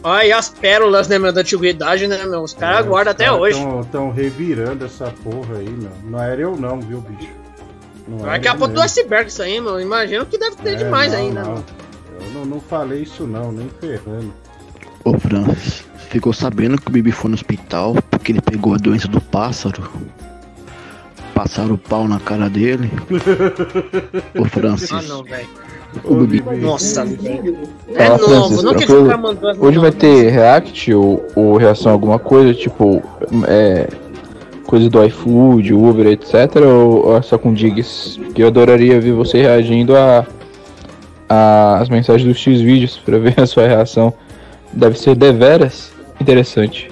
Olha as pérolas, né, meu, da antiguidade, né, meu? Os caras guardam até hoje. Estão revirando essa porra aí, meu. Não era eu não, viu, bicho? Não Vai era que é a ponta do iceberg isso aí, meu. Imagino que deve ter É, demais não, ainda, não. meu. Eu não, não falei isso não, nem ferrando. Ô Francis, ficou sabendo que o Bibi foi no hospital porque ele pegou a doença do pássaro? Passaram o pau na cara dele? Ô Francis. Ah, não, velho. O Bibi. Nossa, velho. É Fala, novo, Francis, não que tranquilo? mandou as Hoje vai ter react ou, ou reação a alguma coisa, tipo, é, coisas do iFood, Uber, etc. Ou, ou é só com digs? Porque eu adoraria ver você reagindo a, a as mensagens dos X vídeos pra ver a sua reação. Deve ser deveras interessante.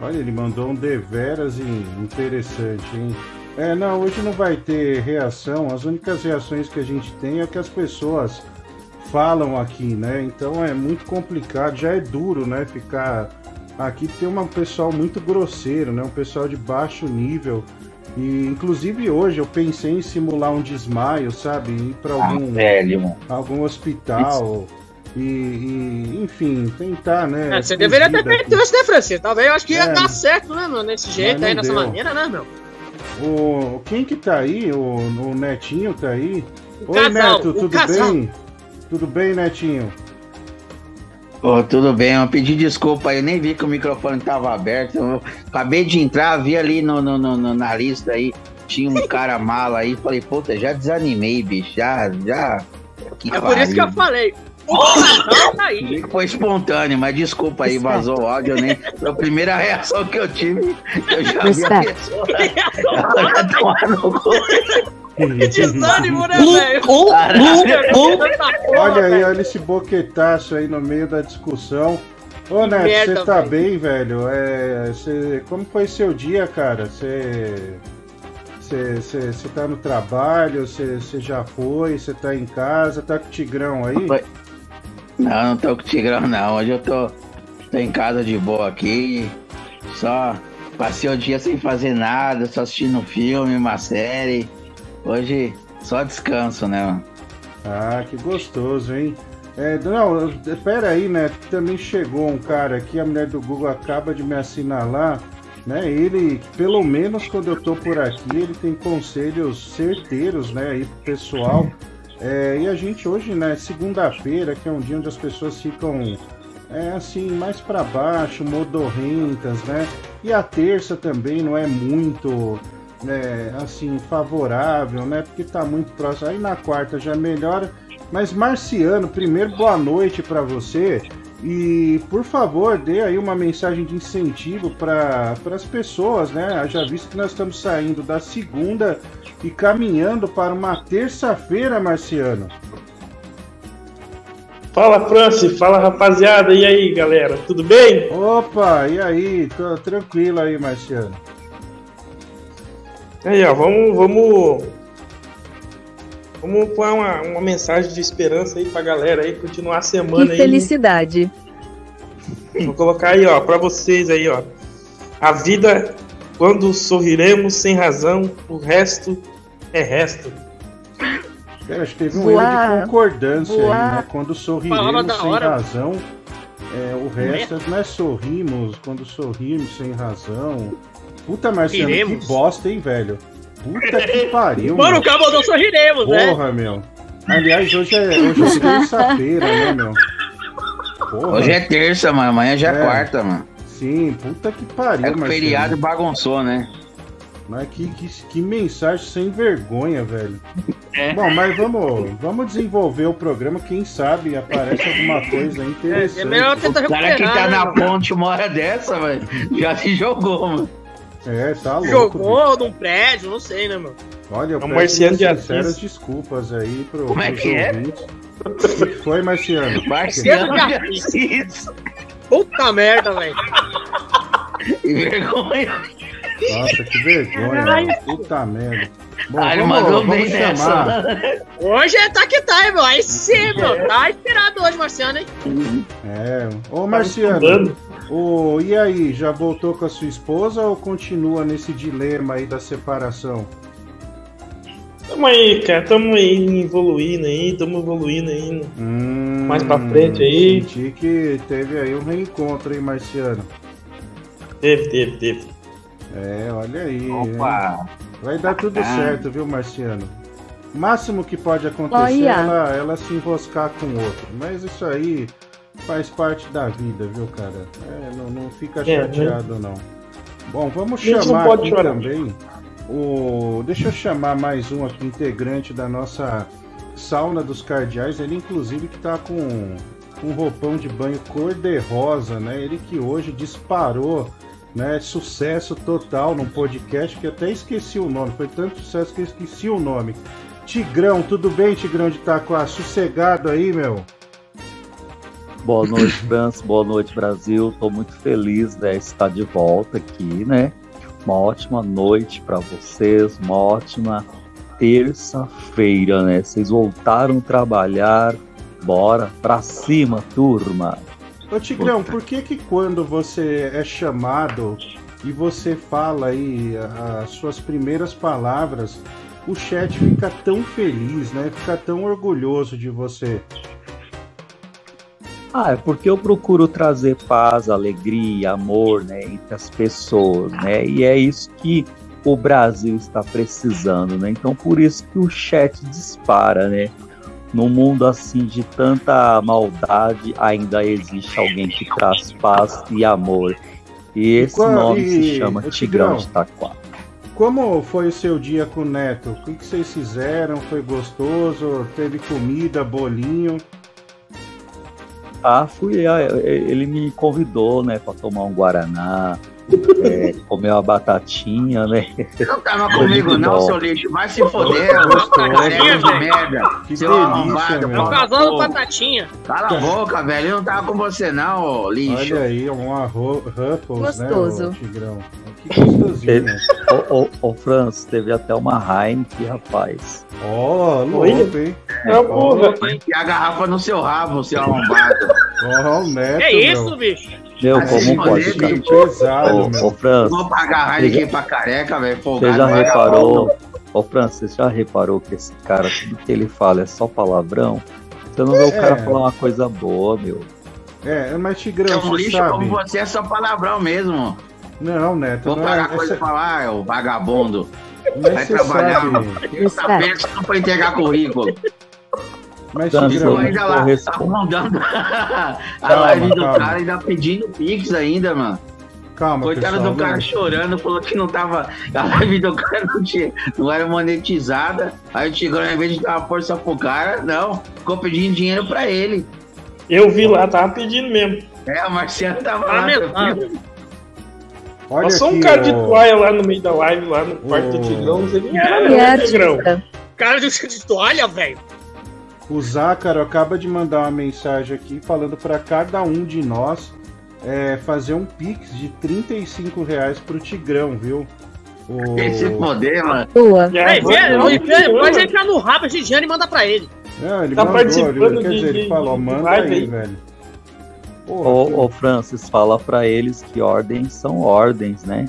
Olha, ele mandou um deveras in- interessante, hein? É, não, hoje não vai ter reação. As únicas reações que a gente tem é o que as pessoas falam aqui, né? Então é muito complicado, já é duro, né? Ficar aqui tem um pessoal muito grosseiro, né? Um pessoal de baixo nível. E inclusive hoje eu pensei em simular um desmaio, sabe? Ir para algum velho, mano. algum hospital e, e, enfim, tentar, né? É, você deveria ter feito isso, né, Francisco? Talvez eu acho que ia É. dar certo, né, mano? Desse jeito não aí, dessa deu. maneira, né, meu? O, quem que tá aí? O, o Netinho tá aí? O Oi, casal, Neto, o tudo casal. bem? Tudo bem, Netinho? Ô, tudo bem, eu pedi desculpa aí, eu nem vi que o microfone tava aberto. Eu acabei de entrar, vi ali no, no- no- no- na lista aí, tinha um cara mala aí, falei, puta, já desanimei, bicho, já, já. Que É por isso que eu pariu. falei. Tá aí. Foi espontâneo, mas desculpa aí, vazou o áudio, eu nem. A primeira reação que eu tive, eu já vi a pessoa. Ela já tomar no cu. Que desânimo, né, velho? Olha aí, olha esse boquetaço aí no meio da discussão. Ô, Neto, merda, você tá velho. bem, velho? É, você- como foi seu dia, cara? Você. Você tá no trabalho? Você você já foi? Você tá em casa? Tá com o Tigrão aí? Não, não tô com Tigrão não. Hoje eu tô, tô em casa de boa aqui. Só passei o dia sem fazer nada, só assistindo um filme, uma série. Hoje só descanso, né? mano? Ah, que gostoso, hein? É, não, pera aí, né? Também chegou um cara aqui, a mulher do Google acaba de me assinalar, né? Ele, pelo menos quando eu tô por aqui, ele tem conselhos certeiros, né? Aí pro pessoal. É, e a gente hoje, né? Segunda-feira, que é um dia onde as pessoas ficam é assim, mais para baixo, modorrentas, né? E a terça também não é muito, né, assim, favorável, né? Porque tá muito próximo. Aí na quarta já melhora. Mas Marciano, primeiro boa noite para você. E por favor, dê aí uma mensagem de incentivo para as pessoas, né? Já visto que nós estamos saindo da segunda e caminhando para uma terça-feira, Marciano. Fala, Francis. Fala, rapaziada. E aí, galera? Tudo bem? Opa, e aí? Tô tranquilo aí, Marciano. Aí, ó, vamos, vamos, vamos pôr uma, uma mensagem de esperança aí pra galera aí, continuar a Que semana aí. felicidade. Vou colocar aí, ó, pra vocês aí, ó. A vida, quando sorriremos sem razão, o resto é resto. Cara, acho que teve um Voar, erro de concordância aí, né? Quando sorriremos sem hora. razão, é, o resto não é sorrimos, quando sorrimos sem razão. Puta, Marciano, Riremos. que bosta, hein, velho? Puta que pariu, Mano, o cara mandou sorriremos, né? Porra, meu. Aliás, hoje é, hoje é terça-feira, né, meu? Porra. Hoje é terça, mano. Amanhã já é, É. quarta, mano. Sim, puta que pariu, É que o feriado bagunçou, né? Mas que, que, que mensagem sem vergonha, velho. É. Bom, mas vamos, vamos desenvolver o programa. Quem sabe aparece alguma coisa interessante. É, é melhor tentar O cara que tá recuperar, na né, ponte uma hora dessa, velho, já se jogou, mano. É, tá louco. Jogou num prédio, não sei, né, mano? Olha, eu É um Marciano de sinceras desculpas aí pro, Como é que é? que foi, Marciano? Marciano de Assis. Puta merda, velho. Que vergonha. Nossa, que vergonha, mano. Puta merda. Bom, Ah, ele vamos, mandou vamos bem chamar. nessa. Hoje é tá que tá, hein, meu. Aí sim, meu. Tá inspirado hoje, Marciano, hein? É. Ô, Tá Marciano, ô, e aí, já voltou com a sua esposa ou continua nesse dilema aí da separação? Tamo aí, cara. Tamo aí evoluindo aí. Tamo evoluindo aí. Mais pra frente aí. Hum, Senti que teve aí um reencontro, hein, Marciano? Teve, teve, teve. É, olha aí. Opa. hein? Vai dar tudo Ah. certo, viu, Marciano? O máximo que pode acontecer é ela, ela se enroscar com o outro. Mas isso aí faz parte da vida, viu, cara? É, não, não fica É, chateado, não. Bom, vamos chamar aqui chorar. também o. Deixa eu chamar mais um aqui, integrante da nossa sauna dos cardeais. Ele, inclusive, que tá com um roupão de banho cor-de-rosa, né? Ele que hoje disparou né? Sucesso total num podcast que até esqueci o nome. Foi tanto sucesso que eu esqueci o nome. Tigrão, tudo bem, Tigrão de Itaquá? Sossegado aí, meu? Boa noite, França. Boa noite, Brasil. Estou muito feliz de estar de volta aqui, né? Uma ótima noite para vocês, uma ótima terça-feira, né? Vocês voltaram a trabalhar. Bora pra cima, turma. Ô Tigrão, por que que quando você é chamado e você fala aí as suas primeiras palavras, o chat fica tão feliz, né? Fica tão orgulhoso de você. Ah, é porque eu procuro trazer paz, alegria, amor, né, entre as pessoas, né? E é isso que o Brasil está precisando, né? Então por isso que o chat dispara, né? Num mundo assim de tanta maldade, ainda existe alguém que traz paz e amor. E esse qual- nome e- se chama ô, Tigrão de Itaquá. Como foi o seu dia com o Neto? O que, que vocês fizeram? Foi gostoso? Teve comida, bolinho? Ah, fui. ah, Ele me convidou, né, para tomar um guaraná, é, comer uma batatinha, né? Não tava comigo não, bom. seu lixo. Vai se foder, careca de merda. Que seu delícia, arrombado. meu. É o pau no casal do cu. Batatinha. Cala a boca, velho. Eu não tava com você não, ô lixo. Olha aí, um arroz Ruffles, né, Gostoso. ô, Tigrão? Que gostosinho. Ô, ô, ô, Franz, teve até uma Heineken, rapaz. Ó, louco, Oi? hein? É porra. E a garrafa no seu rabo, seu arrombado. Ó, o Neto, É isso, bicho? Meu, se como pode? foder, cara? bicho. Pesado, Ô, meu. ô, Franz, Vou pagar você Heineken já, pra careca, velho. você já vagabundo. reparou? Ô, Franz, você já reparou que esse cara, tudo que ele fala é só palavrão? Você não vê o cara É. falar uma coisa boa, meu. É, mas Tigrão, É um lixo sabe? como você, é só palavrão mesmo. Não, Neto, Vou não pagar é... coisa essa- pra falar, ô vagabundo. Mas Vai trabalhar. sabe- Terça-feira você não foi entregar currículo. Mas, Tigrão, eu ainda lá, correspondo. afundando a Calma, live do calma. cara, ainda pedindo pix ainda, mano. calma, Coitado pessoal. do cara não- chorando, falou que não tava. A live do cara não, tinha, não era monetizada. Aí o Tigrão, ao invés de dar uma força pro cara, não, ficou pedindo dinheiro pra ele. Eu vi lá, tava pedindo mesmo. É, o Marciano tava Tá lá. Olha Passou um aqui, cara de ó. toalha lá no meio da live, lá no quarto do. Tigrão, não sei nem era, é né, Tigrão? artista. Cara de, de toalha, velho. O Zácaro acaba de mandar uma mensagem aqui falando para cada um de nós é, fazer um pix de 35 reais pro Tigrão, viu? O... Esse poder, mano. Boa. Vamos. pode entrar no rabo esse dinheiro e manda pra ele. Não, ele Tá mandou, ele, participando quer de- dizer, ele falou, de manda aí, aí. velho. Ô, ô, Francis, fala pra eles que ordens são ordens, né?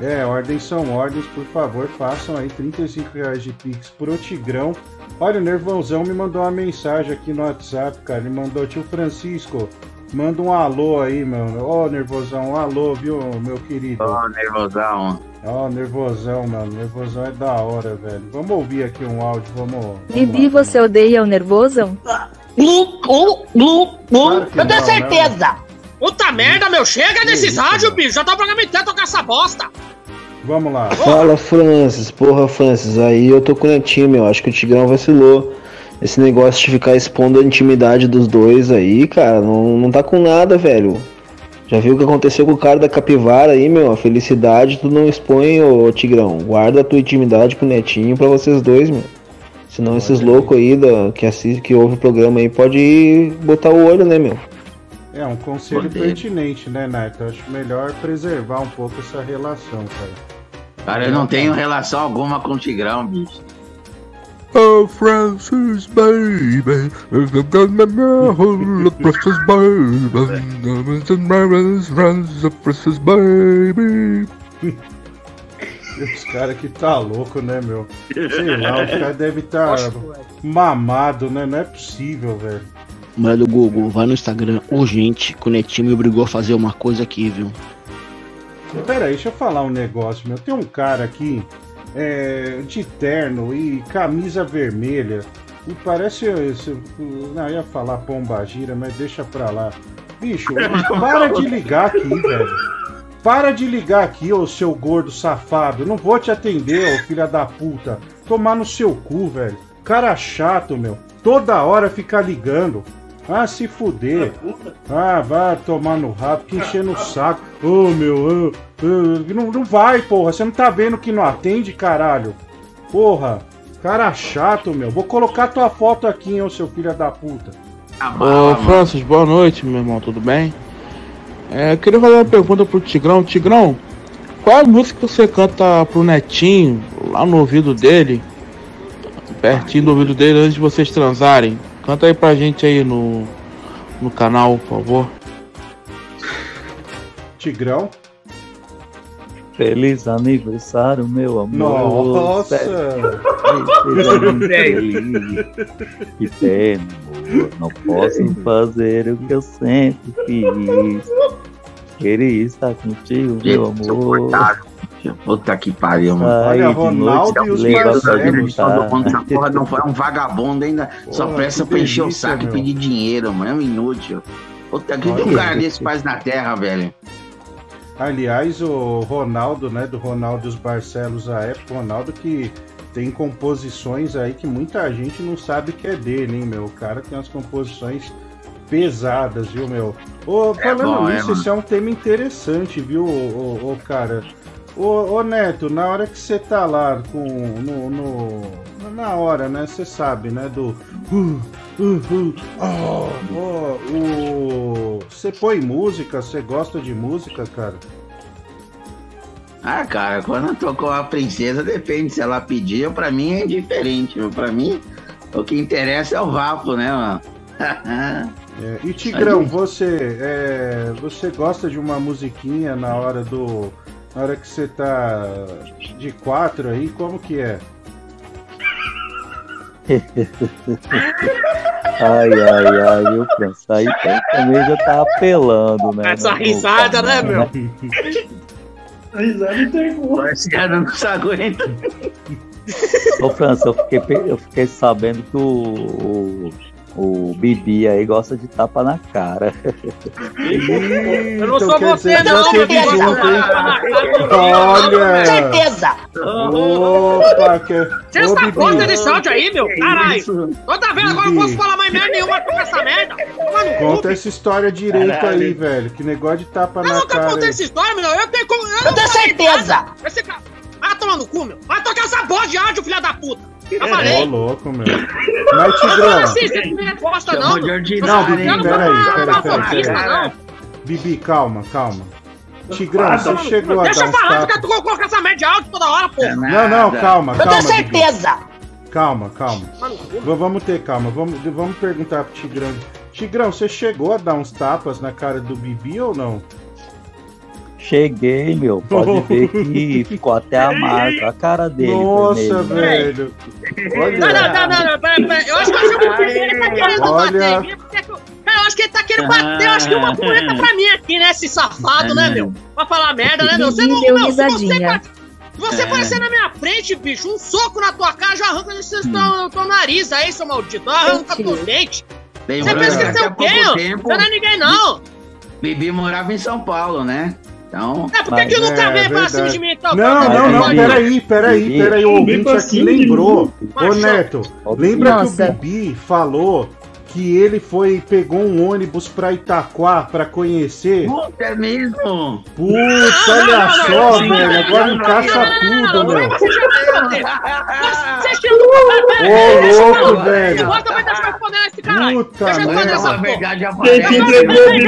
É, ordens são ordens, por favor, façam aí 35 reais de Pix pro Tigrão. Olha, o Nervãozão me mandou uma mensagem aqui no WhatsApp, cara. Ele mandou, tio Francisco, manda um alô aí, mano. Ó, Nervosão, um alô, viu, meu querido? Ó, nervosão. Ó, Nervosão, mano. Nervosão é da hora, velho. Vamos ouvir aqui um áudio, vamos. Bibi, você odeia o nervosão? Glu, glu, glu, glu. Claro que Eu tenho não, certeza. Puta merda, meu. Chega desses mano? bicho. Já tá o programa inteiro tocando essa bosta. Vamos lá. Fala Francis, porra Francis, aí eu tô com o Netinho, meu, acho que o Tigrão vacilou. Esse negócio de ficar expondo a intimidade dos dois aí, cara, não, não tá com nada, velho. Já viu o que aconteceu com o cara da capivara aí, meu? A felicidade tu não expõe, ô Tigrão. Guarda a tua intimidade com o Netinho pra vocês dois, meu. Senão esses loucos aí da, que assiste, que ouve o programa aí, pode botar o olho, né, meu? É um conselho pertinente, né, Nath? Eu acho melhor preservar um pouco essa relação, cara. Cara, eu não tenho relação alguma com o Tigrão, bicho. Oh, Francis, baby, precious baby, Francis, baby. Os caras que tá louco, né, meu? Sei lá, os caras devem estar tá mamado, né? Não é possível, velho. Mulher do Google, vai no Instagram urgente, que o Netinho me obrigou a fazer uma coisa aqui, viu? Pera aí, deixa eu falar um negócio, meu. Tem um cara aqui é, de terno e camisa vermelha. E parece. esse- Não, ia falar pomba gira, mas deixa pra lá. Bicho, para de ligar aqui, velho. Para de ligar aqui, ô seu gordo safado. Não vou te atender, ô filha da puta. Tomar no seu cu, velho. Cara chato, meu. Toda hora ficar ligando. Ah, se fuder. Ah, vai tomar no rabo, que enchendo o saco. Ô, meu, ah, ah, não, não vai, porra. Você não tá vendo que não atende, caralho? Porra, cara chato, meu. Vou colocar tua foto aqui, hein, seu filho da puta. Ô Francis, boa noite, meu irmão, tudo bem? É, eu queria fazer uma pergunta pro Tigrão. Tigrão, qual a música que você canta pro Netinho, lá no ouvido dele? Pertinho do ouvido dele, antes de vocês transarem? Canta aí pra gente aí no, no canal, por favor. Tigrão? Feliz aniversário, meu amor. Nossa! Feliz. Que pena, amor. Não posso fazer o que eu sempre fiz. Queria estar contigo, meu amor. Puta que pariu, mano. Ai, Olha, Ronaldo noite, e os Barcelos, jantar. tá? Essa porra não foi um vagabundo ainda. só presta pra encher o saco meu. e pedir dinheiro, mano. É um inútil. Puta que um cara desse faz na terra, velho. Aliás, o Ronaldo, né, do Ronaldo e os Barcelos à época, o Ronaldo que tem composições aí que muita gente não sabe que é dele, hein, meu? O cara tem umas composições pesadas, viu, meu? Ô, É falando bom, é, nisso, mano. esse é um tema interessante, viu, ô, ô, ô, cara? Ô, ô, Neto, na hora que você tá lá com. No, no- na hora, né? Você sabe, né? Do. Uh, uh, uh, oh, oh. Você põe música? Você gosta de música, cara? Ah, cara, quando tocou a princesa, depende se ela pedir. Pra mim é indiferente, meu. Pra mim, o que interessa é o vapo, né, mano? É, e Tigrão, você é, você gosta de uma musiquinha na hora do na hora que você tá de quatro aí, como que é? Ai, ai, ai, viu, França? Aí também já tá apelando, né? Essa risada, né, meu? Risada tem Esse cara não se aguenta. Ô, França, eu fiquei, eu fiquei sabendo que o, o, o Bibi aí gosta de tapa na cara. Eu não Então sou você, dizer não, junto, hein? Olha! Opa, que... Você está Bibi. conta desse áudio aí, meu? Caralho! Toda vez agora eu não posso falar mais merda nenhuma com essa merda! Conta essa história direito Caralho. aí, velho. Que negócio de tapa Eu na nunca cara. contei aí. essa história, meu. Eu tenho como. Eu tenho certeza. Esse cara. Vai tomar no cu, meu. Vai tocar essa voz de áudio, filha da puta. Eu Ô, falei. louco, meu. Mas, Não, Tigrão. assim, você não me resposta, não. Chamou de meu. ordinário, Não, Bibi, Eu peraí, peraí, peraí. Bibi, calma, calma. Tigrão, Ah, você chegou a Deixa dar eu uns falar, tapas. fica tu coloca essa de áudio toda hora, pô. Não, não, calma, Eu calma. tenho Bibi. certeza. Calma, calma. V- Vamos ter calma. Vamos, vamos perguntar pro Tigrão. Tigrão, você chegou a dar uns tapas na cara do Bibi ou não? Cheguei, meu. Pode ver que ficou até a marca, a cara dele. Nossa, vermelha. velho. Não, não, não, não, não, pera, pera. Eu acho que ele tá querendo Olha. bater em mim. porque eu- Cara, eu acho que ele tá querendo bater, eu acho que uma punheta pra mim aqui, né? Esse safado, né, meu? Pra falar merda, né, meu? Você não, meu, se você, se você É. aparecer na minha frente, bicho, um soco na tua cara já arranca esse teu, teu nariz aí, seu maldito. Arranca teu dente. Você pensa que é o quê, não é ninguém, não. Bibi morava em São Paulo, né? Então. É, por que que nunca veio pra cima de mim, então? Não, Tá não, não, ir. peraí, peraí, peraí. O ouvinte aqui lembrou. Ô. Neto, lembra que o Bibi falou que ele foi, pegou um ônibus pra Itaquá pra conhecer? Puta, é mesmo? Putz, olha só, velho. Agora encaixa tudo, meu. Você chegou pra Ô, louco, velho. Agora também deixa eu responder esse caralho. Puta Deixa eu responder merda. essa A porra. verdade sei,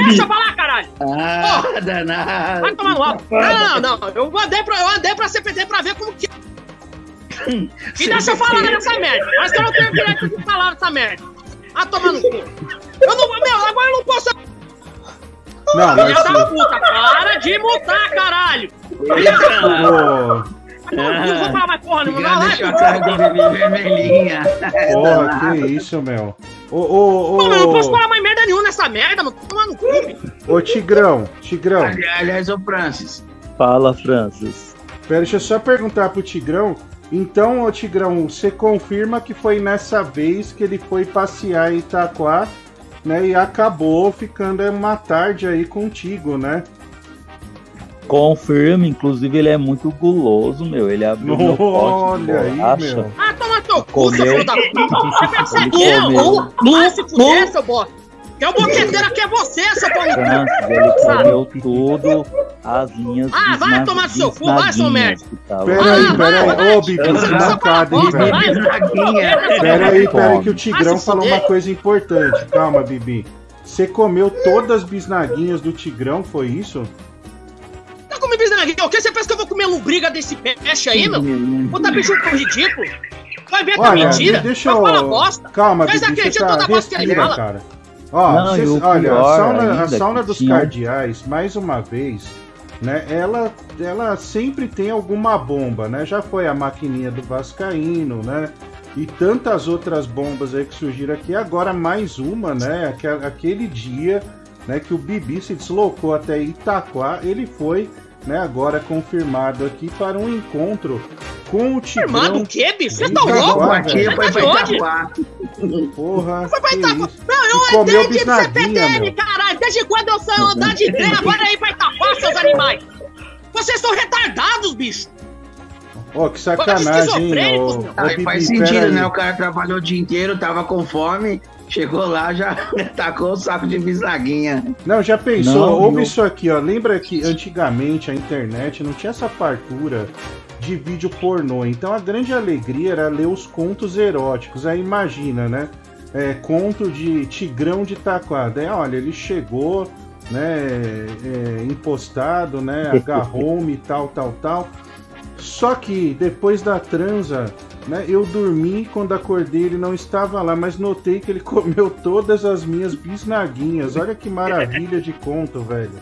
Deixa eu falar, caralho. Ah, danado. Vai tomar no rabo. Não, não, eu andei pra, eu andei pra CPT pra ver como que. E deixa eu falar nessa merda. Mas eu não tenho direito de falar nessa merda. Ah, tomar no cu. Eu não, meu, agora eu não posso. Não, Filha da se- puta, para de mutar, caralho. Pô, Não vou falar mais porra nenhuma, não. Cara do Bibi vermelhinha. Porra, que isso, meu. Ô, ô, Pô, mas eu não posso ô, falar mais merda nenhuma nessa merda, mano. Toma no cu. ô, Tigrão, Tigrão. Ali- Aliás, ô Francis. Fala, Francis. Pera, deixa eu só perguntar pro Tigrão. Então, ô Tigrão, você confirma que foi nessa vez que ele foi passear em Itaquá, né? E acabou ficando uma tarde aí contigo, né? Confirma, inclusive ele é muito guloso, meu. Ele abriu meu pote de Olha aí, meu. Ah, toma teu cu, seu filho da puta. Você pensa Ele que eu? comeu. Vai se fuder, seu bosta. Que é o boqueteiro aqui é você, seu. Francis, ele comeu tudo as minhas Ah, vai tomar no seu cu, vai, seu merda. Peraí, Ah, peraí. vai, Ô, Bibi, vai, vai, mancada, hein, vai, velho. vai, Bisnaguinha. Peraí, peraí, que o Tigrão falou uma coisa importante. Calma, Bibi. Você comeu todas as bisnaguinhas do Tigrão, foi isso? Tá comendo bisnaguinha? O que você pensa que eu vou comer lombriga desse peixe aí, meu? Vou tá bicho pro ridículo. Vai ver que é mentira. deixa Vai falar eu. bosta. Calma, Bibi, você tá... toda bosta que ele Respira, fala? cara. Ó, Não, vocês- olha, a sauna, a sauna dos tinha- cardeais, mais uma vez, né? Ela, ela sempre tem alguma bomba, né? Já foi a maquininha do Vascaíno, né? E tantas outras bombas aí que surgiram aqui. Agora mais uma, né? Aquele dia, né? Que o Bibi se deslocou até Itaquá. Ele foi, né? Agora confirmado aqui para um encontro com o Tigrão. Confirmado o quê, bicho? Você tá louco? Aqui foi pra? Itaquá. Porra, Foi pra que Itaquá. isso. Não, eu comeu andei de CPTM, caralho. Desde quando eu sei andar de trem, agora ir pra Itaquá, seus animais. Vocês são retardados, bicho. Ó, que sacanagem, hein, ô, ô, Aí Bibi, faz sentido, aí. né? O cara trabalhou o dia inteiro, tava com fome, chegou lá, já tacou o saco de bisnaguinha. Não, já pensou? Não, Ouve não. isso aqui, ó. Lembra que antigamente a internet não tinha essa fartura de vídeo pornô. Então a grande alegria era ler os contos eróticos. Aí imagina, né? É, conto de Tigrão de Itaquá. Daí, olha, ele chegou, né? é, impostado, né? Agarrou-me e tal, tal, tal. Só que depois da transa, né? Eu dormi quando acordei, ele não estava lá, mas notei que ele comeu todas as minhas bisnaguinhas. Olha que maravilha de conto, velho.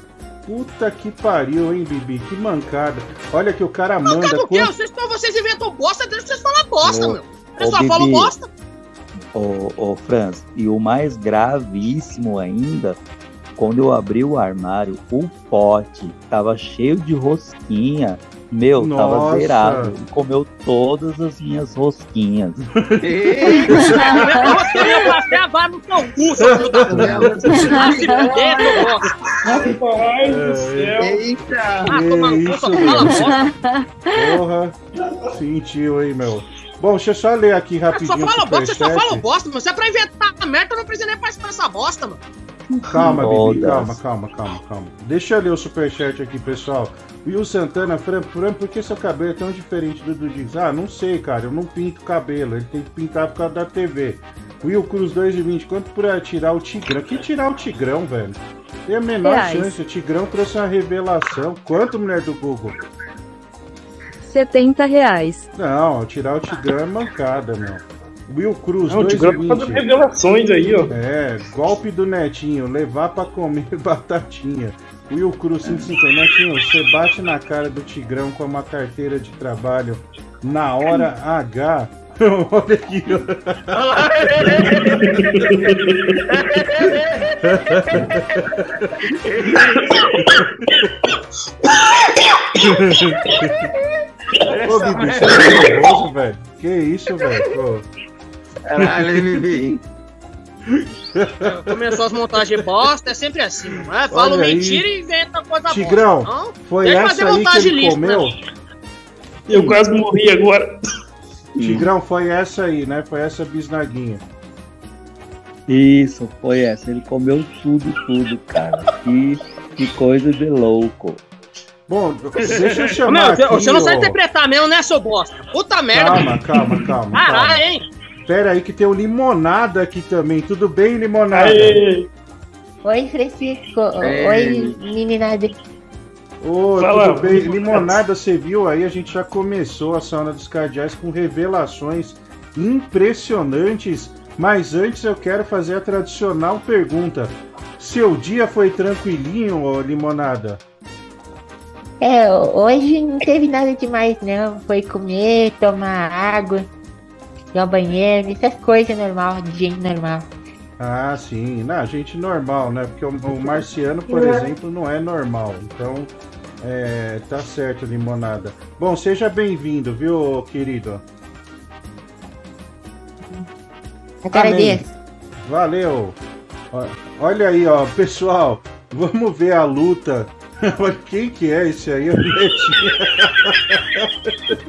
Puta que pariu, hein, Bibi? Que mancada. Olha que o cara manda. Sabe o quê? quanto- Vocês, vocês inventam bosta, deixa vocês falar bosta, Ô, meu. Eu ô, só falo Bibi. bosta. Ô, ô Franz, e o mais gravíssimo ainda, quando eu abri o armário, o pote tava cheio de rosquinha. Meu, tava Nossa. zerado. Ele comeu todas as minhas rosquinhas. Eu passei agora no teu cu, seu filho da puta. Se. Ai, do céu. Eita! Ah, toma no cu, só fala bosta. Porra, sentiu, hein, meu. Bom, deixa eu só ler aqui Só rapidinho o fala bosta, só falam bosta, mano. Se é pra inventar merda, eu não preciso nem participar dessa bosta, mano. Calma, Bibi, calma, calma, calma, calma. Deixa eu ler o superchat aqui, pessoal. Will Santana, Fran, Fran, por que seu cabelo é tão diferente do do Dix? Ah, não sei, cara, eu não pinto o cabelo, ele tem que pintar por causa da TV. Will Cruz 2,20, quanto pra tirar o Tigrão? Que tirar o Tigrão, velho? Tem a menor Reais. chance, o Tigrão trouxe uma revelação. Quanto, mulher do Google? 70 reais. Não, tirar o Tigrão é mancada, meu. Will Cruz, Não, o Tigrão tá fazendo 2,20. revelações aí, ó. É, golpe do Netinho, levar pra comer batatinha. Will Cruz 150. Netinho, você bate na cara do Tigrão com uma carteira de trabalho na hora H. Olha aqui, ó. Ô, Bibi, você tá nervoso, velho? Que isso, velho? Caralho, Bibi. Começou as montagens bosta, é sempre assim, mano. É, Olha aí. mentira e inventa coisa Tigrão, bosta. Não, foi deixa eu essa fazer aí que montagem ele lista, comeu? né? Eu quase morri agora. Tigrão, foi essa aí, né? Foi essa bisnaguinha. Isso, foi essa. Ele comeu tudo, tudo, cara. Que, que coisa de louco. Bom, deixa eu chamar Meu, aqui, você- não sabe ó. interpretar mesmo, né, seu bosta? Puta merda. Calma, calma, calma. Caralho, hein? Pera aí que tem o Limonada aqui também. Tudo bem, Limonada? Aê. Oi, Francisco. É. Oi, meninada. Ô, Fala. tudo bem? Limonada, você viu aí? A gente já começou a sauna dos cardeais com revelações impressionantes. Mas antes eu quero fazer a tradicional pergunta. Seu dia foi tranquilinho, ô Limonada? É, hoje não teve nada demais, não. Foi comer, tomar água, ir ao banheiro, essas coisas normal, de gente normal. Ah, sim. Não, gente normal, né? Porque o, o marciano, por exemplo, não é normal. Então, é, tá certo, limonada. Bom, seja bem-vindo, viu, querido? Agradeço. Valeu. Olha aí, ó, pessoal. Vamos ver a luta. Quem que é esse aí?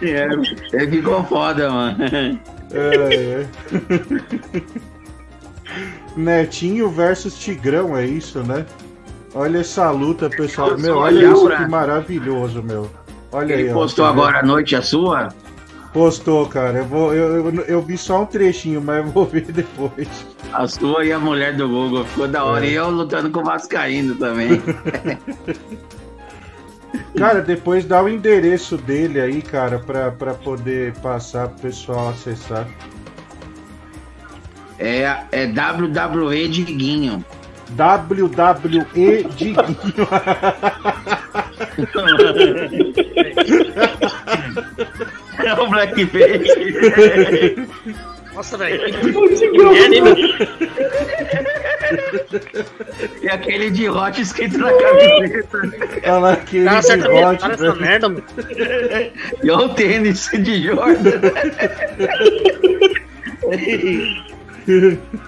É, ele ficou foda, mano. É, é. Netinho versus Tigrão, é isso, né? Olha essa luta, pessoal. Meu, olha isso que maravilhoso, meu. Olha Ele aí, ó, postou vendo? agora à noite a sua? Postou, cara. Eu, vou, eu, eu, eu vi só um trechinho, mas vou ver depois. A sua e a mulher do Google. Ficou da hora. É. E eu lutando com o Vascaíno também. Cara, depois dá o endereço dele aí, cara, pra, pra poder passar pro pessoal acessar. É, é WWE Diguinho. WWE Diguinho. É o Blackface. Nossa, velho. E aquele de hot escrito na camiseta. Olha lá, aquele Cara, de hot, metade essa velho. merda, mano. E olha o tênis de Jordan.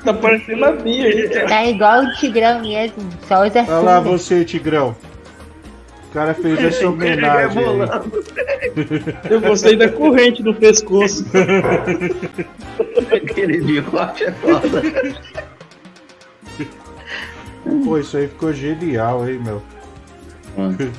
Tá parecendo a minha. Tá igual o Tigrão mesmo, só usa Olha lá você, Tigrão. O cara fez essa homenagem aí. Eu gostei da corrente do pescoço. Aquele de hot é foda. Pô, isso aí ficou genial, hein, meu.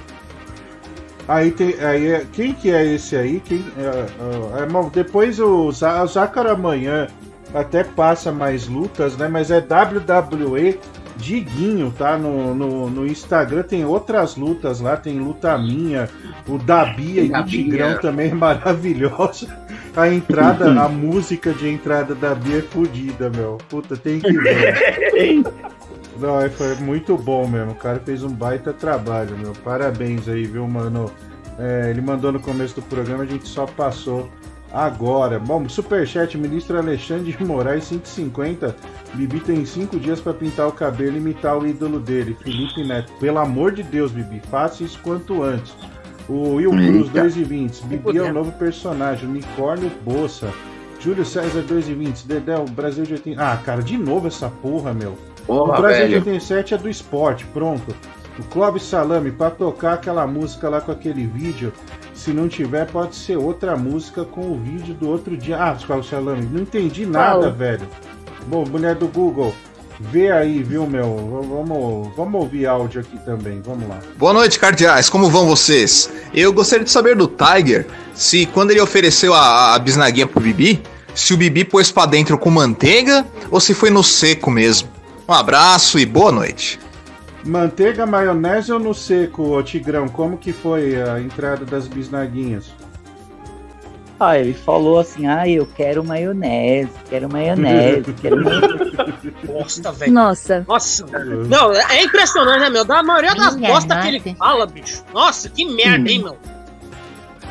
Aí tem. Aí é, quem que é esse aí? Quem, é, é, é, depois o, Zá- o amanhã até passa mais lutas, né? Mas é WWE Diguinho, tá? No, no, no Instagram tem outras lutas lá, tem luta minha, o da Bia e do Tigrão Bia. também é maravilhosa. A entrada, a música de entrada da Bia é fodida, meu. Puta, tem que ver. Não, é- foi muito bom mesmo. O cara fez um baita trabalho, meu. Parabéns aí, viu, mano? É, ele mandou no começo do programa, a gente só passou agora. Bom, superchat, ministro Alexandre de Moraes, 150. Bibi tem cinco dias pra pintar o cabelo e imitar o ídolo dele, Felipe Neto. Pelo amor de Deus, Bibi, faça isso quanto antes. O Will Cruz, Eita. 2 e 20. Bibi é o novo personagem, Unicórnio Bolsa. Júlio César, 2 e 20. Dedé, o Brasil de 80. Ah, cara, de novo essa porra, meu. Porra, o Brasil velho. de 87 é do esporte, pronto. O Clóvis Salame, pra tocar aquela música lá com aquele vídeo, se não tiver, pode ser outra música com o vídeo do outro dia. Ah, Clóvis Salame, não entendi nada, Qual? velho. Bom, mulher do Google, vê aí, viu, meu? Vamos, vamos ouvir áudio aqui também, vamos lá. Boa noite, cardeais. Como vão vocês? Eu gostaria de saber do Tiger se quando ele ofereceu a, a bisnaguinha pro Bibi, se o Bibi pôs pra dentro com manteiga ou se foi no seco mesmo. Um abraço e boa noite. Manteiga, maionese ou no seco, ô Tigrão? Como que foi a entrada das bisnaguinhas? Ah, ele falou assim, ah, eu quero maionese, quero maionese, quero maionese. Bosta, velho. Nossa. Nossa, não, é impressionante, né, meu? Da maioria das Minha bostas que ele fala, bicho. Nossa, que merda, hein, meu?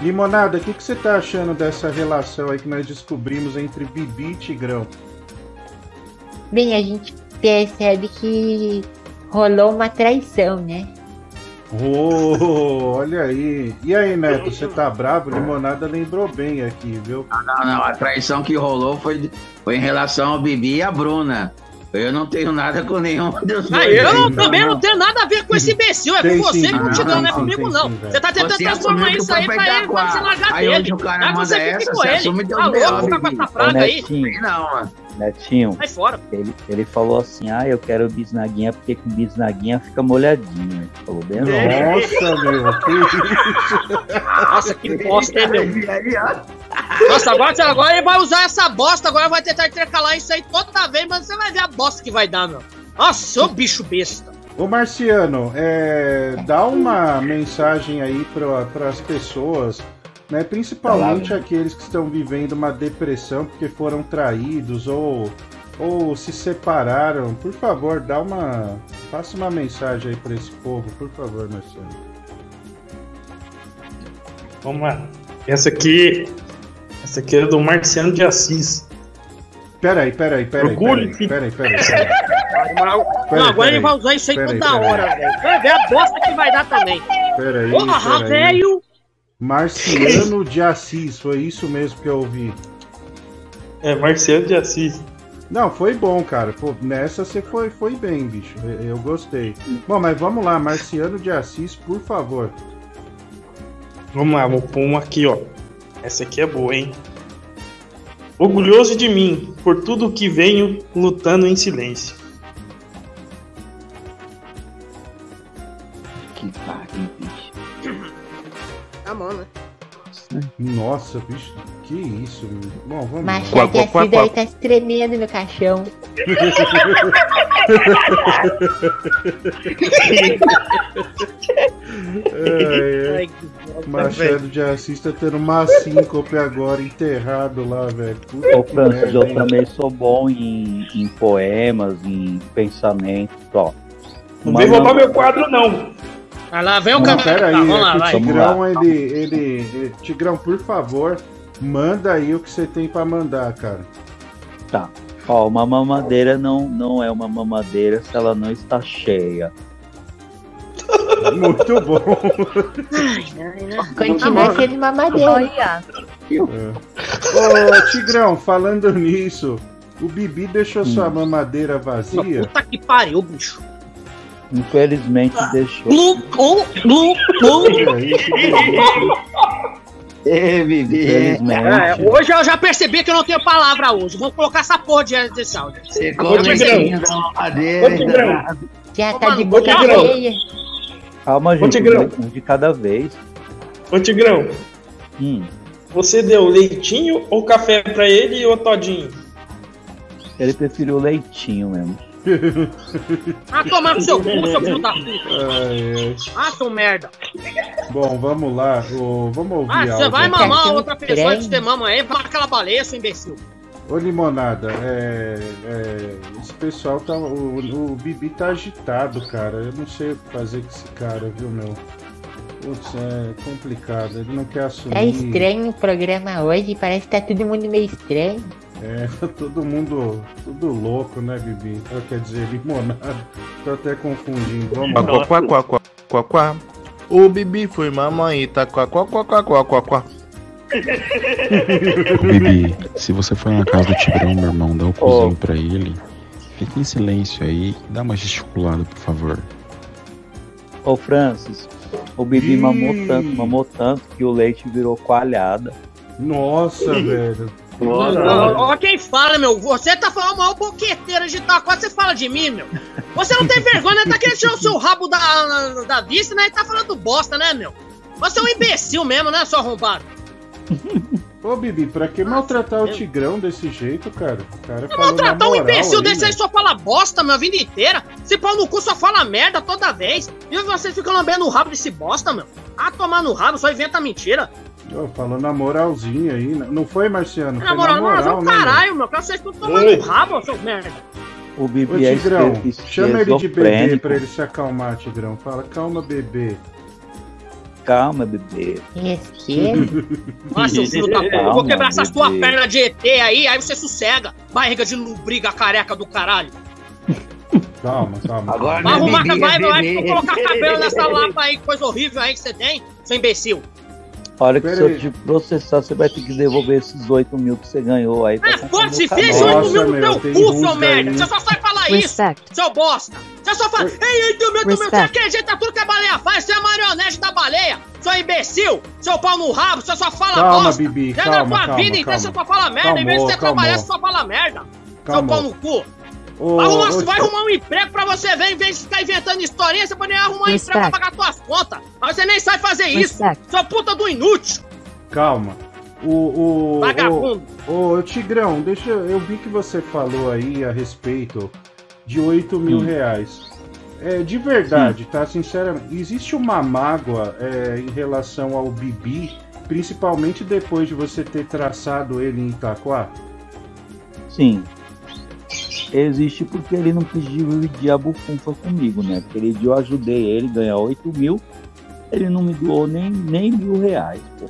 Limonada, o que, que você tá achando dessa relação aí que nós descobrimos entre Bibi e Tigrão? Bem, a gente percebe que rolou uma traição, né? Oh, olha aí. E aí, Neto, você tá bravo? Limonada lembrou bem aqui, viu? Não, não, a traição que rolou foi, foi em relação ao Bibi e a Bruna. Eu não tenho nada com nenhum dos Ah, dois. eu aí, também não. não tenho nada a ver com esse imbecil, é Tem com você sim, e com o tem Tigrão, sim, não é comigo, sim, não. velho. Você tá tentando Você transformar isso que aí pra ele, pra você largar Aí dele. hoje o cara Não é que manda você essa, com você ele. Tá louco, ficar com essa praga aí. Não, mano. Netinho, Sai fora. ele, ele falou assim, ah, eu quero bisnaguinha porque com bisnaguinha fica molhadinho. Ele falou bem assim. Nossa, meu, que isso? Nossa, que bosta, hein, meu? Nossa, agora, agora ele vai usar essa bosta, agora vai tentar intercalar isso aí toda vez, mas você vai ver a bosta que vai dar, meu. Nossa, seu bicho besta. Ô Marciano, é, dá uma mensagem aí para as pessoas, né, principalmente aqueles que estão vivendo uma depressão porque foram traídos ou, ou se separaram. Por favor, dá uma. Faça uma mensagem aí para esse povo, por favor, Marciano. Vamos lá. Essa aqui. Essa aqui é do Marciano de Assis. Peraí, peraí, peraí. Procure, Peraí, peraí, peraí. peraí. Não, agora peraí. ele vai usar isso aí Peraí, toda peraí. hora, velho. Vai ver a bosta que vai dar também. Peraí, Porra, peraí. velho. Marciano de Assis, foi isso mesmo que eu ouvi. É, Marciano de Assis. Não, foi bom, cara. Pô, nessa você foi, foi bem, bicho. Eu, eu gostei. Bom, mas vamos lá, Marciano de Assis, por favor. Vamos lá, vou pôr uma aqui, ó. Essa aqui é boa, hein? orgulhoso de mim por tudo que venho lutando em silêncio. Tá bom, né? Nossa, bicho, que isso, meu. Bom, vamos Mas lá. a Jacida aí tá tremendo no caixão. É, é. Machado de Assis tá tendo uma síncope agora, enterrado lá, velho. Ô, Francis, merda, eu hein? também sou bom em, em poemas, em pensamentos, ó. Não vem roubar meu quadro, não. Vai lá, vem o cara. pera aí, Tá, vamos lá, é que vai. Tigrão, ele, ele, ele- Tigrão, por favor, manda aí o que você tem pra mandar, cara. Tá. Ó, uma mamadeira não, não é uma mamadeira se ela não está cheia. Muito bom. Continua sendo uma madeira. Olha. É. Ô, Tigrão, falando nisso, o Bibi deixou sua mamadeira vazia. Puta que pariu, bicho. Infelizmente deixou. Blu, blu, blu, blu. Bibi. É, hoje eu já percebi que eu não tenho palavra hoje. Vamos colocar essa porra diante desse áudio. Ô, Tigrão. Já tá de boca cheia. Calma, gente. Um de cada vez. Ô Tigrão, Hum, você deu leitinho ou café pra ele ou todinho? ele preferiu leitinho mesmo. Ah, tomar no seu cu, seu filho da puta. Ah, seu merda. Bom, vamos lá. ô, vamos ouvir Ah, você vai mamar outra pessoa antes de ter mama aí, vai aquela baleia, seu imbecil. Ô Limonada, é, é, esse pessoal tá. O, o Bibi tá agitado, cara. Eu não sei o que fazer com esse cara, viu, meu? Putz, é complicado. Ele não quer assumir. Tá estranho o programa hoje, parece que tá todo mundo meio estranho. É, todo mundo. Tudo louco, né, Bibi? Ah, Quer dizer, limonada. Tô até confundindo. Vamos lá. quá, quá, quá, quá, quá. O Bibi foi mamãe, tá quá, quá, quá, quá, quá, quá, quá. Ô, Bibi, se você for na casa do Tigrão, meu irmão, dá o cozinho pra ele. Fique em silêncio aí, dá uma gesticulada, por favor. Ô, Francis, o Bibi Ih. mamou tanto, mamou tanto que o leite virou coalhada. Nossa, velho. Ó, ó quem fala, meu. Você tá falando mal boqueteira de Itaquá, você fala de mim, meu. Você não tem vergonha, né? Tá querendo tirar o seu rabo da, da vista, né? E tá falando bosta, né, meu? Você é um imbecil mesmo, né, seu arrombado? Ô, Bibi, pra que maltratar o Tigrão desse jeito, cara? O cara É maltratar um imbecil aí, desse aí meu. só fala bosta, meu, a vida inteira. Se pau no cu só fala merda toda vez. E você fica lambendo o rabo desse bosta, meu. Ah, tomar no rabo, só inventa mentira. Ô, falou na moralzinha aí. né? Não foi, Marciano? Na Foi moral, na não, mas é moral, né, meu? caralho, meu. Quero vocês Oi. no rabo, seus merda. O Ô, Bibi é Tigrão, chama ele de bebê pra ele se acalmar, Tigrão. Fala, calma, bebê. Calma, bebê. Ah, seu filho da puta, eu vou quebrar essas tuas pernas de ET aí, aí você sossega. Barriga de lubriga careca do caralho. Calma, calma. Agora Vai arrumar, bebê, vai, vai, bebê. vai colocar cabelo nessa lapa aí, que coisa horrível aí que você tem, seu imbecil. Olha que Pera se eu aí. te processar, você vai ter que devolver esses 8 mil que você ganhou aí. É, comprar foda-se, canal. 8 mil no meu, teu cu, seu merda. Você só sabe falar isso, seu bosta. Você só fala, ei, 8 mil, 8 mil, você Respect. acredita tudo que a baleia faz, você é a marionete da baleia. Seu imbecil, seu pau no rabo, você só fala Calma, bosta. Bibi, calma, tua calma, vida inteira calma. você só fala merda, em vez de você trabalhar, calmou. você só fala merda. Seu Calmou. pau no cu. Ô, Vai arrumar, ô, vai Ti- arrumar um emprego pra você ver, em vez de ficar inventando historinha, você pode arrumar um emprego pra pagar suas contas. Mas você nem sabe fazer isso. Seu puta do inútil. Calma. O, o, Vagabundo. o, o Tigrão, deixa. Eu vi que você falou aí a respeito de 8 mil Hum. reais. É, de verdade, tá? Sinceramente, existe uma mágoa é, em relação ao Bibi, principalmente depois de você ter traçado ele em Itaquá? Sim. Existe porque ele não quis dividir a bufunfa comigo, né? Porque ele, eu ajudei ele a ganhar 8 mil, ele não me doou nem, nem mil reais, pô.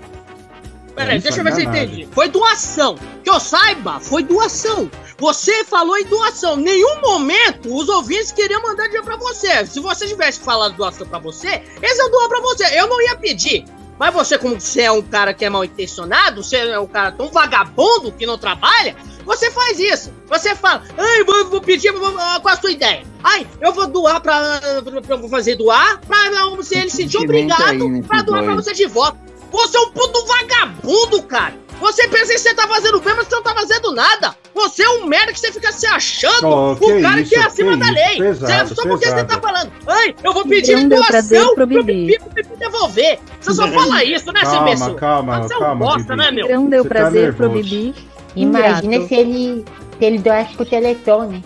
Peraí, É, deixa eu ver se eu entendi. Foi doação. Que eu saiba, foi doação. Você falou em doação. Em nenhum momento os ouvintes queriam mandar dinheiro pra você. Se você tivesse falado doação pra você, eles iam doar pra você. Eu não ia pedir. Mas você, como você é um cara que é mal intencionado, você é um cara tão vagabundo que não trabalha, você faz isso. Você fala, ai, vou, vou pedir, vou- qual a sua ideia? Ai, eu vou doar pra. pra- pra- eu vou fazer doar pra você ele se sentir obrigado aí pra doar pra dois. você de volta. Você é um puto vagabundo, cara! Você pensa que você tá fazendo bem, mas você não tá fazendo nada! Você é um merda que você fica se achando Oh, o que cara isso, que é acima que da lei! pesado, Você- só porque pesado. você tá falando, ai, eu vou pedir Não doação pro pro Bibi. Pro Bibi devolver! Você só fala isso, né, seu Calma, imbecil? calma, Você é um calma, bosta, né, meu? Não deu Você tá prazer pro nervoso. Bibi. Imagina Ingrato. se ele, se ele doasse pro Teleton, né?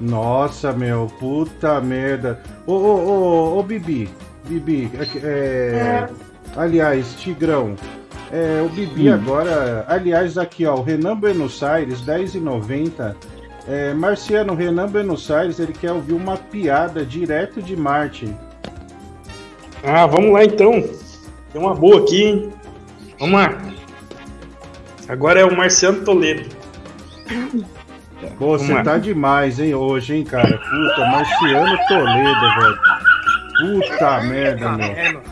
Nossa, meu, puta merda. Ô, ô, ô, ô, Bibi, Bibi, é, é, aliás, Tigrão, é, o Bibi Hum. agora, aliás, aqui, ó, o Renan Buenos Aires, 10,90. É, Marciano, o Renan Buenos Aires, ele quer ouvir uma piada direto de Marte. Ah, vamos lá então. Tem uma boa aqui, hein? Vamos lá. Agora é o Marciano Toledo. Pô, você tá demais, hein, hoje, hein, cara? Puta, Marciano Toledo, velho. Puta merda, meu. É, mano.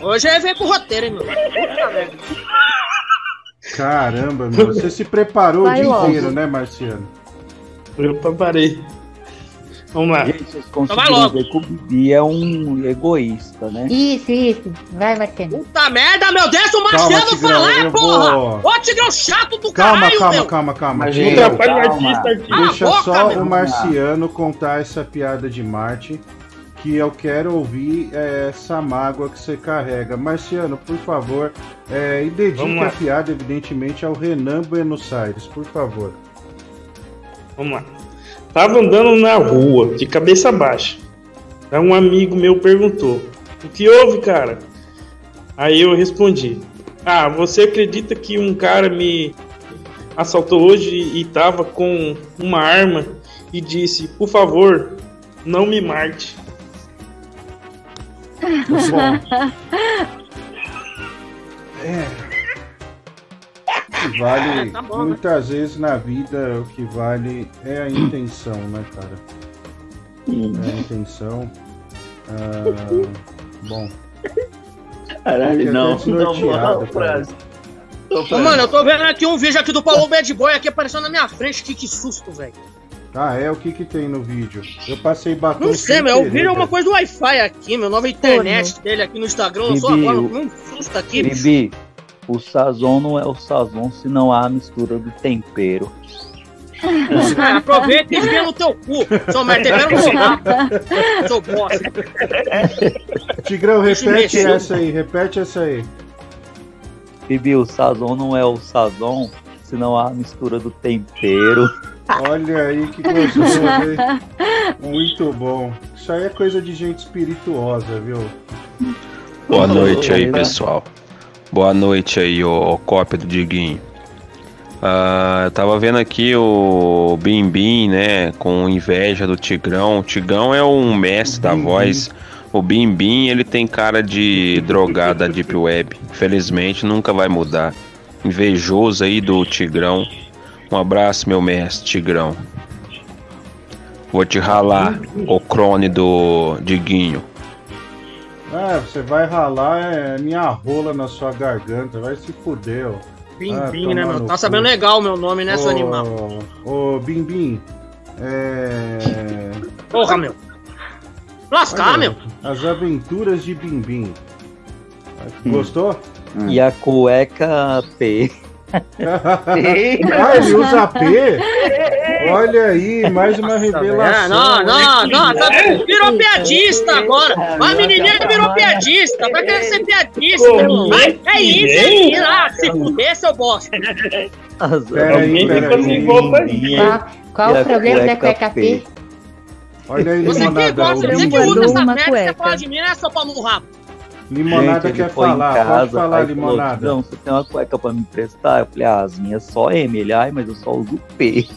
Hoje aí vem com roteiro, hein, meu? Puta merda. Caramba, meu. Você se preparou Vai o dia logo. inteiro, né, Marciano? Eu preparei. Vamos lá. Gente, vocês vai conseguiram logo. ver que o Bibi é um egoísta, né? Isso, isso. Vai, Marcelo. Puta merda, meu! Deixa o Calma, Marciano Tigrão, falar, porra! vou- Ô, Tigrão chato do Calma, caralho, calma, meu! calma, calma. Mas, gente, Não atrapalha o calma. artista aqui. Deixa boca, só meu. o Marciano contar essa piada de Marte, que eu quero ouvir é, essa mágoa que você carrega. Marciano, por favor, é, e dedique a piada, evidentemente, ao Renan Buenos Aires, por favor. Vamos lá. Tava andando na rua, de cabeça baixa. Aí um amigo meu perguntou: O que houve, cara? Aí eu respondi: Ah, você acredita que um cara me assaltou hoje e tava com uma arma e disse: Por favor, não me mate. É. O que vale, Tá bom, né? muitas vezes na vida, o que vale é a intenção, né, cara? É a intenção. Ah, bom. Caralho, não, não, não. Franz. Ô, mano, eu tô vendo aqui um vídeo aqui do Paulo Bad Boy aqui aparecendo na minha frente. Que, que susto, velho. Ah, é? O que que tem no vídeo? Eu passei batom Não sei, meu. O vídeo é uma coisa do Wi-Fi aqui, meu. Nova internet dele aqui no Instagram. Eu sou Bibi, agora. o- Um susto aqui, bicho. O sazon não é o sazon se não há a mistura do tempero. Aproveita e enfia no teu cu. Seu merda, tempero no seu. Seu bosta. Tigrão, repete essa aí, repete essa aí. Bibi, o sazon não é o sazon se não há a mistura do tempero. Olha aí que gostoso, hein? Muito bom. Isso aí é coisa de gente espirituosa, viu? Boa noite aí, pessoal. Boa noite aí, ô, ô cópia do Diguinho. Ah, eu tava vendo aqui o Bim Bim, né, com inveja do Tigrão. O Tigrão é um mestre da voz. O Bim Bim, ele tem cara de drogado da Deep Web. Infelizmente, nunca vai mudar. Invejoso aí do Tigrão. Um abraço, meu mestre, Tigrão. Vou te ralar, o crone do Diguinho. Ah, você vai ralar é, minha rola na sua garganta, vai se fuder, ó. Bim, Ah, bim, né, meu? Tá cu. sabendo legal o meu nome, né, seu Ô, animal? Ô, Bim Bim, é... Porra, meu. Lascar, olha, meu. As aventuras de Bim Bim. Gostou? E a cueca P. ah, ele usa P? Olha aí, mais uma É, revelação. não, não, não, tá, virou piadista agora. É, A menininha virou piadista, tá querendo ser piadista. É É isso, é isso. Ah, se fuder, seu bosta. Alguém fica peraí. sem roupa aí. Qual, o problema da cueca cueca P? Olha aí, Você que limonada. gosta, você que usa essa merda, você cueca. fala de mim, né, seu pau no rabo? Limonada Gente, quer falar, casa, pode falar, aí falou, limonada. Não, você tem uma cueca pra me emprestar? Eu falei, ah, as minhas só M. Ele, ai, mas eu só uso P.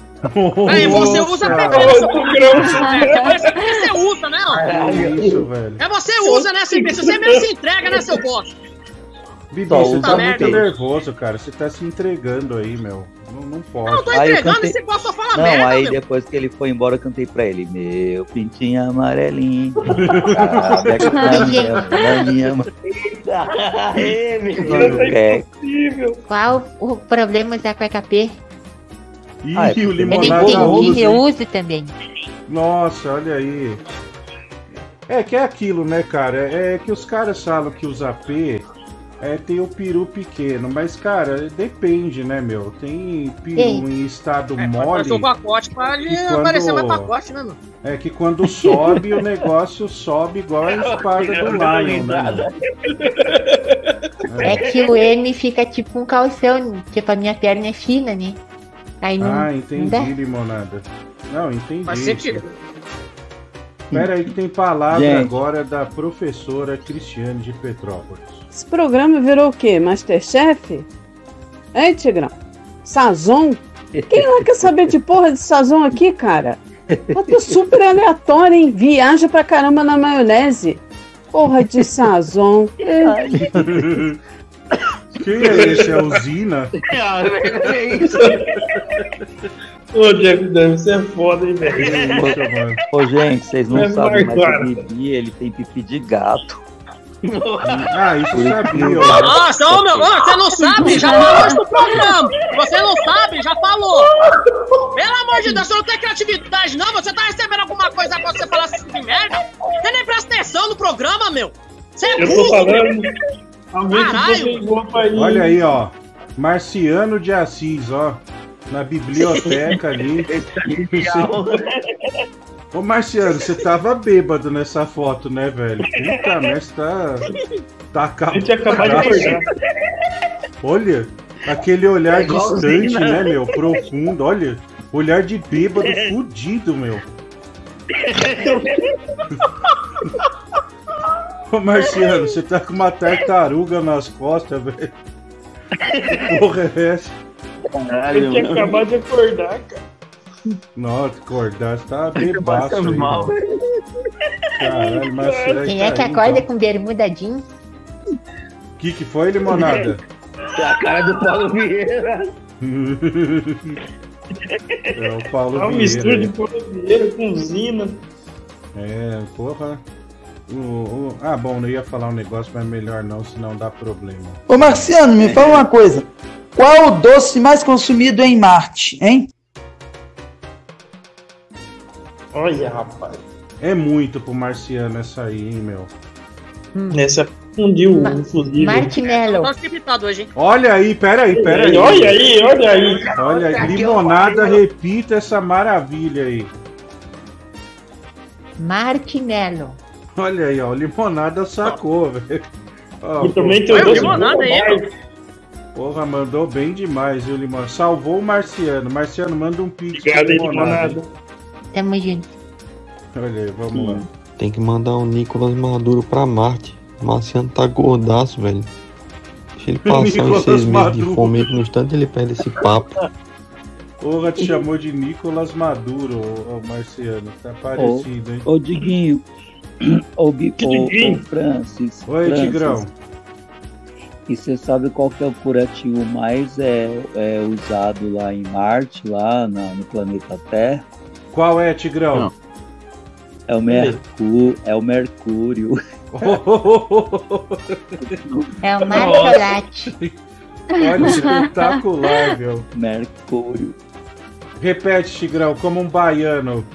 Aí você usa PP, seu pau no rabo. Parece que você usa, né, ó. Que isso, velho. É você usa, né, seu imbecil? Você mesmo se entrega, né, seu bosta? Você usa tá muito nervoso, cara. Você tá se entregando aí, meu. Não, não pode. Não, eu tô Aí entregando cantei- esse pau só fala Não, merda, aí meu. depois que ele foi embora, eu cantei pra ele, meu pintinho amarelinho. Aqui na minha, na minha. Aê, meu Mano, é, Qual o problema da cueca Ih, Ah, é o limonada eu hein? uso também. Nossa, olha aí. É que é aquilo, né, cara? É que os caras falam que usa P É, tem o peru pequeno, mas, cara, depende, né, meu? Tem peru Ei. em estado É, mole. O pacote pra ele E quando- aparecer mais pacote, né, meu? É que quando sobe, o negócio sobe igual a espada do Lion, né? meu? É que o M fica tipo um calção, tipo a minha perna é fina, né? Aí não, Ah, não entendi, dá. limonada. Não, entendi. Faz sentido. Pera aí que tem palavra Gente. agora da professora Cristiane de Petrópolis. Esse programa virou o quê? Masterchef? Hein, Tigrão? Sazon? Quem lá quer saber de porra de Sazon aqui, cara? Eu tô super aleatório, hein? Viaja pra caramba na maionese. Porra de Sazon. Quem é esse? É o Zina? É isso. Ô, Jeff Dunn, você é foda, hein, velho? Ô, gente, vocês não É sabem, mas o Bibi, ele tem pipi de gato. Ah, isso eu sabia. Nossa, ô meu, ô, você não sabe? Já falou isso no programa. Você não sabe? Já falou. Pelo amor de Deus, você não tem criatividade, não? Você tá recebendo alguma coisa pra você falar assim de merda? Você nem presta atenção no programa, meu. Você é Eu tô burro. falando. Alguém Caralho. ir. Olha aí, ó. Marciano de Assis, ó. Na biblioteca ali. Ô Marciano, você tava bêbado nessa foto, né, velho? Puta você tá. Tá acabado. gente acabou de acordar. Olha, aquele olhar É distante, né? né, meu? Profundo, olha. Olhar de bêbado fudido, meu. Ô Marciano, você tá com uma tartaruga nas costas, velho. Que porra é essa? Ele tinha acabado de acordar, cara. Nossa, acordar, você tá bebaço aí, mal, mano. Caralho, Marciano. Quem é que tá aí, acorda então. com bermuda jeans? O que que foi, limonada? É a cara do Paulo Vieira. É o Paulo É uma Vieira. mistura de Paulo Vieira com Zina. É, porra. O, o- Ah, bom, não ia falar um negócio, mas melhor não, senão dá problema. Ô Marciano, me fala uma coisa. Qual é o doce mais consumido em Marte, hein? Olha, rapaz. É muito pro Marciano essa aí, hein, meu. Nessa fundiu o fusível. Tô escritado hoje, hein? Olha aí, pera aí, pera aí. Olha aí, olha aí. Olha aí, limonada, repita essa maravilha aí. Martinello. Olha aí, ó, limonada sacou, velho. Ó, E também tem o doce limonada aí. Porra, mandou bem demais, viu, Limão? Salvou o Marciano. Marciano, manda um pix Obrigado limonada. limonada. Tamo junto. Olha aí, vamos lá. Tem que mandar o Nicolas Maduro pra Marte. O Marciano tá gordaço, velho. Deixa ele passar uns seis meses de fome no instante ele perde esse papo. Porra, te chamou de Nicolas Maduro, ô, Marciano. Tá parecido, hein? Ô, Diguinho. Ô, Bi- Que ô, Diguinho? ô, Francis. Oi, Francis, Tigrão. E você sabe qual que é o curativo mais é, é usado lá em Marte, lá na- no planeta Terra? Qual é, Tigrão? É o, mercú é o Mercúrio. É o Marcolate. Olha, espetacular, meu. Mercúrio. Repete, Tigrão, como um baiano.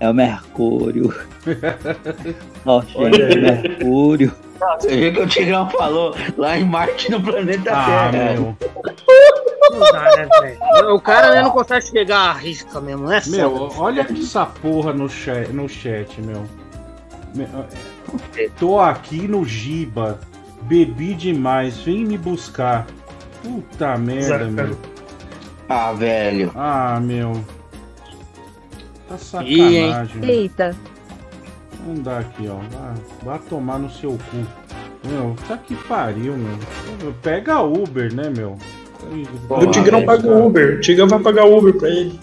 É o Mercúrio. Ó, aí. Mercúrio. Você viu que o Tigrão falou lá em Marte, no planeta Ah, Terra. meu. Não dá, né, velho? O cara né, não consegue chegar à risca mesmo, né? Meu, olha essa porra no chat, no chat meu. Meu, é, Tô aqui no Giba. Bebi demais. Vem me buscar. Puta merda, Exato. meu. Ah, velho. Ah, meu. Tá sacanagem. meu. Eita. Vamos dar aqui, ó. Vá, tomar no seu cu. Meu, tá que pariu, meu. Pega Uber, né, meu? O Tigrão paga o Uber. O Tigrão vai pagar Uber pra ele.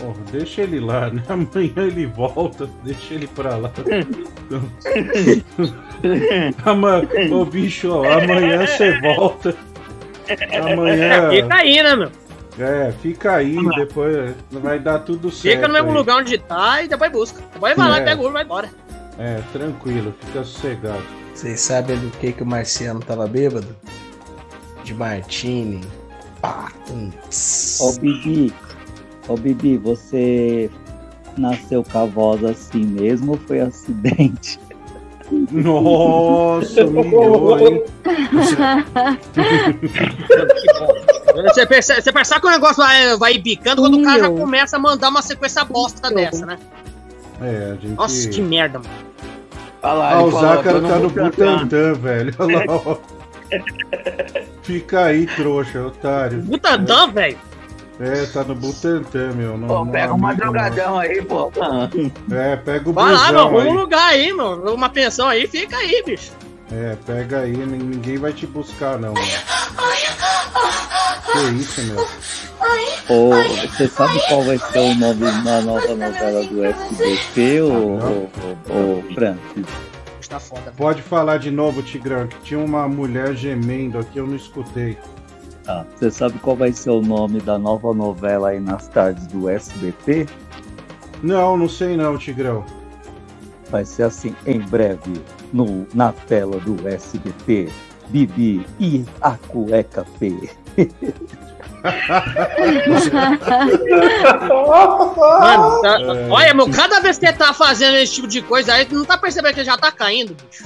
Porra, deixa ele lá, né? Amanhã ele volta, deixa ele pra lá. Ama... Ô bicho, ó, amanhã você volta. Amanhã. Fica aí, né, meu? É, fica aí, depois vai dar tudo certo. Fica no mesmo aí. lugar onde tá e depois busca. Depois vai lá, É. pega o Uber e vai embora. É, tranquilo, fica sossegado. Vocês sabem do que, que o Marciano tava bêbado? De Martini. Pá. Ô, Bibi. Ô, Bibi, você nasceu com a voz assim mesmo ou foi acidente? Nossa, humilhou, hein? Você percebe, você percebe que o negócio vai, vai bicando quando o cara já começa a mandar uma sequência bosta dessa, né? É, a gente. Nossa, que merda, mano. Olha lá, Ah, ele o tô tá no Butantan. Butantan, velho. Olha lá, ó. Fica aí, trouxa, otário. Butantan, velho. É, tá no Butantan, meu. Não, Pô, não pega um madrugadão aí, pô. É, pega o Vai lá, meu, arruma um lugar aí, meu. Uma pensão aí, fica aí, bicho. É, pega aí, nin- ninguém vai te buscar, não. Mano. Que isso, meu? Ô, você sabe qual vai ser o nome da nova novela do SBT, ô, ô, ô, ô, Francis? Tá foda. Pode falar de novo, Tigrão, que tinha uma mulher gemendo aqui, eu não escutei. Tá. Você sabe qual vai ser o nome da nova novela aí nas tardes do SBT? Não, não sei não, Tigrão. Vai ser assim, em breve, no, na tela do SBT, Bibi e a cueca P. Mano, tá- É. olha, meu, cada vez que ele tá fazendo esse tipo de coisa aí, tu não tá percebendo que ele já tá caindo, bicho.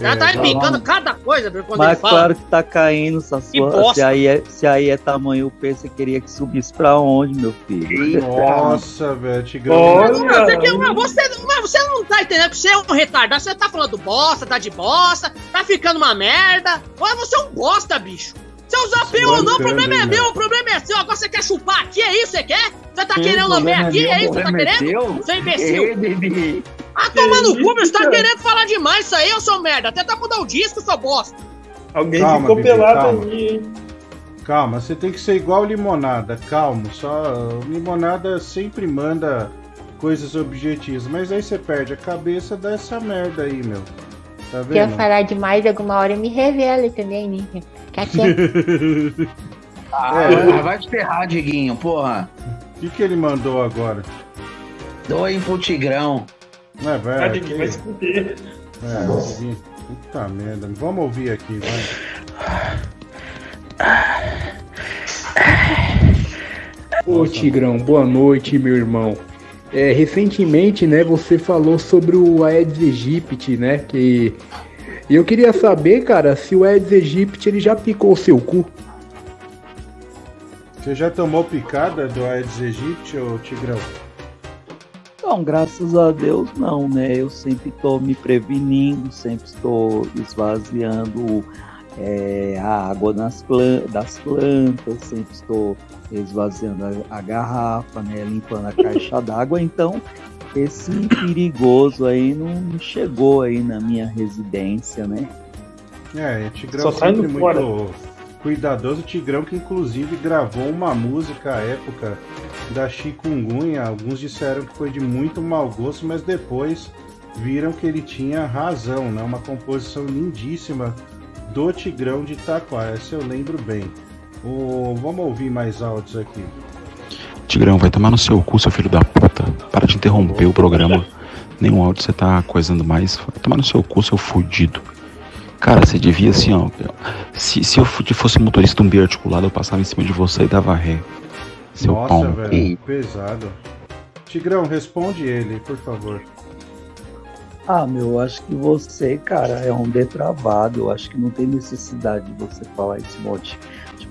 Já É, tá tá picando bom. cada coisa, quando Mas ele fala. claro que tá caindo, bosta. se, aí é, se aí é tamanho P, você queria que subisse pra onde, meu filho? Nossa, velho, Tigrão. Mano, você, você não tá entendendo que você é um retardado, você tá falando bosta, tá de bosta, tá ficando uma merda. Olha, você é um bosta, bicho. Você usar P ou não, o problema é hein, meu, o problema é seu. Agora você quer chupar aqui, é isso que você quer? Você tá Sim, querendo lamber é aqui, meu, é o isso que você tá é querendo? Seu imbecil. Ei, Bibi. Ah, toma no cu, você tá querendo falar demais isso aí, ô seu merda. Até tá mudar o disco, seu bosta. Alguém Calma, ficou Bibi, pelado calma. ali, hein? Calma, você tem que ser igual limonada, calmo. Só limonada sempre manda coisas objetivas, mas aí você perde a cabeça dessa merda aí, meu. Tá Se eu falar demais, alguma hora me revelo também, né? Fica quieto. Ah, É. vai te ferrar, Diguinho, porra. O que, que ele mandou agora? Doem pro Tigrão. É, velho. Ah, Diguinho, vai se fuder. É, Diguinho. Puta merda. Vamos ouvir aqui, vai. Ô Tigrão, boa noite, meu irmão. É, recentemente, né, você falou sobre o Aedes aegypti, né, que e eu queria saber, cara, se o Aedes aegypti ele já picou o seu cu. Você já tomou picada do Aedes aegypti, ô Tigrão? Não, graças a Deus não, né? Eu sempre estou me prevenindo, sempre estou esvaziando é, a água nas plan das plantas, sempre estou esvaziando a, a garrafa, né? Limpando a caixa d'água. Então, esse perigoso aí não chegou aí na minha residência, né? É, é Tigrão Só sempre saindo muito fora. cuidadoso. Tigrão que inclusive gravou uma música à época da chikungunya. Alguns disseram que foi de muito mau gosto, mas depois viram que ele tinha razão, né? Uma composição lindíssima do Tigrão de Itaquá. Essa eu lembro bem. O... Vamos ouvir mais áudios aqui. Tigrão, vai tomar no seu cu, seu filho da puta. Para de interromper o programa. Nenhum áudio você tá coisando mais. Vai tomar no seu cu, seu fudido. Cara, você devia assim, ó. Se, se eu fosse motorista de um biarticulado, eu passava em cima de você e dava ré. Seu pau Nossa, no velho, pesado. Tigrão, responde ele, por favor. Ah, meu, eu acho que você, cara, é um depravado. Eu acho que não tem necessidade de você falar esse monte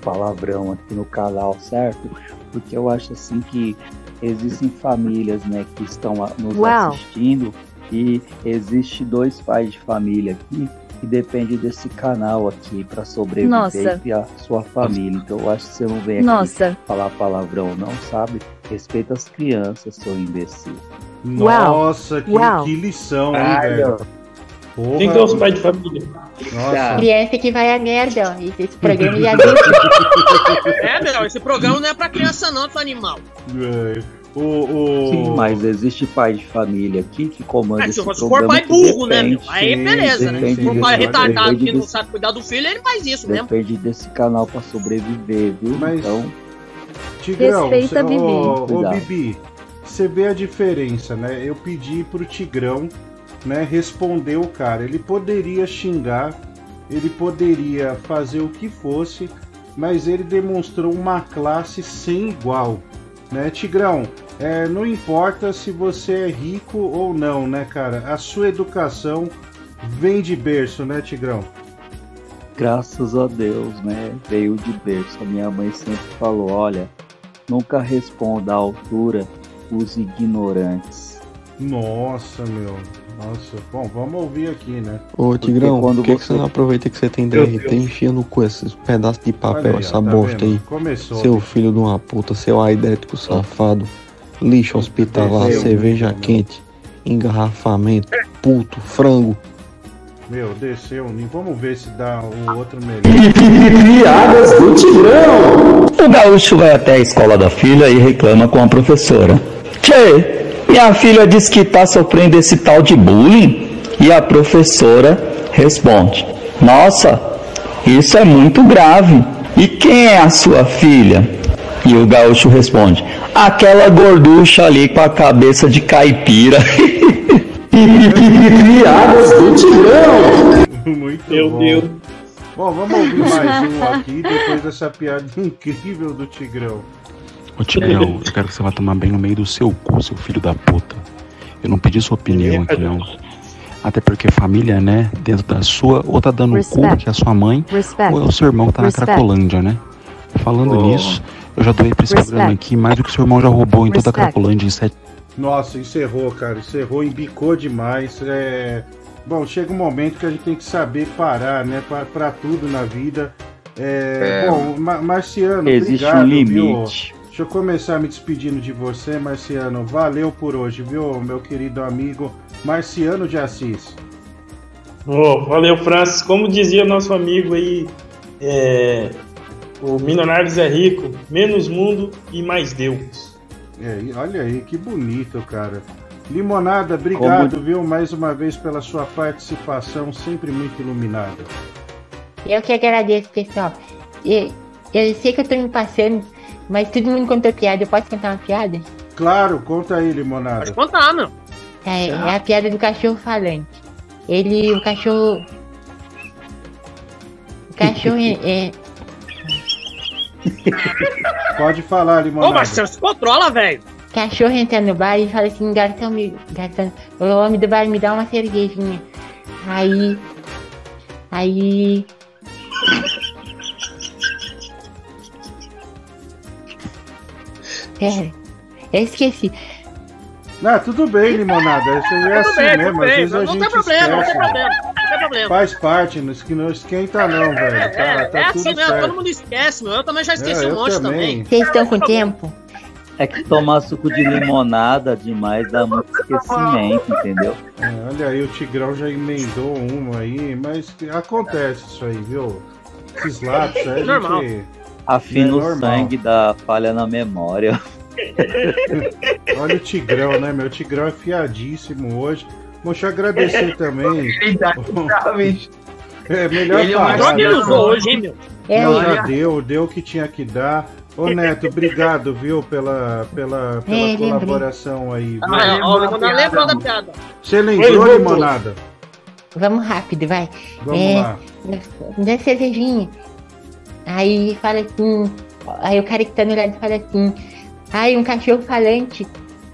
palavrão aqui no canal, certo? Porque eu acho assim que existem famílias, né, que estão nos Uau. assistindo e existe dois pais de família aqui que dependem desse canal aqui para sobreviver Nossa. e a sua família. Então eu acho que você não vem aqui Nossa. falar palavrão, não, sabe? Respeita as crianças, seu imbecil. Nossa, que, Uau. que lição, hein, velho? Quem que é os pais de família? Nossa. Criança que vai a merda, ó. Esse esse programa já deu. É, meu, esse programa não é pra criança não, seu animal. É, O, o... Sim, mas existe pai de família aqui que comanda É, esse se for programa pai burro, né, meu? depende- Aí beleza, né? depende Se for pai retardado depende que não sabe cuidar do filho, ele faz isso mesmo. Depende desse canal pra sobreviver, viu? Então, Tigrão, Respeita cê- Bibi. Ô, ô. Bibi, você vê a diferença, né? Eu pedi pro Tigrão, né, responder o cara. Ele poderia xingar, ele poderia fazer o que fosse, mas ele demonstrou uma classe sem igual, né? Tigrão, é, não importa se você é rico ou não, né, cara? A sua educação vem de berço, né, Tigrão? Graças a Deus, né? Veio de berço. A minha mãe sempre falou: olha, nunca responda à altura os ignorantes. Nossa, meu. Nossa. Bom, vamos ouvir aqui, né? Ô Tigrão, quando por que, que você- você não aproveita que você tem Meu DRT e enfia no cu esses pedaços de papel, aí, essa tá bosta vendo? aí? Começou, Seu filho de uma puta, seu aidético safado, lixo hospitalar, Desceu, cerveja bicho, quente, engarrafamento, puto, frango. Meu, desceu. E Vamos ver se dá o outro melhor. Piadas do Tigrão. O gaúcho vai até a escola da filha e reclama com a professora. Tchê, minha filha diz que tá sofrendo esse tal de bullying. E a professora responde: Nossa, isso é muito grave. E quem é a sua filha? E o gaúcho responde: Aquela gorducha ali com a cabeça de caipira. Piadas do Tigrão. Muito Meu bom. Deus. Bom, vamos ouvir mais um aqui depois dessa piada incrível do Tigrão. Ô Tigrão, eu quero que você vá tomar bem no meio do seu cu, seu filho da puta. Eu não pedi sua opinião aqui não. Até porque família, né, dentro da sua, ou tá dando o cu Respect. que é a sua mãe, Respect. ou é o seu irmão que tá Respect. na Cracolândia, né? Falando Oh. nisso, eu já doei pra esse Respect. programa aqui mais do que o seu irmão já roubou em toda a Respect. Cracolândia em sete Nossa, encerrou, cara. Encerrou, embicou demais. É... Bom, chega um momento que a gente tem que saber parar, né? Pra, pra tudo na vida. É... É. Bom, Ma- Marciano, Existe obrigado, um viu? Deixa eu começar me despedindo de você, Marciano. Valeu por hoje, viu, meu querido amigo Marciano de Assis. Ô, valeu, Francis. Como dizia nosso amigo aí, é, o Milionários é rico, menos mundo e mais Deus. É, olha aí, que bonito, cara. Limonada, obrigado, Como- viu, mais uma vez pela sua participação, sempre muito iluminada. Eu que agradeço, pessoal. Eu, eu sei que eu tô me passando, mas todo mundo contou piada. Eu posso contar uma piada? Claro, conta aí, Limonada. Pode contar, meu. É, é a piada do cachorro falante. Ele, o cachorro. O cachorro é. é- Pode falar, Ô, Limonada. Marcelo, se controla, velho. cachorro entra no bar e fala assim, garçom, me, garçom, o homem do bar me dá uma cervejinha. Aí. Aí. Pera, eu esqueci. Não, tudo bem, Limonada. Isso aí é Tudo assim bem, mesmo. Às vezes Não, a não gente tem problema, não tem esquece. problema. Não tem problema. Faz parte, não, que não esquenta não, velho. Tá, É, tá é tudo assim mesmo, todo mundo esquece, meu. Eu também já esqueci É, um monte também. também. Vocês estão com tempo? É que tomar suco de limonada demais dá muito esquecimento, entendeu? É, olha aí, o Tigrão já emendou uma aí, mas acontece isso aí, viu? Esses lápis aí, a Normal. gente... Afina É o sangue da falha na memória. Olha o Tigrão, né, meu? O Tigrão é fiadíssimo hoje. Deixa eu agradecer também. É melhor Ele é o parar, mais né, que usou hoje, hein, meu? É, Não, ele- já deu, deu o que tinha que dar. Ô Neto, obrigado, viu, pela, pela, pela É, colaboração aí. Ah, ó, o Limonada lembrou da piada. Você lembrou, Ele. Limonada? Vamos rápido, vai. Vamos É, lá. Dá cervejinha. Aí fala assim. Aí o cara que tá no lado fala assim. Ai, um cachorro falante.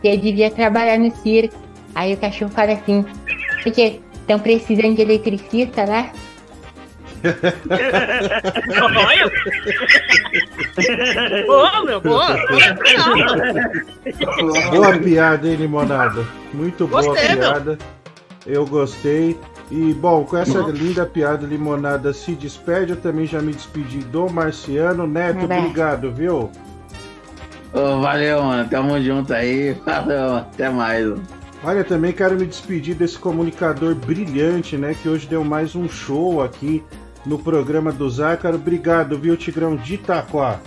Que devia trabalhar no circo. Aí o cachorro fala assim. Porque estão precisando de eletricista lá? Olha! Boa, meu, boa. Boa piada, hein, Limonada? Muito boa Gostei, meu. piada. Eu gostei. E, bom, com essa linda piada, Limonada se despede. Eu também já me despedi do Marciano. Neto, obrigado, viu? Ô, valeu, mano. Tamo junto aí. Valeu, até mais. Olha, também quero me despedir desse comunicador brilhante, né? Que hoje deu mais um show aqui no programa do Zácaro. Obrigado, viu, Tigrão de Itaquá.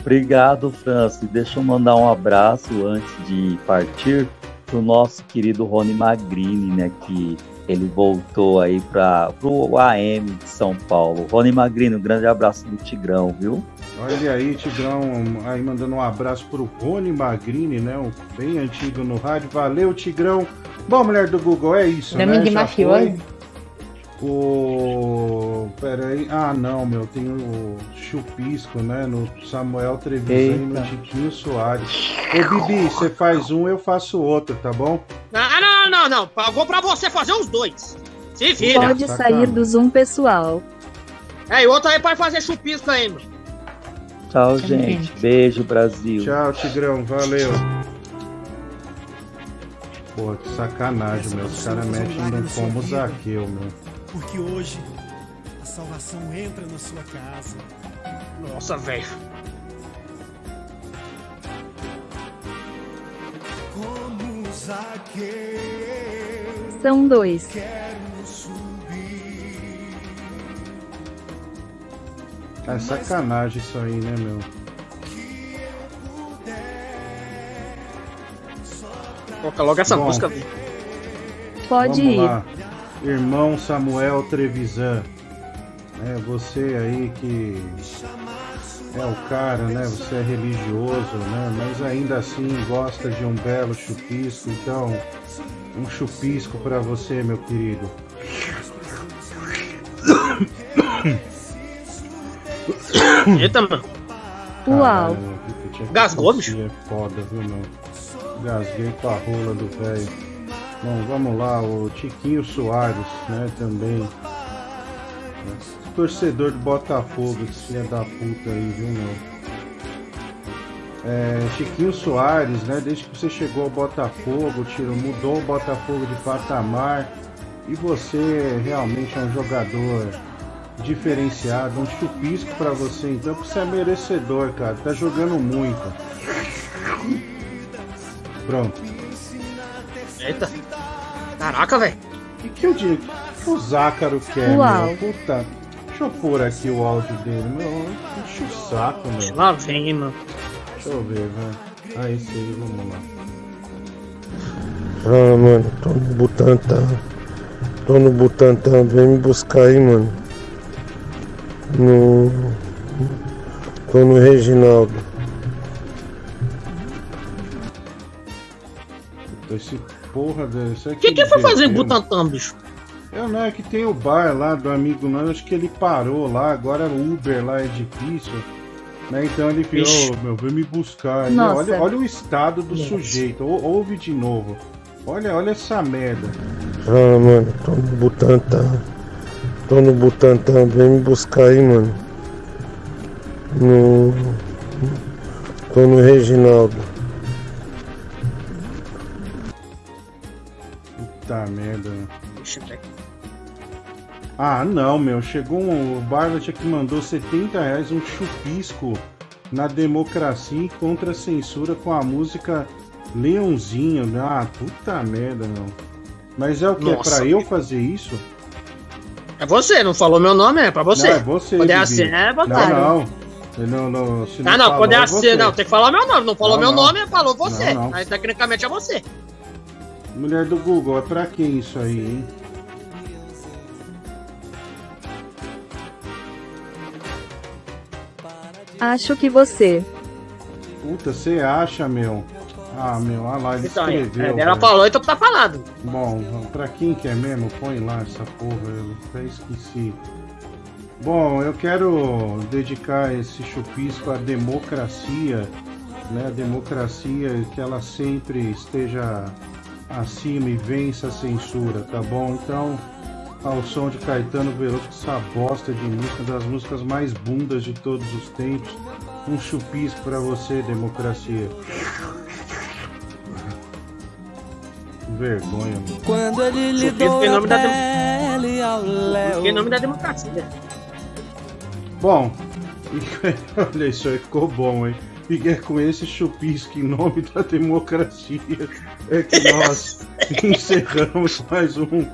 Obrigado, Francis. Deixa eu mandar um abraço antes de partir pro nosso querido Rony Magrini, né? Que ele voltou aí para o AM de São Paulo. Rony Magrini, um grande abraço do Tigrão, viu? Olha aí, Tigrão, aí mandando um abraço pro Rony Magrini, né? Um bem antigo no rádio. Valeu, Tigrão. Bom, mulher do Google, é isso, Nome né? de Já mafioso. foi. O. Pera aí. Ah, não, meu. Tem o Chupisco, né? No Samuel Trevisan e no. Tiquinho Soares. Ô, Bibi, você faz um, eu faço outro, tá bom? Não, não, não, não. Pagou pra você fazer os dois. Se vira. Pode sair do Zoom pessoal. É, e outro aí pode fazer chupisco aí, meu. Tchau, gente. Beijo, Brasil. Tchau, Tigrão. Valeu. Porra, que sacanagem, meu. Os caras metem no como Zaqueu, meu. Porque hoje a salvação entra na sua casa. Nossa, velho. São dois. Quero subir. É sacanagem isso aí, né, meu? Coloca logo essa Bom. música. Pode Vamos ir. lá. Irmão Samuel Trevisan. É, você aí que é o cara, né? Você é religioso, né? Mas ainda assim gosta de um belo chupisco. Então, um chupisco pra você, meu querido. Eita, mano. Uau. Gasgou, tossir, É foda, viu, meu? Gasguei com a rola do velho. Bom, vamos lá, o Tiquinho Soares, né, também. Torcedor do Botafogo, esse filho da puta aí, viu, meu? É, Chiquinho Soares, né? Desde que você chegou ao Botafogo, tiro, mudou o Botafogo de patamar e você realmente é um jogador diferenciado, um chupisco pra você, então porque você é merecedor, cara. Tá jogando muito. Pronto. Eita. Caraca, velho. O que, que eu digo? O Zácaro quer, Uau. meu? Puta. Deixa eu pôr aqui o áudio dele, meu. Enche o saco, meu. Lá vem, mano. Deixa eu ver, vai. Aí sim, vamos lá. Ah, mano, tô no Butantã. Tô no Butantã, vem me buscar aí, mano. No. Tô no Reginaldo. Puta, Esse porra desse. O que que foi fazer em Butantã, bicho? Eu não, é que tem o bar lá do amigo nosso, acho que ele parou lá, agora o Uber lá é difícil. Né? Então ele virou, Ixi. meu, vem me buscar. E Nossa. Olha, olha o estado do Nossa. sujeito. Ou- ouve de novo. Olha, olha essa merda. Ah, mano, tô no Butantã. Tô no Butantã, vem me buscar aí, mano. No. Tô no Reginaldo. Puta merda. Deixa eu ver. Ah, não, meu. Chegou um. Barlet que mandou 70 reais um chupisco na democracia e contra a censura com a música Leãozinho. Ah, puta merda, meu. Mas é o que? É pra eu fazer isso? É você, não falou meu nome, é pra você. Não, é você. Quando é assim, é botar. Não, não. Não, não, se Ah, não, falou, quando é é assim, não, tem que falar meu nome. Não falou Não, meu não. nome, falou você. Não, não. Aí tecnicamente é você. Mulher do Google, é pra quem isso aí, hein? Acho que você. Puta, você acha, meu? Ah, meu, olha lá, ele Então, é, escreveu. ela velho. falou, então tá falado. Bom, pra quem que é mesmo, põe lá essa porra, eu até esqueci. Bom, eu quero dedicar esse chupisco à democracia, né? A democracia que ela sempre esteja acima e vença a censura, tá bom? Então, ao som de Caetano Veloso, essa bosta de música, das músicas mais bundas de todos os tempos, um chupisco pra você, democracia. Vergonha, mano. Quando ele lhe em dou nome da dem- pele ao léu. Em nome da democracia. Bom, olha isso aí, ficou bom, hein? E é com esse chupisco em nome da democracia é que nós encerramos mais um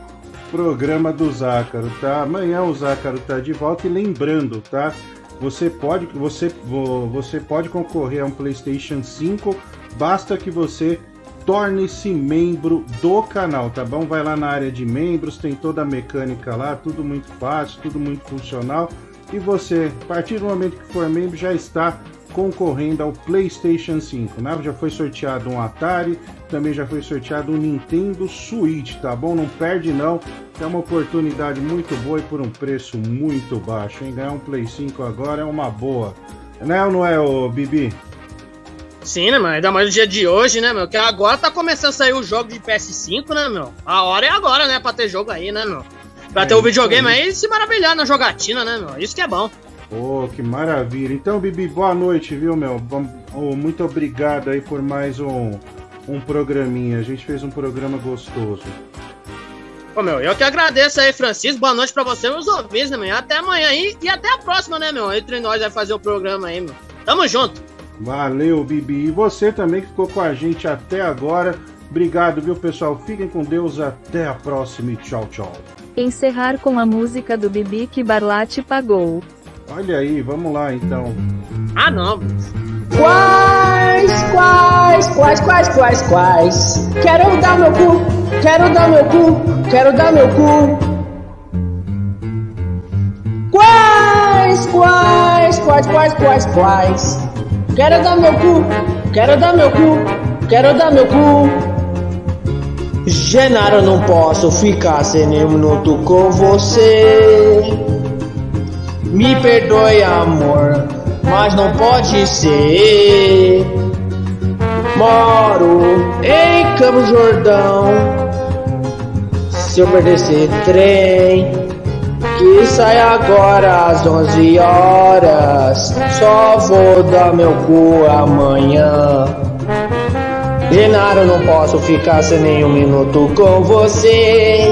programa do Zácaro, tá? Amanhã o Zácaro tá de volta e lembrando, tá? Você pode, você, vo- você pode concorrer a um PlayStation 5, basta que você torne-se membro do canal, tá bom? Vai lá na área de membros, tem toda a mecânica lá, tudo muito fácil, tudo muito funcional. E você, a partir do momento que for membro, já está concorrendo ao PlayStation 5, né? Já foi sorteado um Atari, também já foi sorteado um Nintendo Switch, tá bom? Não perde não, é uma oportunidade muito boa e por um preço muito baixo, hein? Ganhar um Play 5 agora é uma boa. Né ou não é, ô Bibi? Sim, né, mano? Ainda mais no dia de hoje, né, meu? Que agora tá começando a sair o jogo de PS5, né, meu? A hora é agora, né, pra ter jogo aí, né, meu? Pra ter o videogame aí e se maravilhar na jogatina, né, meu? Isso que é bom. Ô, que maravilha. Então, Bibi, boa noite, viu, meu? Muito obrigado aí por mais um, um programinha. A gente fez um programa gostoso. Ô, meu, eu que agradeço aí, Francisco. Boa noite pra você e meus ouvintes, né, meu? Até amanhã aí e até a próxima, né, meu? Entre nós vai fazer o programa aí, meu. Tamo junto. Valeu, Bibi. E você também que ficou com a gente até agora. Obrigado, viu, pessoal? Fiquem com Deus. Até a próxima e tchau, tchau. Encerrar com a música do Bibi que Barlate pagou. Olha aí, vamos lá então. Ah, não. Quais, quais, quais, quais, quais, quais? Quero dar meu cu, quero dar meu cu, quero dar meu cu. Quais, quais, quais, quais, quais, quais? Quero dar meu cu, quero dar meu cu, quero dar meu cu. Genaro, não posso ficar sem nem um minuto com você. Me perdoe, amor, mas não pode ser. Moro em Campo Jordão. Se eu perder esse trem, que sai agora às 11 horas, só vou dar meu cu amanhã. Genaro, não posso ficar sem nenhum minuto com você.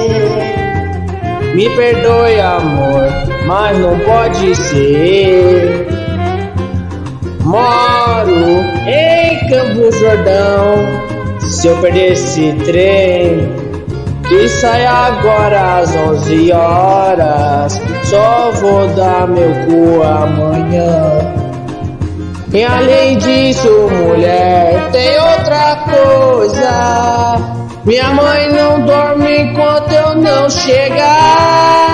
Me perdoe, amor, mas não pode ser. Moro em Campo Jordão. Se eu perder esse trem, que sai agora às 11 horas, só vou dar meu cu amanhã. E além disso, mulher, tem outra coisa. Minha mãe não dorme enquanto eu não chegar.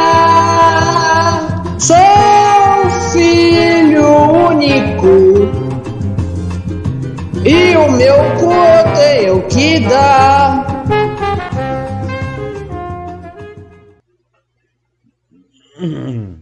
Sou filho único. E o meu cu eu tenho que dar. Hum.